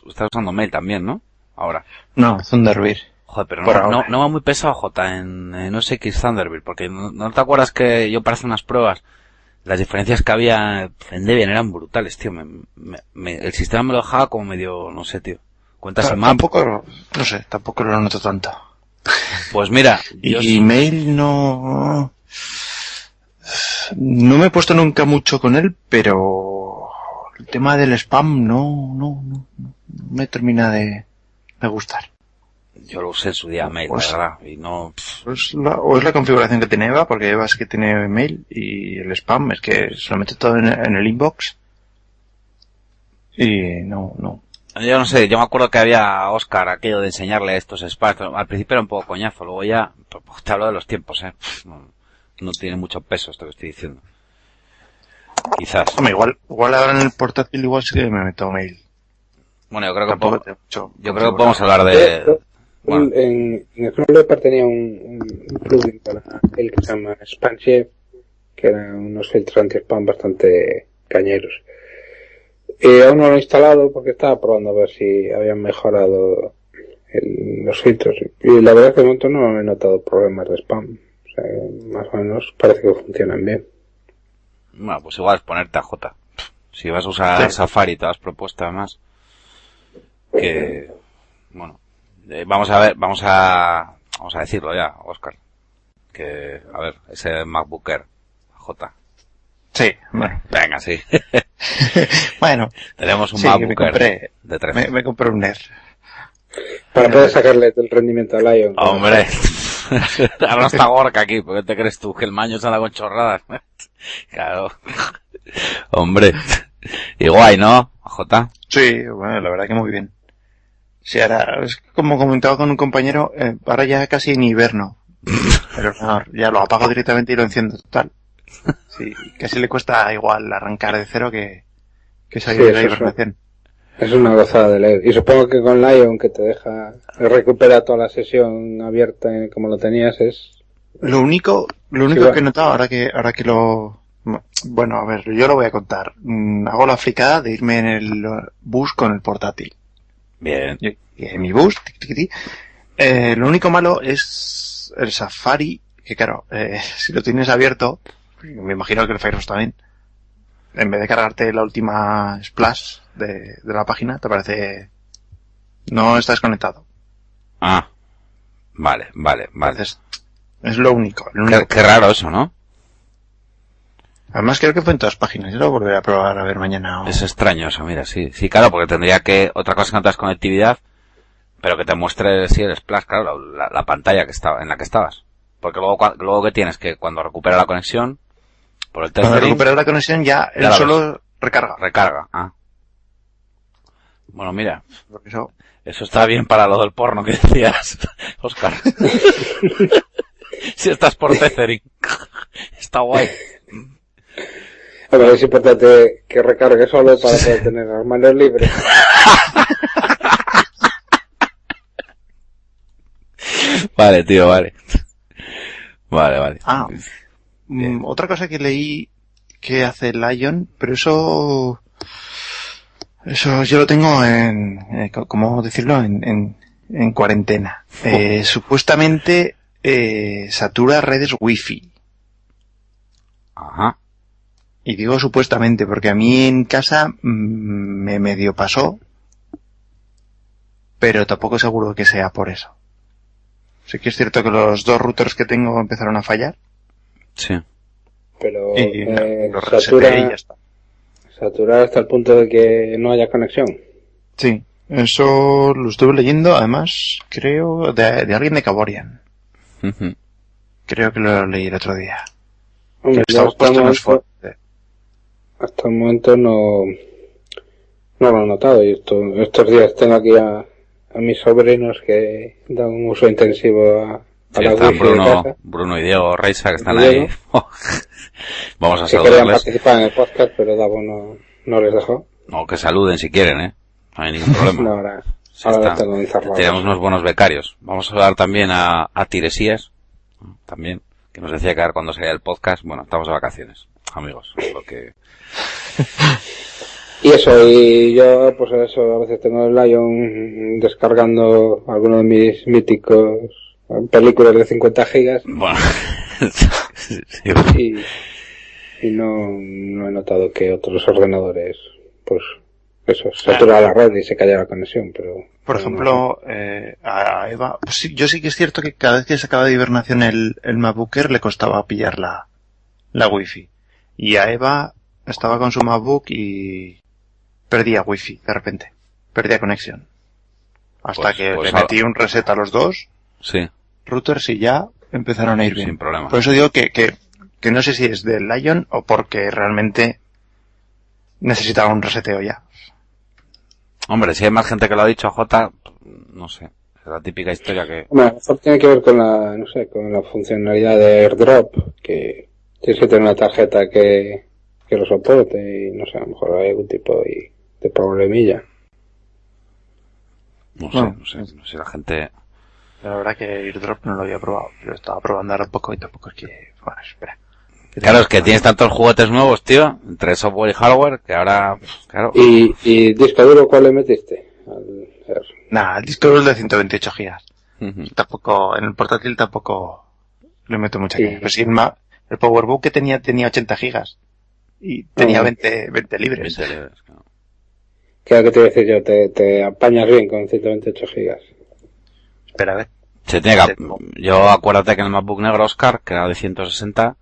estás usando mail también, ¿no? Ahora. no, Thunderbird. Joder, pero no, no, no va muy pesado, J, en, en OS X Thunderbird, porque no, ¿no te acuerdas que yo para hacer unas pruebas, las diferencias que había en Debian eran brutales, tío. Me, me- me- el sistema me lo dejaba como medio, no sé, tío. Cuentas Ta- en map. Tampoco, no sé, tampoco lo noto tanto. Pues mira, Y mail no... No me he puesto nunca mucho con él, pero el tema del spam no, no, no, no me termina de, de gustar. Yo lo usé en su día mail, Pues- la verdad. Y no, Pues la- o es la configuración que tiene Eva, porque Eva es que tiene mail y el spam es que se lo mete todo en, en el inbox. Y no, no. yo no sé, yo me acuerdo que había Oscar aquello de enseñarle estos spams. Al principio era un poco coñazo, luego ya, pues, te hablo de los tiempos, eh. No, no tiene mucho peso esto que estoy diciendo. Quizás. Hombre, igual, igual ahora en el portátil igual sí que me meto mail. Bueno, yo creo que, Tampoco yo creo que podemos hablar Eh, de, bueno, En, en Snow Leopard tenía un, plugin para el que se llama Chef, que eran unos filtros anti-spam bastante cañeros. Y aún no lo he instalado porque estaba probando a ver si habían mejorado el- los filtros. Y la verdad es que de momento no he notado problemas de spam. O sea, más o menos parece que funcionan bien. Bueno, pues igual es ponerte a J. Si vas a usar Sí. Safari, te has propuesto además que, bueno, eh, vamos a ver, vamos a, vamos a decirlo ya, Oscar. Que, a ver, ese MacBook Air, J. Sí, bueno. Venga, sí. bueno, Tenemos un sí, me Air de 13. me, me compré un NER. Para poder sacarle el rendimiento al Lion. Hombre, ahora está Gorka aquí, ¿por qué te crees tú que el maño se anda con chorradas? claro. Hombre. Y guay, ¿no? J. Sí, bueno, la verdad que muy bien. Sí, ahora, es como comentaba con un compañero, eh, ahora ya casi en invierno. El ordenador, ya lo apago directamente y lo enciendo total. Sí, casi le cuesta igual arrancar de cero que, que salir Sí, de la es hibernación. Es una gozada de leer. Y supongo que con Lion, que te deja recuperar toda la sesión abierta como lo tenías, es... Lo único, lo único Sí, que he notado ahora que, ahora que lo, bueno, a ver, yo lo voy a contar. Mm, Hago la fricada de irme en el bus con el portátil. Bien. En mi bus, tic, tic, tic. Eh, lo único malo es el Safari, que claro, eh, si lo tienes abierto, me imagino que el Firefox también, en vez de cargarte la última splash de, de la página, te parece, no está desconectado. Ah. Vale, vale, vale. Entonces, es lo único. lo Qué, único. qué raro eso, ¿no? Además creo que fue en todas páginas, yo lo volveré a probar a ver mañana. o- Es extraño eso, mira, sí. Sí, claro, porque tendría que, otra cosa que no tengas conectividad, pero que te muestre, sí, el splash, claro, la, la pantalla que estaba, en la que estabas. Porque luego, cua- luego que tienes que cuando recupera la conexión, por el Cuando recuperas la conexión ya él Ya la solo recarga. recarga. Ah. Bueno, mira, eso, eso está bien para lo del porno que decías, Oscar. si estás por tethering. está guay. A ver, es importante que recargue solo para poder tener las manos libres. Vale, tío, vale. Vale, vale. Ah, mm, otra cosa que leí que hace Lion, pero eso, eso yo lo tengo en, eh, ¿cómo decirlo? En, en, en cuarentena. Eh, supuestamente, eh, satura redes wifi. Ajá. Y digo supuestamente porque a mí en casa mm, me medio pasó, pero tampoco seguro que sea por eso. Sí que es cierto que los dos routers que tengo empezaron a fallar Sí. Pero y eh, los reseteé y ya satura, está. satura hasta el punto de que no haya conexión. Sí, eso lo estuve leyendo, además, creo, de, de alguien de Caborian. Creo que lo leí el otro día. Hombre, Que yo estaba hasta, el momento, no, no lo he notado. Y esto, estos días tengo aquí a, a mis sobrinos que dan un uso intensivo a, a Sí, la están Bruno, casa. Bruno y Diego Reisa que están Diego. ahí. Vamos a Que querían saludarles. participar en el podcast, pero Davo no, no les dejó. O que saluden si quieren, ¿eh? No hay ningún problema. No, ahora, Sí, ahora. Tenemos unos buenos becarios. Vamos a saludar también a, a Tiresías, también, que nos decía que cuando salía el podcast. Bueno, estamos de vacaciones, amigos. Lo que... Y eso, y yo, pues eso, a veces tengo el Lion descargando algunos de mis míticos películas de 50 gigas Bueno, y, y no, no he notado que otros ordenadores, pues, eso, satura la red y se calla la conexión, pero... Por ejemplo, eh, a Eva, pues sí, yo sí que es cierto que cada vez que sacaba de hibernación el, el MacBook Air le costaba pillar la, la Wi-Fi. Y a Eva estaba con su MacBook y perdía Wi-Fi de repente. Perdía conexión. Hasta Pues- que pues le a- metí un reset a los dos sí, routers y ya empezaron a ir bien. sin problema. Por eso digo que, que, que no sé si es del Lion o porque realmente necesitaba un reseteo ya. Hombre, si hay más gente que lo ha dicho, J, no sé. Es la típica historia que... Hombre, a lo mejor tiene que ver con la, no sé, con la funcionalidad de AirDrop, que tienes que tener una tarjeta que, que lo soporte y no sé, a lo mejor hay algún tipo de, de problemilla. No sé, Bueno, no sé, no sé, la gente... La verdad que AirDrop no lo había probado. Lo estaba probando ahora un poco y tampoco es que... Bueno, espera. Claro, es que tienes tantos juguetes nuevos, tío, entre software y hardware, que ahora, claro, ¿Y, y disco duro cuál le metiste? Al? Nah, el disco duro es de 128 gigas. Ujú. Tampoco, en el portátil tampoco le meto mucha Sí. Pero sí, Ma- el PowerBook que tenía, tenía 80 gigas. Y tenía Ah. 20, 20 libres. 20 libres, claro. ¿Qué era que te iba a decir yo? Te, te apañas bien con 128 gigas. Espera, a ver. Se tiene que, yo acuérdate que en el MacBook negro Oscar, que era de 160,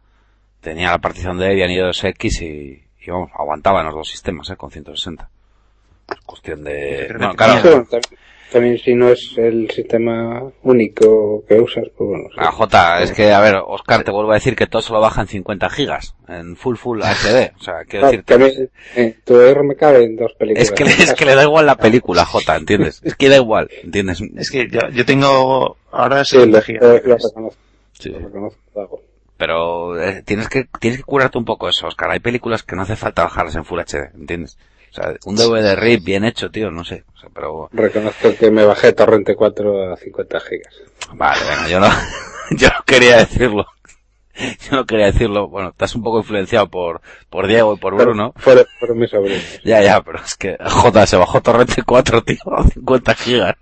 tenía la partición de Debian y de X y, y vamos, aguantaba en los dos sistemas, eh, con 160. Es cuestión de, bueno, claro, también si no es el sistema único que usas, pues bueno. sí. a J, es que, a ver, Oscar, te vuelvo a decir que todo se lo baja en 50 gigas, en full full HD, o sea, quiero Ah, decirte, también, eh, tu R me cabe en dos películas. es que, le- es que le da igual la película, J, ¿entiendes? Es que da igual, ¿entiendes? Es que yo, yo tengo ahora Sí, lo, 60 lo- gigas. lo reconozco. Sí. Lo reconozco. Pero eh, tienes que tienes que curarte un poco eso, Oscar. Hay películas que no hace falta bajarlas en Full HD, ¿entiendes? O sea, un DVD RIP bien hecho, tío, no sé. O sea, pero Reconozco que me bajé Torrente 4 a 50 gigas. vale, venga, yo no yo no quería decirlo. yo no quería decirlo, bueno, estás un poco influenciado por, por Diego y por Bruno. Fueron, fueron mis sobrinos. Ya, ya, pero es que J se bajó Torrente 4, tío, a 50 gigas.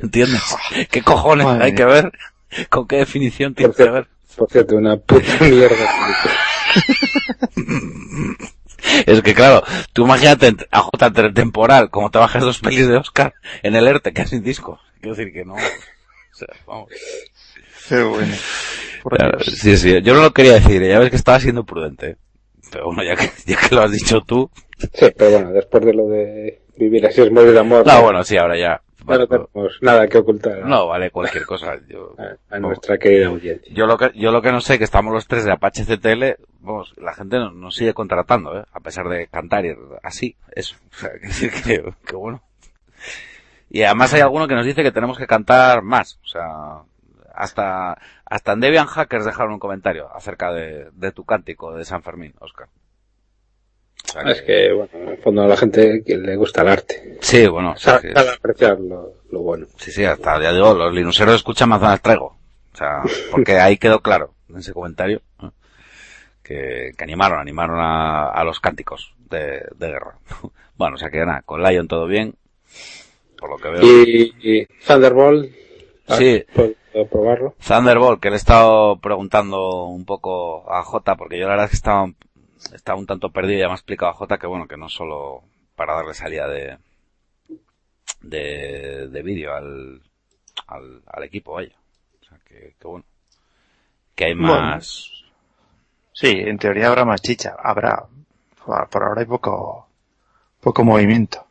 ¿Entiendes? ¿Qué cojones Madre hay que ver? ¿Con qué definición tiene que ver? Por cierto, una puta mierda. Es que claro, tú imagínate a J temporal, como te bajas dos pelis de Oscar en el ERTE, que es sin disco. Quiero decir que no. O sea, vamos. Qué bueno. Por Claro, Dios. sí, sí, yo no lo quería decir, ya ves que estaba siendo prudente. Pero bueno, ya que, ya que lo has dicho tú. Sí, pero bueno, después de lo de vivir así es morir de amor. No, bueno, sí, ahora ya. No tenemos nada que ocultar No, vale, cualquier cosa. Yo, a, a nuestra querida audiencia. yo lo que, yo lo que no sé, que estamos los tres de Apache CTL, vamos, la gente nos, nos sigue contratando, ¿eh? A pesar de cantar y así, eso. O sea, que decir que, que bueno. Y además hay alguno que nos dice que tenemos que cantar más, o sea, hasta, hasta en Debian Hackers dejaron un comentario acerca de, de tu cántico de San Fermín, Oscar. Es que, bueno, en el fondo a la gente que le gusta el arte. Sí, bueno, Sabe apreciar lo, lo bueno. sí, sí, hasta, ya digo, los linuseros escuchan manzanas traigo. O sea, porque ahí quedó claro, en ese comentario, ¿no? que, que animaron, animaron a, a los cánticos de, de guerra. Bueno, o sea que nada, con Lion todo bien, por lo que veo. Y, y Thunderbolt, ¿has Sí. podido probarlo? Thunderbolt, que le he estado preguntando un poco a Jota, porque yo la verdad es que estaba, estaba un tanto perdido y ya me ha explicado a Jota que bueno, que no solo para darle salida de, de, de vídeo al, al, al equipo, vaya. O sea, que, que bueno. Que hay Bueno. más, Sí, en teoría habrá más chicha. Habrá. Por por ahora hay poco, poco movimiento.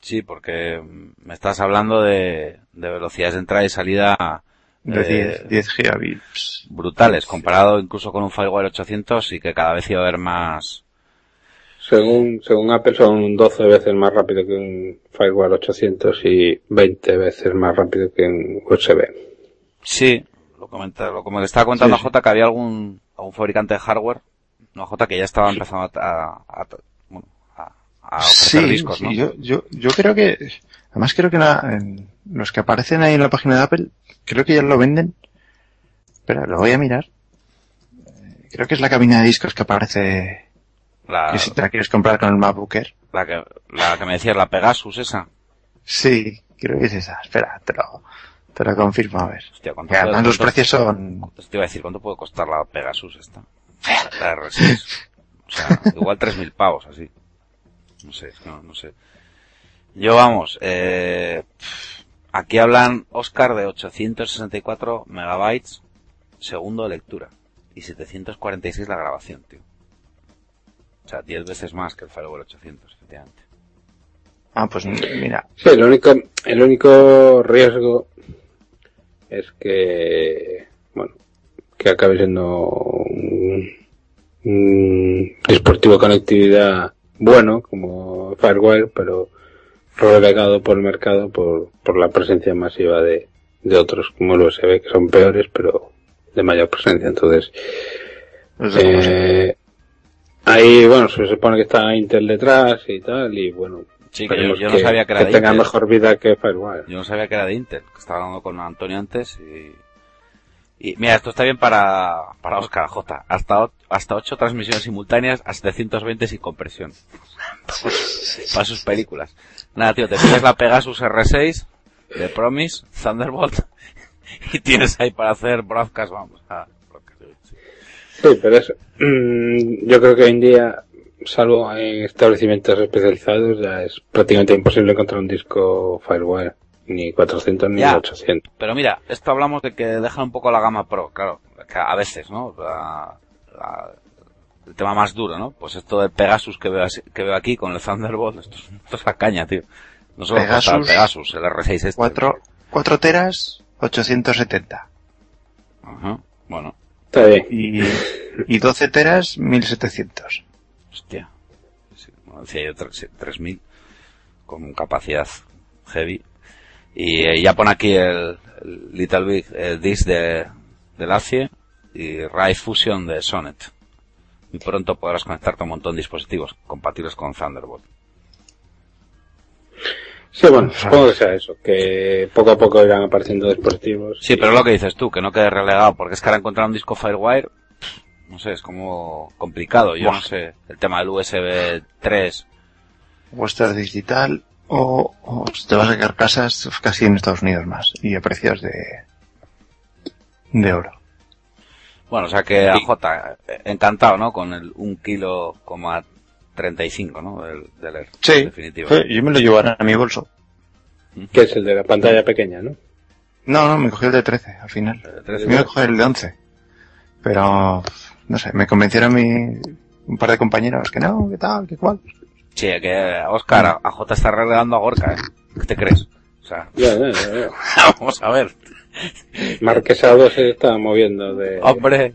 sí, porque me estás hablando de, de velocidades de entrada y salida De eh, 10, 10 gigabits. brutales, comparado incluso con un Firewire 800 y que cada vez iba a haber más, Según, según Apple son 12 veces más rápido que un Firewall 800 y 20 veces más rápido que un USB. Sí, lo comenté, lo como le estaba contando Sí, a J que había algún, algún fabricante de hardware, no a J que ya estaba empezando a, a, a- bueno, a, a ofrecer Sí, discos, yo, yo, yo creo que, además creo que la- en los que aparecen ahí en la página de Apple, creo que ya lo venden. Espera, lo voy a mirar. Eh, Creo que es la cabina de discos que aparece, La, que si te la quieres comprar con el MacBook Air. la que, la que me decías, la Pegasus esa. Sí, creo que es esa. Espera, te lo, te lo confirmo a ver. Hostia, ¿cuánto Que además puede- los precios son, Te iba a decir, ¿cuánto puede costar la Pegasus esta? La R6. O sea, igual 3.000 pavos, así. No sé, no, no sé. Yo vamos, eh, aquí hablan Oscar de 864 megabytes segundo de lectura y 746 la grabación, tío. O sea, 10 veces más que el Firewall 800, efectivamente. ah, pues mira, Sí, el único, el único riesgo es que, bueno, que acabe siendo un, un dispositivo de conectividad bueno, como Firewire, pero relegado por el mercado por, por la presencia masiva de, de otros como el USB, que son peores, pero de mayor presencia. Entonces, eh, ahí, bueno, se supone que está Intel detrás y tal, y bueno, Sí, que yo, yo no sabía que era de tenga Intel. mejor vida que Firewire. Yo no sabía que era de Intel, que estaba hablando con Antonio antes y... Y mira, esto está bien para, para Oscar J. Hasta, hasta 8 transmisiones simultáneas a 720 sin compresión. para sus películas. Nada, tío, te pides la Pegasus R6 de Promise, Thunderbolt, y tienes ahí para hacer broadcast, vamos. a broadcast, sí. Sí, pero eso. mm, yo creo que hoy en día, salvo en establecimientos especializados, ya es prácticamente imposible encontrar un disco Firewire. Ni 400 ni Ya. 800. Pero mira, esto hablamos de que deja un poco la gama pro, claro, que a veces, ¿no? La- la- el tema más duro, ¿no? Pues esto del Pegasus que veo, así- que veo aquí con el Thunderbolt, esto es, esto es la caña, tío. No solo cuesta el Pegasus. Pegasus, el R6 este. 4, 4 teras, 870. Ajá, bueno, Está bien. Y, y 12 teras, 1700. hostia. Sí, como decía yo, tres- sí, 3000 con capacidad heavy. Y eh, ya pone aquí el, el Little Big eh, Disc de, del ACIE y Ray Fusion de Sonnet. Y pronto podrás conectarte a un montón de dispositivos compatibles con Thunderbolt. Sí, bueno, supongo que sea eso, que poco a poco irán apareciendo dispositivos. Sí, pero es lo que dices tú, que no quede relegado, porque es que ahora encontrar un disco Firewire no sé, es como complicado. Yo Buah. no sé, el tema del USB 3. Western Digital o, o si te vas a sacar casas casi en Estados Unidos más y a precios de de oro. Bueno, o sea que AJ, eh, encantado, ¿no? Con el 1 kilo, coma 35, ¿no? Del, del Air. Sí, Definitivo. Sí, yo me lo llevaré a mi bolso. Que es el de la pantalla pequeña, ¿no? No, no, me cogí el de 13 al final. El de 13. Me iba a coger el de 11. Pero, no sé, me convencieron mi, un par de compañeros que no, que tal, que cual. Sí, que Oscar, AJ está relegando a Gorka, ¿eh? ¿Qué te crees? O sea, Ya, ya, ya, ya. vamos a ver. Marquesado se está moviendo de, Hombre,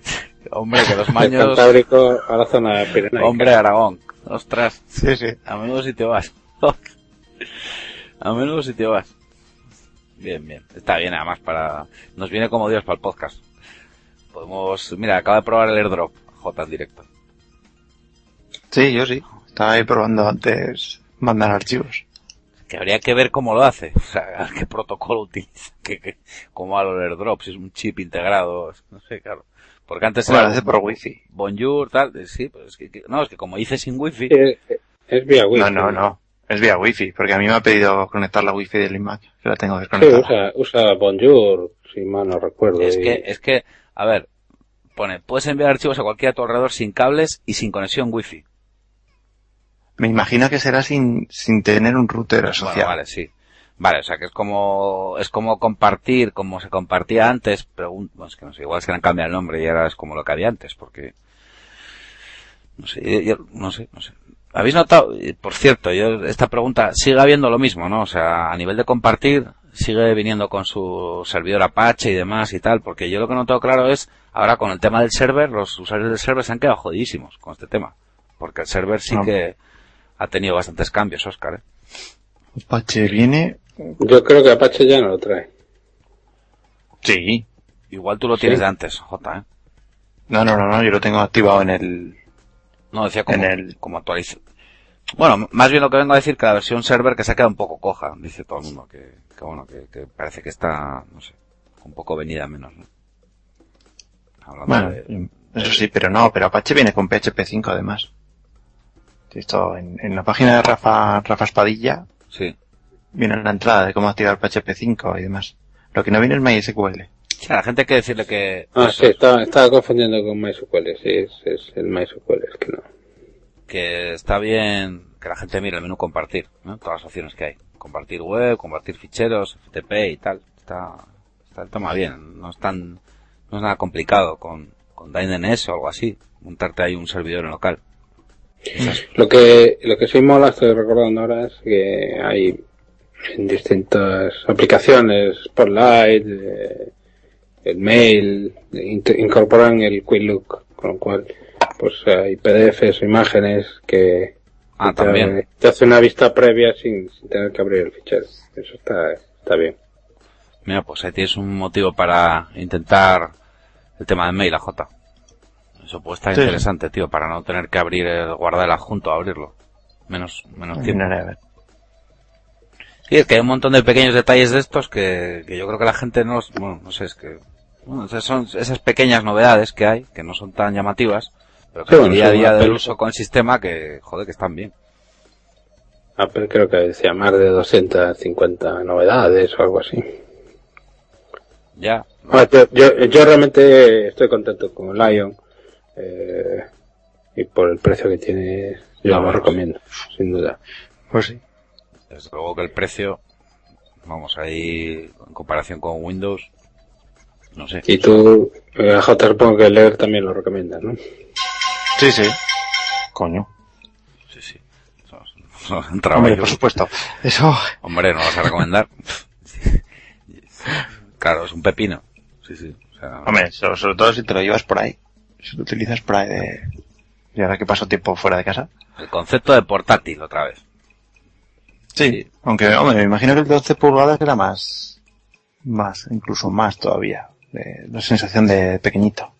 hombre, que los maños... Cantábrico a la zona de Pirenaica. Hombre, Aragón. Ostras, Sí, sí. a menudo sitio vas. a menudo sitio vas. Bien, bien. Está bien, además, para... Nos viene como Dios para el podcast. Podemos... Mira, acaba de probar el airdrop. J en directo. Sí, yo sí. Estaba ahí probando antes mandar archivos. Que habría que ver cómo lo hace. O sea, qué protocolo utiliza. Que, que, cómo hago el airdrop. Si es un chip integrado. No sé, claro. Porque antes Bueno, era... por wifi. Bonjour, tal. Sí, pues es que, que- no, es que como hice sin wifi... Es, es vía wifi. No, no, no. Es vía wifi, porque a mí me ha pedido conectar la wifi del iMac, que la tengo Sí, desconectada. usa, usa Bonjour, si mal no recuerdo. Es y- que, es que, a ver, pone, puedes enviar archivos a cualquiera a tu alrededor sin cables y sin conexión wifi. Me imagino que será sin, sin tener un router asociado. Bueno, vale, sí. Vale, o sea que es como, es como compartir, como se compartía antes, un- bueno, es que no sé, igual es que han cambiado el nombre y ahora es como lo que había antes, porque, no sé, yo, yo- no sé, no sé. ¿Habéis notado? Por cierto, yo, esta pregunta, sigue habiendo lo mismo, ¿no? O sea, a nivel de compartir, sigue viniendo con su servidor Apache y demás y tal, porque yo lo que he notado claro es, ahora con el tema del server, los usuarios del server se han quedado jodidísimos con este tema. Porque el server sí que ha tenido bastantes cambios, Oscar, ¿eh? Apache viene. Yo creo que Apache ya no lo trae. Sí. Igual tú lo tienes Sí. de antes, J, ¿eh? No, no, no, no, yo lo tengo activado en el. No, decía como, En el- como actualiza. Bueno, más bien lo que vengo a decir que la versión server que se ha quedado un poco coja, dice todo el mundo, que, que bueno, que, que parece que está, no sé, un poco venida menos, ¿no? Hablando Bueno, de- eso sí, pero no, pero Apache viene con PHP 5 además. Esto, en, en la página de Rafa, Rafa Espadilla, sí. viene la entrada de cómo activar PHP 5 y demás. Lo que no viene es MySQL. Sí, a la gente hay que decirle que, Ah, sí, estaba, estaba confundiendo con MySQL. Sí, es, es el MySQL, es que no. que está bien que la gente mire el menú compartir, ¿no? Todas las opciones que hay. Compartir web, compartir ficheros, FTP y tal. Está, está el tema bien. No es tan, no es nada complicado con, con DynDNS o algo así. Montarte ahí un servidor en local. Lo que, lo que sí mola, estoy recordando ahora, es que hay en distintas aplicaciones, Spotlight, eh, el mail, incorporan el Quick Look, con lo cual, pues hay PDFs o imágenes que Ah, te, también. te hace una vista previa sin, sin tener que abrir el fichero. Eso está, está bien. Mira, pues ahí tienes un motivo para intentar el tema de mail a J. Eso puede estar Sí. interesante, tío, para no tener que abrir el, guardar el adjunto a abrirlo. Menos, menos tiempo. Sí, es que hay un montón de pequeños detalles de estos que, que yo creo que la gente no, los- bueno, no sé, es que, bueno, son esas pequeñas novedades que hay, que no son tan llamativas, pero que Sí, el día a día del uso con el sistema que, joder, que están bien. Apple creo que decía más de 250 novedades o algo así. Ya. Ah, yo, yo, yo realmente estoy contento con Lion eh, y por el precio que tiene yo No, lo bueno, recomiendo, sin duda. Pues sí. Desde luego que el precio, vamos, ahí, en comparación con Windows, no sé. Y tú, eh, a J supongo que leer también lo recomiendas, ¿no? Sí, sí. Coño. Sí, sí. Eso es- eso es un trabajo. Hombre, por supuesto. Eso. Hombre, ¿no vas a recomendar? claro, es un pepino. Sí, sí. O sea, Hombre, so- sobre, todo si te lo llevas por ahí. Si lo utilizas ahí de... Y ahora que paso tiempo fuera de casa. el concepto de portátil otra vez. Sí. Aunque, hombre, me imagino que el de 12 pulgadas era más... Más, incluso más todavía. La sensación de pequeñito.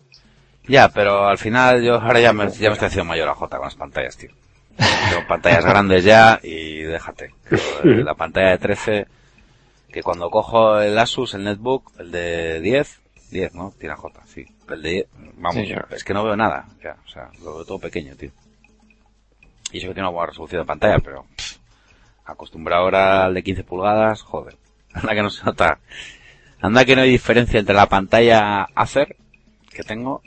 Ya, pero al final yo ahora ya me, ya me estoy haciendo mayor a J con las pantallas, tío. Tengo pantallas grandes ya y déjate. Pero La pantalla de 13, que cuando cojo el Asus, el Netbook, el de 10, 10, ¿no? Tiene J, sí. El de 10, vamos, Sí, es que no veo nada, ya, o sea, lo veo todo pequeño, tío. Y eso que tiene una buena resolución de pantalla, pero pff, acostumbrado ahora al de 15 pulgadas, joder. Anda que no se nota. Anda que no hay diferencia entre la pantalla Acer que tengo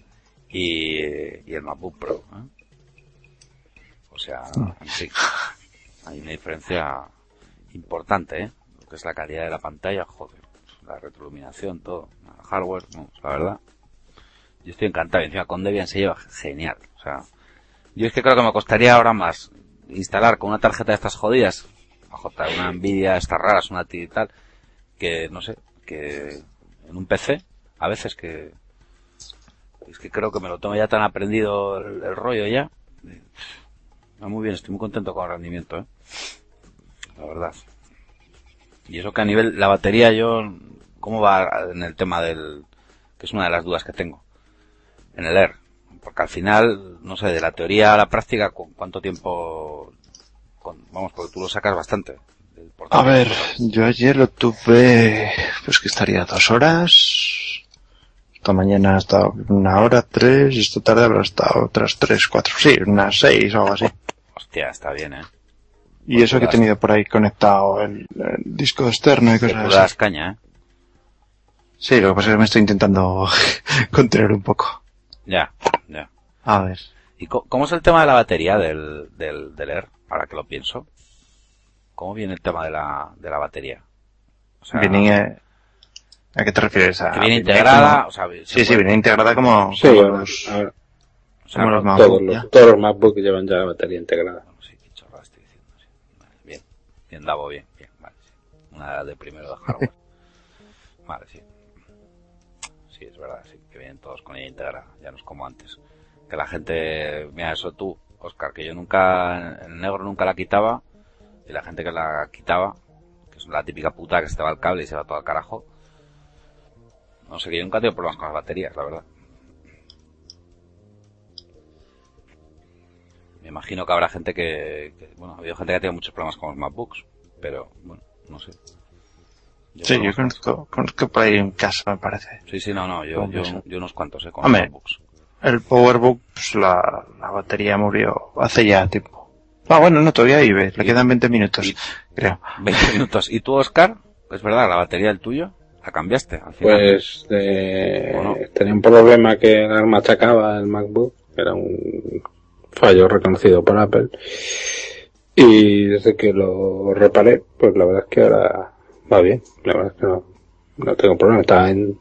y, y el MacBook Pro. ¿eh? O sea, sí. Hay una diferencia importante, ¿eh? Lo que es la calidad de la pantalla, joder. La retroiluminación, todo. Hardware, no, la verdad. Yo estoy encantado. Encima con Debian se lleva genial. O sea, yo es que creo que me costaría ahora más instalar con una tarjeta de estas jodidas, una Nvidia, estas raras, una y tal, que no sé, que en un PC, a veces que es que creo que me lo tomo ya tan aprendido el, rollo ya. Muy bien, estoy muy contento con el rendimiento, ¿eh? La verdad. Y eso que a nivel, la batería yo, ¿cómo va en el tema del, que es una de las dudas que tengo? En el Air. Porque al final, no sé, de la teoría a la práctica, ¿cu- ¿cuánto tiempo, con- vamos, porque tú lo sacas bastante. A ver, yo ayer lo tuve, pues que estaría dos horas. Esta mañana ha estado una hora, tres, y esta tarde habrá estado otras tres, cuatro, sí, unas seis o algo así. Hostia, está bien, ¿eh? Y eso que he tenido por ahí conectado el, el disco externo y cosas así. caña, ¿eh? Sí, lo que pasa es que me estoy intentando contener un poco. Ya, ya. A ver. ¿Y cómo es el tema de la batería del, del, del Air? Ahora que lo pienso. ¿Cómo viene el tema de la, de la batería? O sea, Viene, eh, ¿A qué te refieres? ¿A que viene integrada, como- o sea, se Sí, sí, viene integrada como, Sí, como los, ahora o sea, como los no- MacBook, todos, los, todos los MacBook llevan ya la batería integrada. Bueno, sí, qué estoy diciendo. sí. Vale, bien, bien, Davo, bien, bien, vale, sí. Una de primero de hardware. vale, sí. Sí, es verdad, sí, que vienen todos con ella integrada, ya no es como antes. Que la gente, mira eso tú, Oscar, que yo nunca, en negro nunca la quitaba, y la gente que la quitaba, que es la típica puta que se te va el cable y se va todo al carajo. No sé, que yo nunca he tenido problemas con las baterías, la verdad. Me imagino que habrá gente que, que- bueno, ha habido gente que ha tenido muchos problemas con los MacBooks, pero bueno, no sé. Yo Sí, yo conozco, conozco por ahí un caso, me parece. Sí, sí, no, no, yo, yo, yo unos cuantos, eh, con Hombre. los MacBooks. El Powerbook, pues la, la batería murió hace ya tiempo. Ah, bueno, no, todavía vive. Le quedan 20 minutos, y- creo. 20 minutos. ¿Y tú, Oscar? Es verdad, la batería del tuyo, la cambiaste al final. Pues eh, tenía un problema que machacaba el MacBook, era un fallo reconocido por Apple. Y desde que lo reparé, pues la verdad es que ahora va bien. La verdad es que no, no tengo problema. Está en...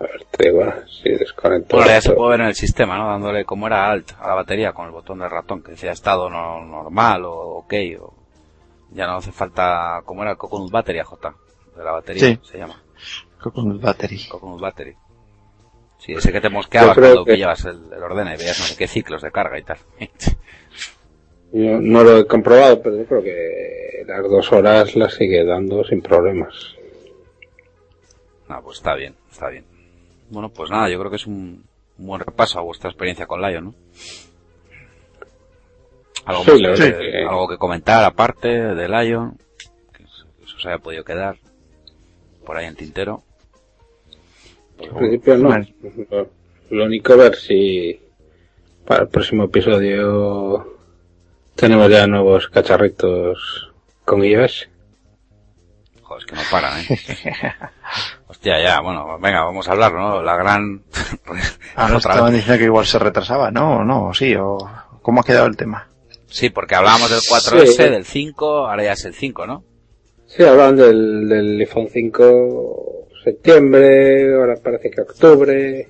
A ver, te digo, ahora, si desconecto... Bueno, ya se puede ver en el sistema, ¿no? Dándole como era alt a la batería con el botón del ratón, que decía estado no, normal o ok, o ya no hace falta, como era el Coconut Battery J, de la batería, Sí. se llama, Con battery. Coconut Battery. Sí, ese que te creo cuando que- pillabas el, el ordena y veías no sé qué ciclos de carga y tal. Yo no lo he comprobado, pero yo creo que las dos horas las sigue dando sin problemas. No, pues está bien, está bien. Bueno, pues nada, yo creo que es un, un buen repaso a vuestra experiencia con Lion, ¿no? Algo, Sí, más que- algo que comentar aparte de Lion, que se haya podido quedar por ahí en tintero. Pues En principio no. Lo único ver si para el próximo episodio tenemos ya nuevos cacharritos con iOS. joder, es que no paran, ¿eh? Hostia, ya, bueno, venga, vamos a hablar, ¿no? La gran... Ahora otra estaban vez. diciendo que igual se retrasaba, ¿no? O no, sí, o... ¿Cómo ha quedado el tema? Sí, porque hablábamos del 4S, Sí. del 5, ahora ya es el 5, ¿no? Sí, hablan del, del iPhone 5 septiembre, ahora parece que octubre.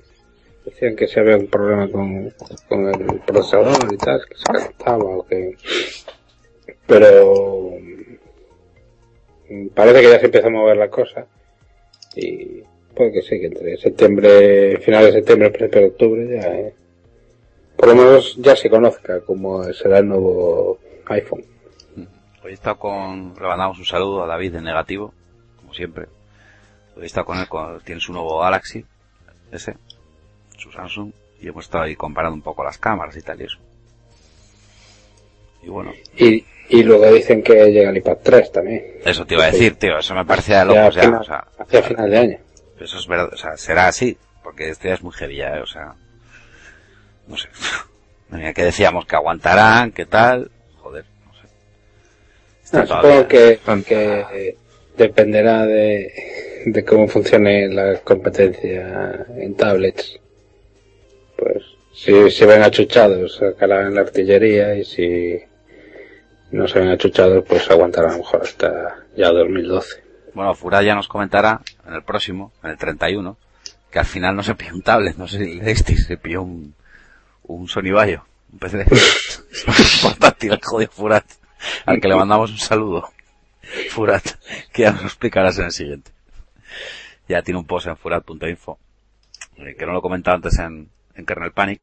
Decían que se había un problema con, con el procesador y tal, que se calentaba o que... Pero mm, parece que ya se empieza a mover la cosa y puede que sí, que entre septiembre, finales de septiembre, principio de octubre ya, eh, por lo menos ya se conozca cómo será el nuevo iPhone. Hoy he estado con, le mandamos un saludo a David de negativo, como siempre. Hoy he estado con él, con- tiene su nuevo Galaxy, ese, su Samsung, y hemos estado ahí comparando un poco las cámaras y tal y eso. Y bueno, Y, y luego dicen que llega el iPad 3 también. eso te iba a decir, tío, eso me parecía de Ya locos ya, final- o sea, hacia final de año. Eso es verdad, o sea, será así, porque este es muy heavy ya, ¿eh? o sea, no sé. Mira, que decíamos que aguantarán, que tal, joder, no sé. No, supongo que, que dependerá de, de cómo funcione la competencia en tablets. Pues si se ven achuchados sacarán la artillería y si no se ven achuchados pues aguantarán a lo mejor hasta ya 2012. Bueno, Furad ya nos comentará en el próximo, en el 31, que al final no se pilló un tablet, no sé si leísteis, se pilló un, un Sony Vaio, un PC portátil, el jodido Furad, al que le mandamos un saludo. Furad, que ya nos lo explicarás en el siguiente. Ya tiene un post en furad.info, eh, que no lo he comentado antes en, en Kernel Panic,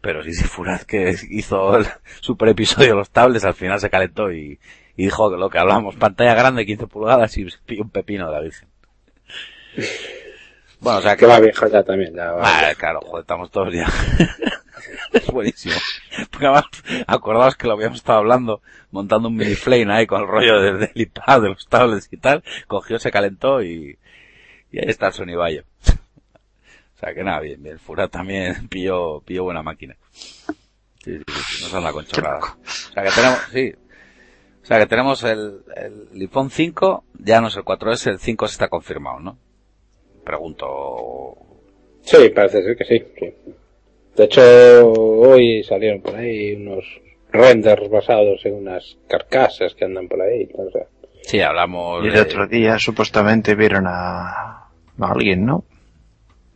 pero sí, sí, Furad que hizo el super episodio de los tablets, al final se calentó y, y dijo que lo que hablamos, pantalla grande, 15 pulgadas y un pepino de la Virgen. Bueno, o sea Que va viejo ya también, ya va. Ah, claro, joder, estamos todos ya. es buenísimo. Porque además, acordaos que lo habíamos estado hablando, montando un mini flame ahí con el rollo del, del iPad, de los tablets y tal. Cogió, se calentó y, y ahí está el Sony Vaio. o sea que nada, bien, bien. El Fura también pilló, pilló buena máquina. Sí, sí, sí, nos anda con chorradas. O sea que tenemos, sí. O sea que tenemos el, el iPhone 5, ya no es el 4S, el 5 se está confirmado, ¿no? Pregunto, Sí, parece ser que sí, sí. De hecho, hoy salieron por ahí unos renders basados en unas carcasas que andan por ahí. O sea, Sí, hablamos Y el de- otro día supuestamente vieron a, a alguien, ¿no?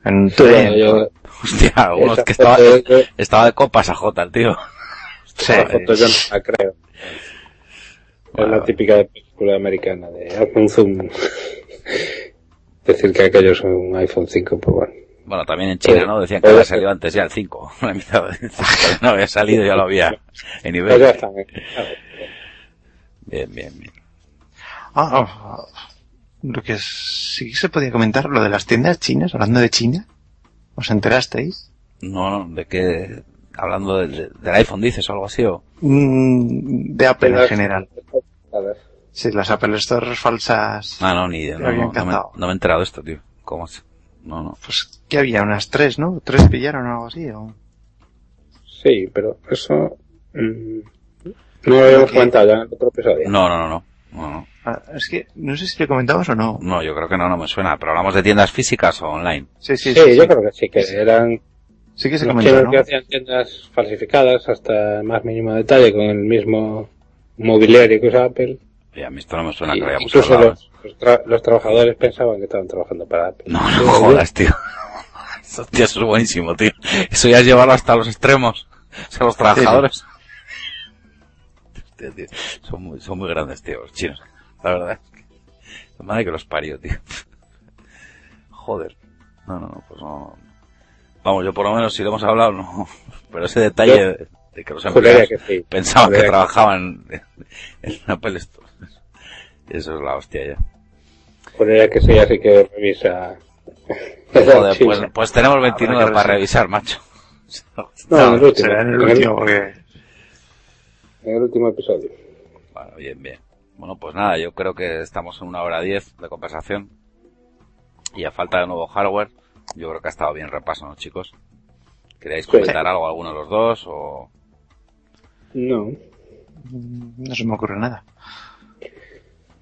En un sí, tren. bueno, yo- Hostia, uno que estaba, yo- estaba de copas a Jota, el tío. Sí. esa foto yo no la creo. Bueno. Es la típica de película americana de haz un zoom. Decir que aquello es un iPhone 5, pues bueno. Bueno, también en China, ¿no? Decían que había salido antes ya el 5. La mitad del 5 no había salido, ya lo había en Pues nivel. ya están. ¿eh? Claro. Bien, bien, bien. Ah, ah, lo que sí se podía comentar, lo de las tiendas chinas, hablando de China. ¿Os enterasteis? No, no, de que, hablando del, del iPhone dices o algo así, o... Mm, de Apple en general. Sí, las Apple Stores falsas. Ah, no, ni, no, había no, no me, encantado. no me he enterado de esto, tío. ¿Cómo es? No, no. Pues que había unas tres, ¿no? Tres pillaron o algo así. ¿o? Sí, pero eso. mm, no lo habíamos comentado ya en el otro episodio. No, no, no, no. No, no. Ah, es que no sé si le comentamos o no. No, yo creo que no, no me suena. Pero hablamos de tiendas físicas o online. Sí, sí, Sí, sí. sí. yo creo que sí, que eran Sí que se comentó, ¿no? que hacían tiendas falsificadas hasta el más mínimo detalle con el mismo mobiliario que usa Apple. Y a mí esto no me suena Y que incluso los, los, tra- los trabajadores pensaban que estaban trabajando para Apple. No, no jodas, tío. Eso, tío, eso es buenísimo, tío. Eso ya es llevarlo hasta los extremos. O sea, los trabajadores. Tío. Son muy, son muy grandes, tío, los chinos. La verdad. es que- La madre que los parió, tío. Joder. No, no, no, pues no. Vamos, yo por lo menos si lo hemos hablado, no. Pero ese detalle Yo de, de que los empleados que sí. pensaban que trabajaban en, en Apple Store. Eso es la hostia ya. Juraría que sí, así que revisa. Joder, pues, pues tenemos 29 Habrá que para revisar. revisar, macho. No, en el último. Será en el En el- último porque... en el último episodio. Bueno, bien, bien. Bueno, pues nada, yo creo que estamos en una hora diez de conversación. Y a falta de nuevo hardware, yo creo que ha estado bien repaso, ¿no, chicos? ¿Queréis comentar algo alguno de los dos o...? No. No se me ocurre nada.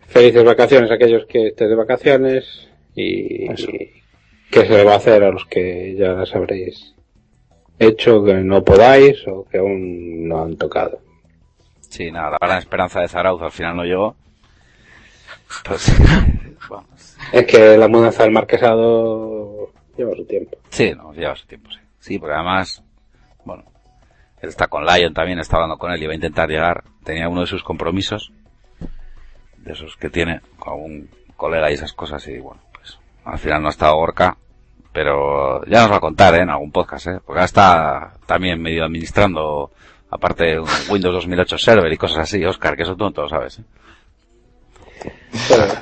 Felices vacaciones a aquellos que estéis de vacaciones y, y qué se le va a hacer a los que ya las habréis hecho, que no podáis o que aún no han tocado. Sí, nada, la gran esperanza de Zarauz al final no llegó. Pues, bueno, Es que la mudanza del marquesado lleva su tiempo. sí, no, lleva su tiempo, sí. Sí, porque además, bueno, él está con Lion también, está hablando con él y va a intentar llegar. Tenía uno de sus compromisos, de esos que tiene con un colega y esas cosas y bueno, pues al final no ha estado Gorka, pero ya nos va a contar, ¿eh? En algún podcast, ¿eh? Porque ahora está también medio administrando, aparte Windows 2008 Server y cosas así, Oscar, que eso tú no te lo sabes, ¿eh?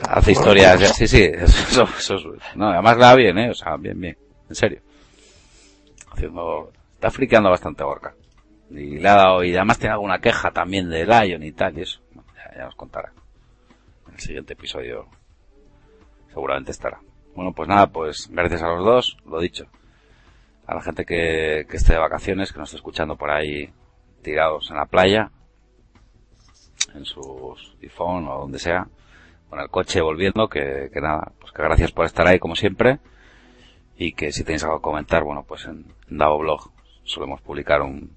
Hace historias, ya- sí, sí, eso, eso es- no, además le da bien, eh, o sea, bien, bien, en serio. Haciendo, está friqueando bastante Gorka. Y le ha dado, y además tiene alguna queja también de Lion y tal, y eso, Bueno, ya, ya nos contará. En el siguiente episodio, seguramente estará. Bueno, pues nada, pues gracias a los dos, lo dicho. A la gente que, que esté de vacaciones, que nos esté escuchando por ahí tirados en la playa, en sus iPhone o donde sea, con el coche volviendo, que, que nada, pues que gracias por estar ahí como siempre y que si tenéis algo que comentar, bueno, pues en, en Davo solemos publicar un,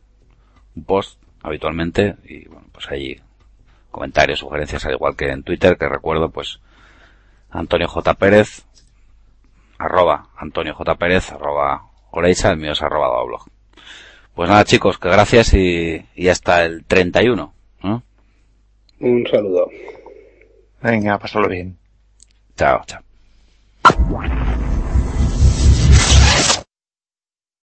un post habitualmente y bueno, pues ahí comentarios, sugerencias, al igual que en Twitter, que recuerdo pues Antonio J. Pérez, arroba Antonio J. Pérez, arroba Oreisa, el mío es arroba Davo Blog. Pues nada chicos, que gracias y, y hasta el 31. ¿no? Un saludo. Venga, pasarlo bien. Chao, chao.